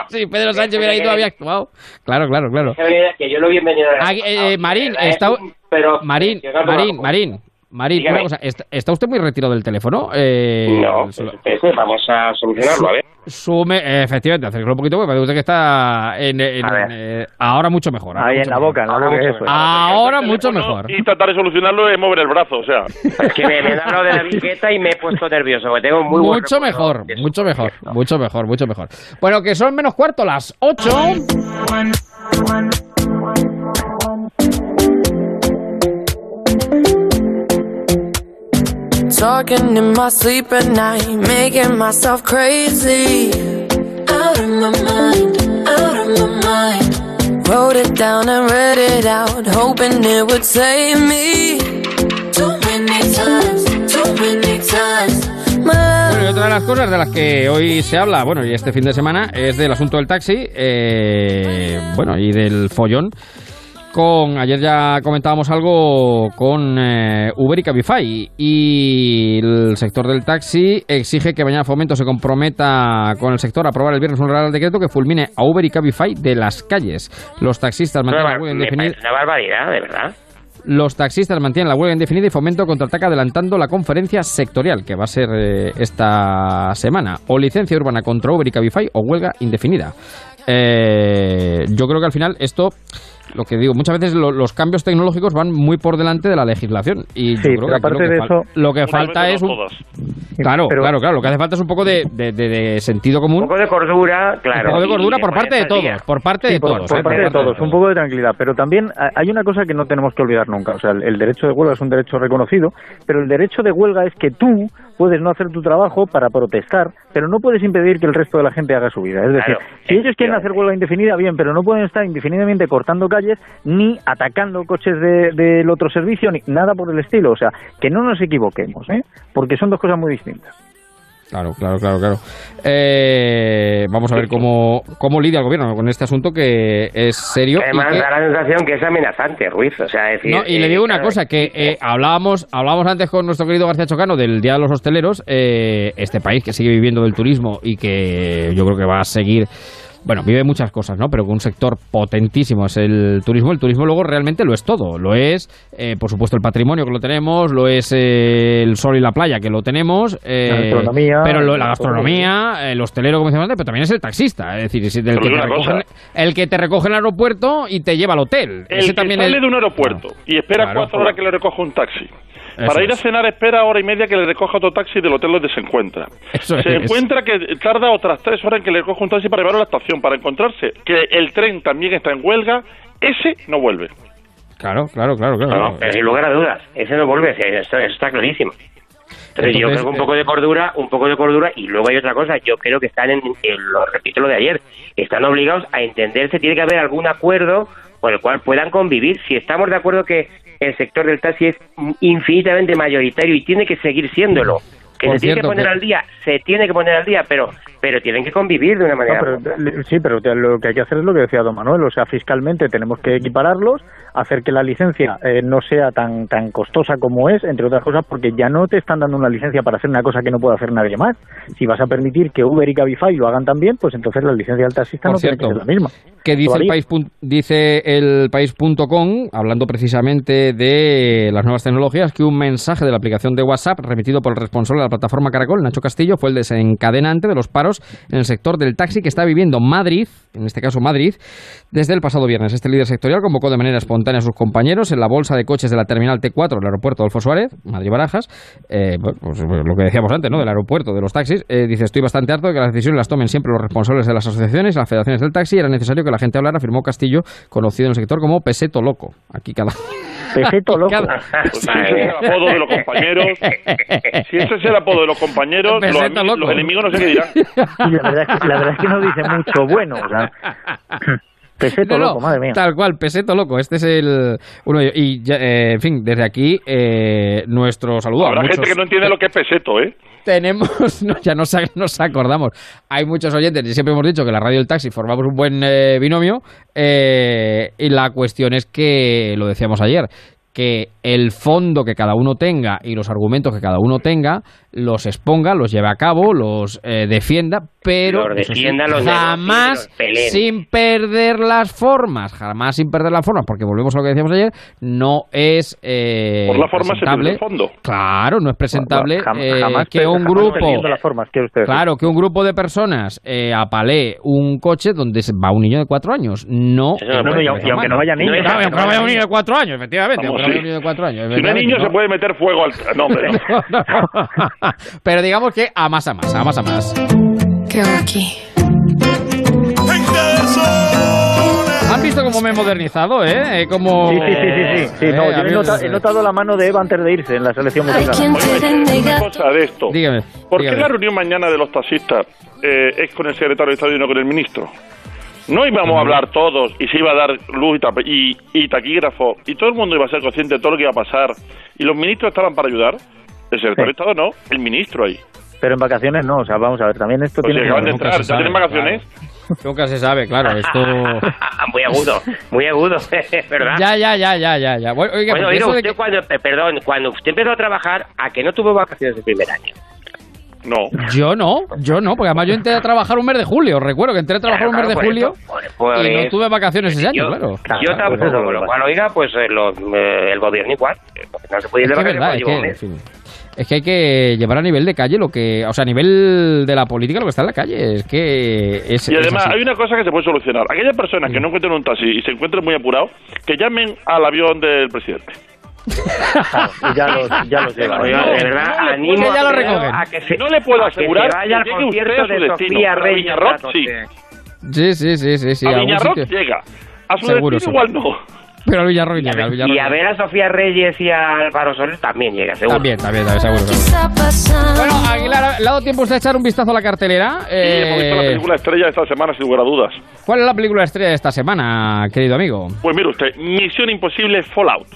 Sí, Pedro Sánchez hubiera ido, había actuado. Claro, claro, claro. Que yo lo vi en. Ah, eh, eh, Marín, Es está... pero- Marín, Marín. Marín, Marín, Dígame. una cosa, ¿está, está usted muy retirado del teléfono? Eh, No, su- espérese, vamos a solucionarlo, a ver. Sume, efectivamente, acérquelo un poquito porque me parece que está en, en- A ver. eh, ahora mucho mejor. Ahí mucho en la mejor. boca, en la boca. Eso es. Ahora mucho mejor. Y tratar de solucionarlo es mover el brazo, o sea. Es que me, me han hablado de la biqueta y me he puesto nervioso, porque tengo muy buen Mucho mejor, mucho mejor, mucho mejor, mucho mejor. Bueno, que son menos cuarto las 8. Talking in my sleep at night, making myself crazy. Out of my mind, out of my mind. Wrote it down and read it out, hoping it would save me. Y otra de las cosas de las que hoy se habla, bueno, y este fin de semana, es del asunto del taxi, eh, bueno, y del follón. Con, ayer ya comentábamos algo con eh, Uber y Cabify y el sector del taxi exige que mañana Fomento se comprometa con el sector a aprobar el viernes un real decreto que fulmine a Uber y Cabify de las calles. Los taxistas mantienen la indefinida. una barbaridad, de verdad. Los taxistas mantienen la huelga indefinida y Fomento contraataca adelantando la conferencia sectorial que va a ser eh, esta semana. O licencia urbana contra Uber y Cabify o huelga indefinida. Eh, yo creo que al final esto, lo que digo, muchas veces lo- los cambios tecnológicos van muy por delante de la legislación. Y Sí, yo creo pero que aquí aparte lo que, de eso- lo que falta es un... Claro, Pero- claro, claro. Lo que hace falta es un poco de, de- de- de sentido común. Un poco de cordura, claro. Un poco de cordura por parte de todos. Por parte Sí, de todos. por ¿eh? parte de todos, un poco de tranquilidad. Pero también ha- hay una cosa que no tenemos que olvidar nunca. O sea, el, el derecho de huelga es un derecho reconocido, pero el derecho de huelga es que tú puedes no hacer tu trabajo para protestar, pero no puedes impedir que el resto de la gente haga su vida. Es decir, Claro, si ellos quieren hacer huelga indefinida, bien, pero no pueden estar indefinidamente cortando calles ni atacando coches de- del otro servicio, ni nada por el estilo. O sea, que no nos equivoquemos, ¿eh? porque son dos cosas muy distintas. Claro, claro, claro, claro. Eh, vamos a ver cómo, cómo lidia el gobierno con este asunto que es serio. y Además, que- da la sensación que es amenazante, Ruiz. O sea, es decir, No, y le eh, digo una claro, cosa, que eh, hablábamos, hablábamos antes con nuestro querido García Chocano del Día de los Hosteleros, eh, este país que sigue viviendo del turismo y que yo creo que va a seguir, bueno, vive muchas cosas, ¿no? Pero que un sector potentísimo es el turismo. El turismo luego realmente lo es todo. Lo es, eh, por supuesto, el patrimonio que lo tenemos, lo es eh, el sol y la playa que lo tenemos, eh, La gastronomía, pero lo- la gastronomía, el hostelero, como decíamos antes, pero también es el taxista, es decir, es el, que te recoge, el que te recoge en el aeropuerto y te lleva al hotel. El Ese que también sale es- de un aeropuerto y espera Claro, cuatro horas que le recoja un taxi. Eso Para ir a cenar espera hora y media que le recoja otro taxi del hotel donde se encuentra. Eso se es. encuentra que tarda otras tres horas en que le recoja un taxi para llevarlo a la estación, para encontrarse que el tren también está en huelga, ese no vuelve. Claro, claro, claro, claro. No, pero sin lugar a dudas, ese no vuelve, eso, eso está clarísimo. Entonces, yo creo que un eh, poco de cordura, un poco de cordura, y luego hay otra cosa, yo creo que están, en, en lo repito lo de ayer, están obligados a entenderse, tiene que haber algún acuerdo por el cual puedan convivir. Si estamos de acuerdo que el sector del taxi es infinitamente mayoritario y tiene que seguir siéndolo, que Por se tiene que poner que- al día, se tiene que poner al día, pero pero tienen que convivir de una manera. No, pero, le- sí, pero lo que hay que hacer es lo que decía don Manuel, o sea, fiscalmente tenemos que equipararlos, hacer que la licencia eh, no sea tan tan costosa como es, entre otras cosas, porque ya no te están dando una licencia para hacer una cosa que no puede hacer nadie más. Si vas a permitir que Uber y Cabify lo hagan también, pues entonces la licencia del taxista Por no cierto, tiene que ser la misma. que dice el país pun- dice el país.com hablando precisamente de las nuevas tecnologías que un mensaje de la aplicación de WhatsApp remitido por el responsable de la plataforma Caracol Nacho Castillo fue el desencadenante de los paros en el sector del taxi que está viviendo Madrid en este caso Madrid desde el pasado viernes. Este líder sectorial convocó de manera espontánea a sus compañeros en la bolsa de coches de la terminal T4 del aeropuerto Adolfo Suárez Madrid Barajas. Eh, bueno, pues, lo que decíamos antes ¿no? del aeropuerto de los taxis. Eh, dice estoy bastante harto de que las decisiones las tomen siempre los responsables de las asociaciones las federaciones del taxi. Era necesario que la gente hablara afirmó Castillo conocido en el sector como peseto loco. Aquí cada Peseto loco. Pues si ese es el apodo de los compañeros, si ese es el apodo de los compañeros, los, los enemigos no sé qué dirán. Y la verdad, es que, la verdad es que no dice mucho bueno, o sea, peseto No, loco, madre mía. Tal cual, peseto loco. Este es el uno de ellos. Y, ya, eh, en fin, desde aquí, eh, nuestro saludo. a Habrá muchos- gente que no entiende lo que es peseto, ¿eh? Tenemos, no, ya nos, nos acordamos. Hay muchos oyentes y siempre hemos dicho que la radio y el taxi formamos un buen eh, binomio. eh, y la cuestión es que, lo decíamos ayer, que el fondo que cada uno tenga y los argumentos que cada uno tenga los exponga, los lleve a cabo, los eh, defienda, pero Los eso sí, defienda, los jamás los sin perder las formas, jamás sin perder las formas, porque volvemos a lo que decíamos ayer, no es eh, Por la forma se pierde el fondo. Claro, no es presentable Jam- eh, jamás que un jamás grupo las formas, quiere usted decir. Claro, que un grupo de personas eh, apalee un coche donde se- va un niño de cuatro años. No. Y aunque- no vaya niño. No vaya un niño de cuatro años, efectivamente. Vamos, sí. un niño de cuatro años. Si no hay niños ¿no? se puede meter fuego al... No, hombre, no. Pero digamos que a más a más, a más a más. ¿Qué hago aquí? ¿Han visto cómo me he modernizado, eh? Eh, Como... Sí, sí, sí, sí, sí, sí, no, Eh, yo he, amigos, nota- he eh, notado la mano de Eva antes de irse en la selección. Una cosa de esto. Dígame. ¿Por qué dígame. la reunión mañana de los taxistas eh, es con el secretario de Estado y no con el ministro? No íbamos a hablar todos y se iba a dar luz y, y, y taquígrafo y todo el mundo iba a ser consciente de todo lo que iba a pasar y los ministros estaban para ayudar. El secretario de Estado no, el ministro ahí. Pero en vacaciones no, o sea, vamos a ver, también esto Pues tiene si acaban de entrar, se ¿ya tienen sabe, vacaciones? Nunca se sabe, claro, esto... muy agudo, muy agudo, ¿verdad? Ya, ya, ya, ya, ya, ya. Bueno, oiga, bueno, eso de usted que- cuando, eh, perdón, cuando usted empezó a trabajar, ¿a que no tuvo vacaciones el primer año? No. Yo no, yo no, porque además yo entré a trabajar un mes de julio. Recuerdo que entré a trabajar un mes de Claro, julio por- por y no eso. tuve vacaciones ese año, Yo- claro. Yo tampoco, con lo cual, oiga, pues eh, los, eh, el gobierno igual, eh, porque no se puede ir Es de que es vacaciones, pues es que, mes. en fin, es que hay que llevar a nivel de calle lo que, o sea, a nivel de la política lo que está en la calle. Es que es. Y además hay una cosa que se puede solucionar. Aquellas personas que no encuentren un taxi y se encuentren muy apurados, que llamen al avión del presidente. Y ya los, ya los lleva. Oiga, de verdad, No le- animo que ya lo a, a que se, No le puedo a que se asegurar vaya al que llegue usted concierto a su de destino. Sofía A Reyes sí. Sí, sí, sí, sí, sí. a Viñarrock sitio. llega. A su Seguro, destino seguro. igual no. Pero al Villarroel llega, Y a ver a Sofía Reyes y a Álvaro Soler también llega, seguro. También, también, también, seguro. seguro. Bueno, Aguilar, ¿le ha dado tiempo usted a echar un vistazo a la cartelera? Sí, hemos visto la Eh, película estrella de esta semana, sin lugar a dudas. ¿Cuál es la película estrella de esta semana, querido amigo? Pues mire usted, Misión Imposible Fallout.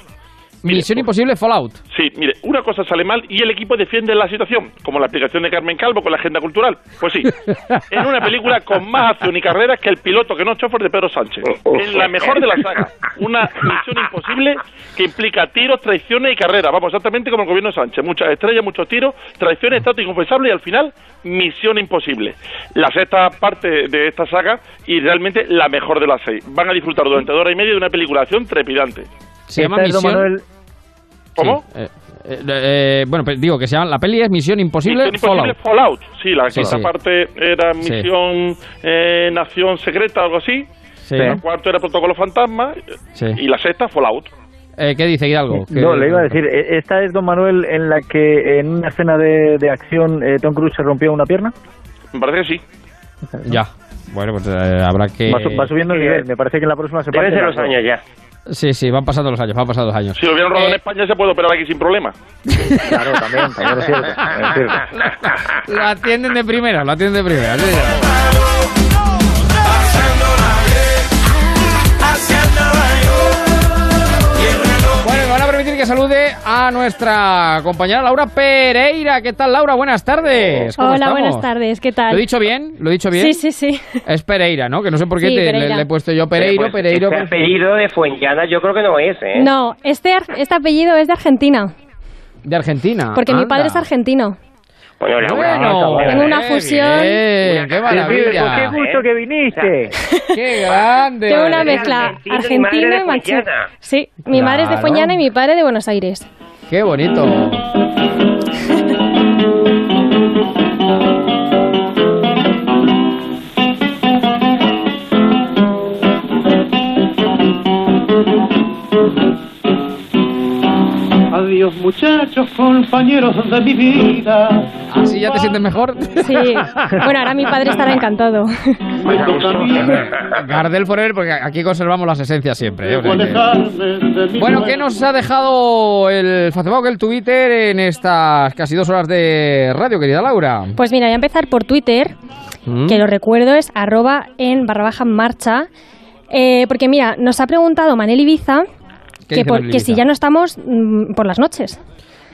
Misión Imposible Fallout. Sí, mire, una cosa sale mal y el equipo defiende la situación, como la aplicación de Carmen Calvo con la agenda cultural. Pues sí, en una película con más acción y carreras que el piloto que no es chofer de Pedro Sánchez. En la mejor de la saga. Una misión imposible que implica tiros, traiciones y carreras. Vamos, exactamente como el gobierno de Sánchez. Muchas estrellas, muchos tiros, traiciones, trato inconfesable y al final, misión imposible. La sexta parte de esta saga y realmente la mejor de las seis. Van a disfrutar durante dos horas y media de una película de acción trepidante. Se llama es, don Misión... ¿Cómo? Sí, eh, eh, eh, bueno, pero digo que se llama, la peli es Misión Imposible, Misión Imposible Fallout. Fallout. Sí, la Sí, quinta sí. parte era Sí. Misión eh, Nación Secreta, algo así. Sí. La cuarta era Protocolo Fantasma. Sí. Y la sexta, Fallout. Eh, ¿Qué dice Hidalgo? ¿Qué- No, le iba a decir, eh, esta es Don Manuel en la que en una escena de, de acción eh, Tom Cruise se rompió una pierna. Me parece que sí. Ya. Bueno, pues eh, habrá que... Va, va subiendo el nivel, me parece que en la próxima se parte ser los años ya. Sí, sí, van pasando los años, van pasando los años. Si lo hubieran rodado Eh, en España, se puede operar aquí sin problema. Claro, también, también es cierto. es cierto. Lo atienden de primera, lo atienden de primera. sí, que salude a nuestra compañera Laura Pereira. ¿Qué tal, Laura? Buenas tardes. ¿Cómo Hola, estamos? buenas tardes, ¿qué tal? ¿Lo he dicho bien? ¿Lo he dicho bien? Sí, sí, sí. Es Pereira, ¿no? Que no sé por qué Sí, te- le, he puesto yo Pereiro, Pues, Pereiro. Este apellido de Fuenllana yo creo que no es, ¿eh? No, este, este apellido es de Argentina, De Argentina. porque mi padre es argentino. Bueno, Laura, Bueno, Tengo una eh, fusión. bien, qué maravilla. Qué gusto que viniste. Qué grande. Tengo una mezcla argentino y madre argentina y. Fuenllana. Sí, mi madre es de. Fuenllana y mi padre de Buenos Aires. Qué bonito. Adiós muchachos, compañeros de mi vida. ¿Así ya te sientes mejor? Sí. Bueno, ahora mi padre estará encantado. Gardel Forever, porque aquí conservamos las esencias siempre. ¿eh? O sea que- Bueno. ¿qué nos ha dejado el Facebook, el Twitter en estas casi dos horas de radio, querida Laura? Pues mira, voy a empezar por Twitter, Mm. que lo recuerdo es arroba en barra baja marcha. Eh, porque mira, nos ha preguntado Manel Ibiza ¿Qué que, por- que si ya no estamos mm, por las noches.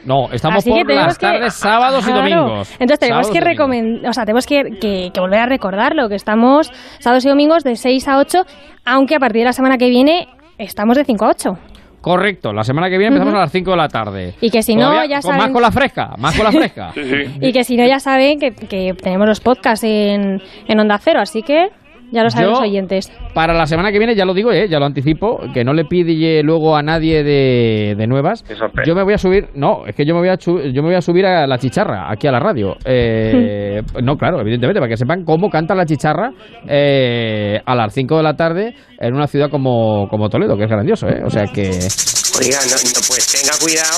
No, estamos Así por las que- tardes, sábados y domingos. Entonces tenemos Sábados que recomendar, o sea, tenemos que, que- que volver a recordarlo, que estamos sábados y domingos de 6 a 8, aunque a partir de la semana que viene estamos de 5 a 8. Correcto, la semana que viene empezamos a las 5 de la tarde. Y que si no, ya con- Más saben- con la fresca, más con la fresca. Y que si no, ya saben que, que tenemos los podcasts en, en Onda Cero, así que ya lo saben los oyentes. Para la semana que viene, ya lo digo, ¿eh? ya lo anticipo, que no le pide luego a nadie de, de nuevas. Yo me voy a subir, no, es que yo me voy a, yo me voy a subir a la chicharra, aquí a la radio. Eh, no, claro, evidentemente, para que sepan cómo canta la chicharra eh, a las 5 de la tarde en una ciudad como, como Toledo, que es grandioso, ¿eh? O sea que... Oiga, no, no, pues tenga cuidado.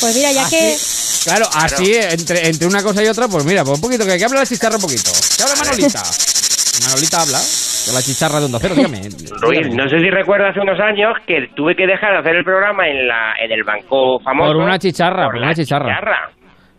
Pues mira, ya que... Claro, así, entre, entre una cosa y otra, pues mira, pues un poquito, que, que hable la chicharra un poquito. Que hable Manolita. Manolita habla, de la chicharra de Onda Cero, dígame. Ruiz, dígame. no sé si recuerda hace unos años que tuve que dejar de hacer el programa en la en el banco famoso. Por una chicharra, por, una chicharra.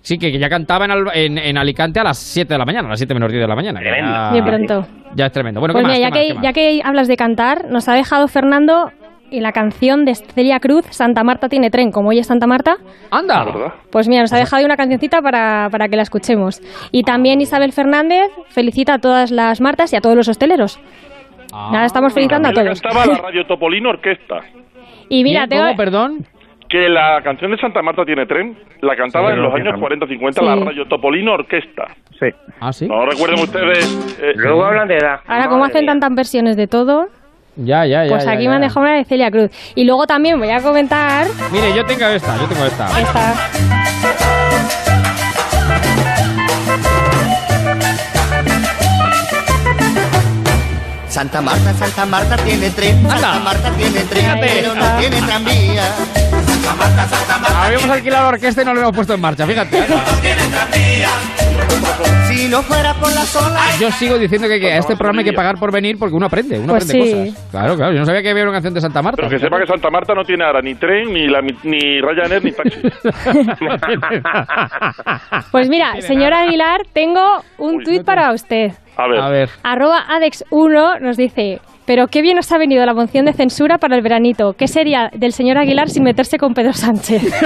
Sí, que, que ya cantaba en, en, en Alicante a las 7 de la mañana, a las 7 menos 10 de la mañana. que Ya, Bien pronto. ya es tremendo. Bueno, pues ¿qué más, mira, ya, qué más, que, qué más? ya que hablas de cantar, nos ha dejado Fernando y la canción de Celia Cruz, Santa Marta tiene tren, como hoy es Santa Marta. ¡Anda! Pues mira, nos ha dejado una cancioncita para, para que la escuchemos. Y también Isabel Fernández felicita a todas las Martas y a todos los hosteleros. Nada, estamos felicitando a todos. cantaba la Radio Topolino Orquesta. Y mira, tengo- perdón? Que la canción de Santa Marta tiene tren, la cantaba Sí, en lo los años entiendo. 40-50 Sí. la Radio Topolino Orquesta. Sí. ¿Ah, sí? No recuerden ustedes. eh, Luego hablan de edad. ahora como hacen tantas versiones de todo, Ya, ya, ya. pues ya, aquí ya. me han dejado una de Celia Cruz. Y luego también voy a comentar Mire, yo tengo esta, yo tengo esta. esta. Santa Marta, Santa Marta tiene tren, Santa Marta tiene tren, Fíjate. pero no tiene tranvía. Santa Marta, Santa Marta. Habíamos alquilado la orquesta y no lo hemos puesto en marcha, fíjate. Si no fuera por las olas. Yo sigo diciendo que, que a este programa hay que pagar por venir porque uno aprende, uno Pues aprende sí. cosas. Claro, claro, yo no sabía que había una canción de Santa Marta. Pero que sepa que Santa Marta no tiene ahora ni tren, ni, la, ni Ryanair, ni taxi. Pues mira, señora Aguilar, tengo un tuit para usted. A ver. A ver. Arroba Adex1 nos dice, pero qué bien os ha venido la moción de censura para el veranito. ¿Qué sería del señor Aguilar sin meterse con Pedro Sánchez?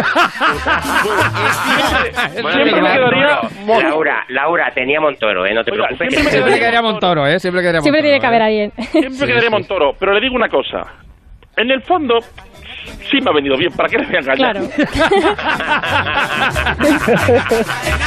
Siempre me quedaría. Laura, Laura, tenía Montoro, ¿eh? No te Oiga, preocupes. siempre me Siempre quedaría Montoro, ¿eh? Siempre quedaría Siempre tiene que Montoro, haber ¿eh? alguien. Siempre quedaría Montoro. Pero le digo una cosa. En el fondo, sí me ha venido bien. ¿Para qué le voy a engañar? Claro.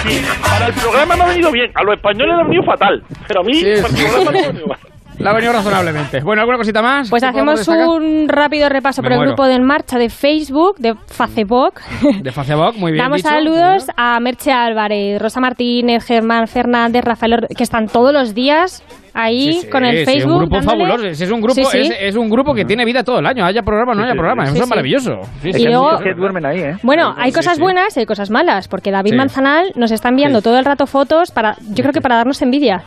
Sí, para el programa me ha venido bien. A los españoles le ha venido fatal. Pero a mí, Sí, para el programa no me ha venido mal. Le ha venido razonablemente. Bueno, ¿alguna cosita más? Pues hacemos destacar? un rápido repaso Me por el muero. grupo de En Marcha de Facebook, de Facebook. De Facebook, muy bien Damos dicho. saludos a Merche Álvarez, Rosa Martínez, Germán Fernández, Rafael, Or- que están todos los días ahí Sí, sí, con el sí, Facebook. Es un grupo dándole. fabuloso. Es, es un grupo, Sí, sí. Es, es un grupo que tiene vida todo el año. Haya programa, no haya programa. sí, Eso sí. es maravilloso. Sí, Y sí. luego- que duermen ahí, ¿eh? Bueno, hay cosas sí. buenas y hay cosas malas, porque David Sí. Manzanal nos está enviando Sí. todo el rato fotos para, yo creo que para darnos envidia.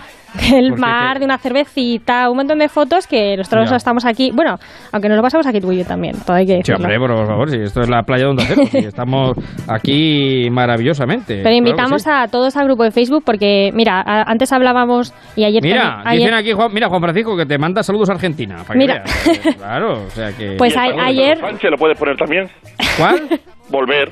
El Porque mar, qué? de una cervecita, un montón de fotos que nosotros Ya. estamos aquí. Bueno, aunque nos lo pasamos aquí tú y yo también, todo hay que Sí, decirlo. hombre, por favor, si esto es la playa donde hacemos, y estamos aquí maravillosamente. Pero invitamos a todos al grupo de Facebook porque, mira, antes hablábamos y ayer Mira, también- ayer- dicen aquí, Juan, mira, Juan Francisco, que te manda saludos a Argentina. para que Mira. veas. Claro, o sea que... Pues a- ayer- Pedro Sánchez lo puedes poner también. ¿Cuál? Volver.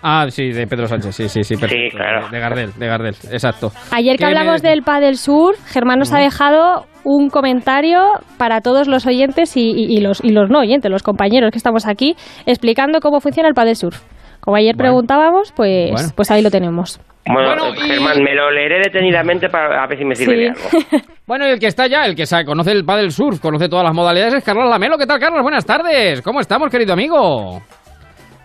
Ah, sí, de Pedro Sánchez, sí, sí, sí, perfecto. claro. De Gardel, de Gardel, exacto. Ayer que ¿Qué me hablamos decís? del PA del Sur, Germán nos ha dejado un comentario para todos los oyentes y, y- y los, y los no oyentes, los compañeros que estamos aquí, explicando cómo funciona el PA del Sur. Como ayer preguntábamos, pues, Bueno. pues ahí lo tenemos. Bueno, Bueno, y- Germán, me lo leeré detenidamente para a ver si me sirve de algo. Bueno, y el que está ya, el que sabe, conoce el del surf, conoce todas las modalidades, es Carlos Lamelo. ¿Qué tal, Carlos? Buenas tardes. ¿Cómo estamos, querido amigo?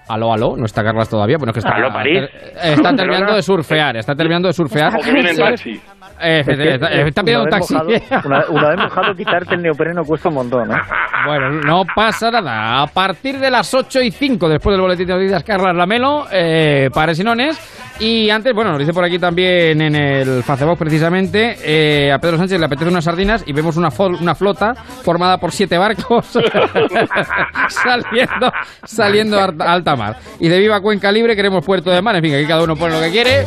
Aló, aló, no está Carlos todavía. Bueno, es que está, Aló, París. ter- está terminando de surfear, está terminando de surfear. O que viene en taxi. Eh, Es que, está, está pidiendo un taxi. mojado- una, una vez mojado, quitarte el neopreno cuesta un montón, ¿eh? Bueno, no pasa nada. A partir de las 8 y 5, después del boletín de noticias, Carlas Lamelo, eh, para Sinones. Y antes, bueno, nos dice por aquí también en el Facebook precisamente, eh, a Pedro Sánchez le apetece unas sardinas y vemos una, fol- una flota formada por siete barcos saliendo, saliendo a alta- mar. Y de viva Cuenca Libre queremos Puerto de Mar, en fin, aquí cada uno pone lo que quiere.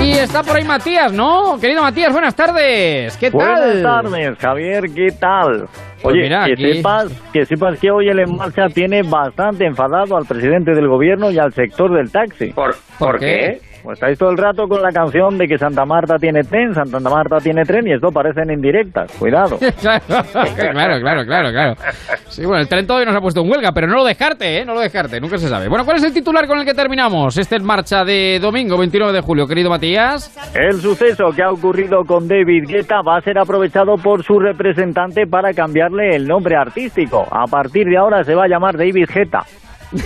Y está por ahí Matías, ¿no? Querido Matías, buenas tardes. ¿Qué tal? Buenas tardes, Javier, ¿qué tal? Pues Oye, mira, que, aquí- sepas, que sepas que hoy el En Marcha tiene bastante enfadado al presidente del gobierno y al sector del taxi. ¿Por, ¿Por qué? Pues estáis todo el rato con la canción de que Santa Marta tiene tren, Santa Marta tiene tren y esto parecen indirectas. Cuidado. claro, claro, claro, claro. Sí, bueno, el tren todavía nos ha puesto en huelga, pero no lo descarte, ¿eh? No lo descarte, nunca se sabe. Bueno, ¿cuál es el titular con el que terminamos? Este en marcha de domingo 29 de julio, querido Matías. El suceso que ha ocurrido con David Guetta va a ser aprovechado por su representante para cambiarle el nombre artístico. A partir de ahora se va a llamar David Guetta.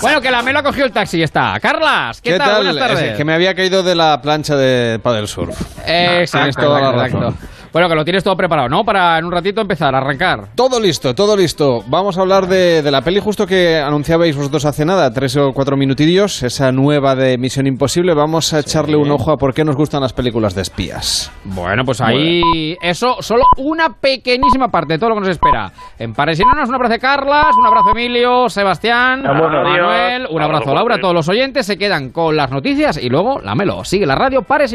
Bueno, que la Melo ha cogido el taxi y está. Carlas, ¿qué, ¿Qué tal? tal? Buenas tardes. Es que me había caído de la plancha de Paddle Surf. Exacto, Tienes toda la exacto, razón. Bueno, que lo tienes todo preparado, ¿no? Para en un ratito empezar, arrancar. Todo listo, todo listo. Vamos a hablar de, de la peli justo que anunciabais vosotros hace nada, tres o cuatro minutillos, esa nueva de Misión Imposible. Vamos a echarle un ojo a por qué nos gustan las películas de espías. Bueno, pues ahí eso, solo una pequeñísima parte de todo lo que nos espera. En Paresinonas, un abrazo a Carlas, un abrazo a Emilio, Sebastián, Ah, Manuel, un abrazo a Laura, a todos los oyentes se quedan con las noticias y luego la Melo. Sigue la radio Paresinonas.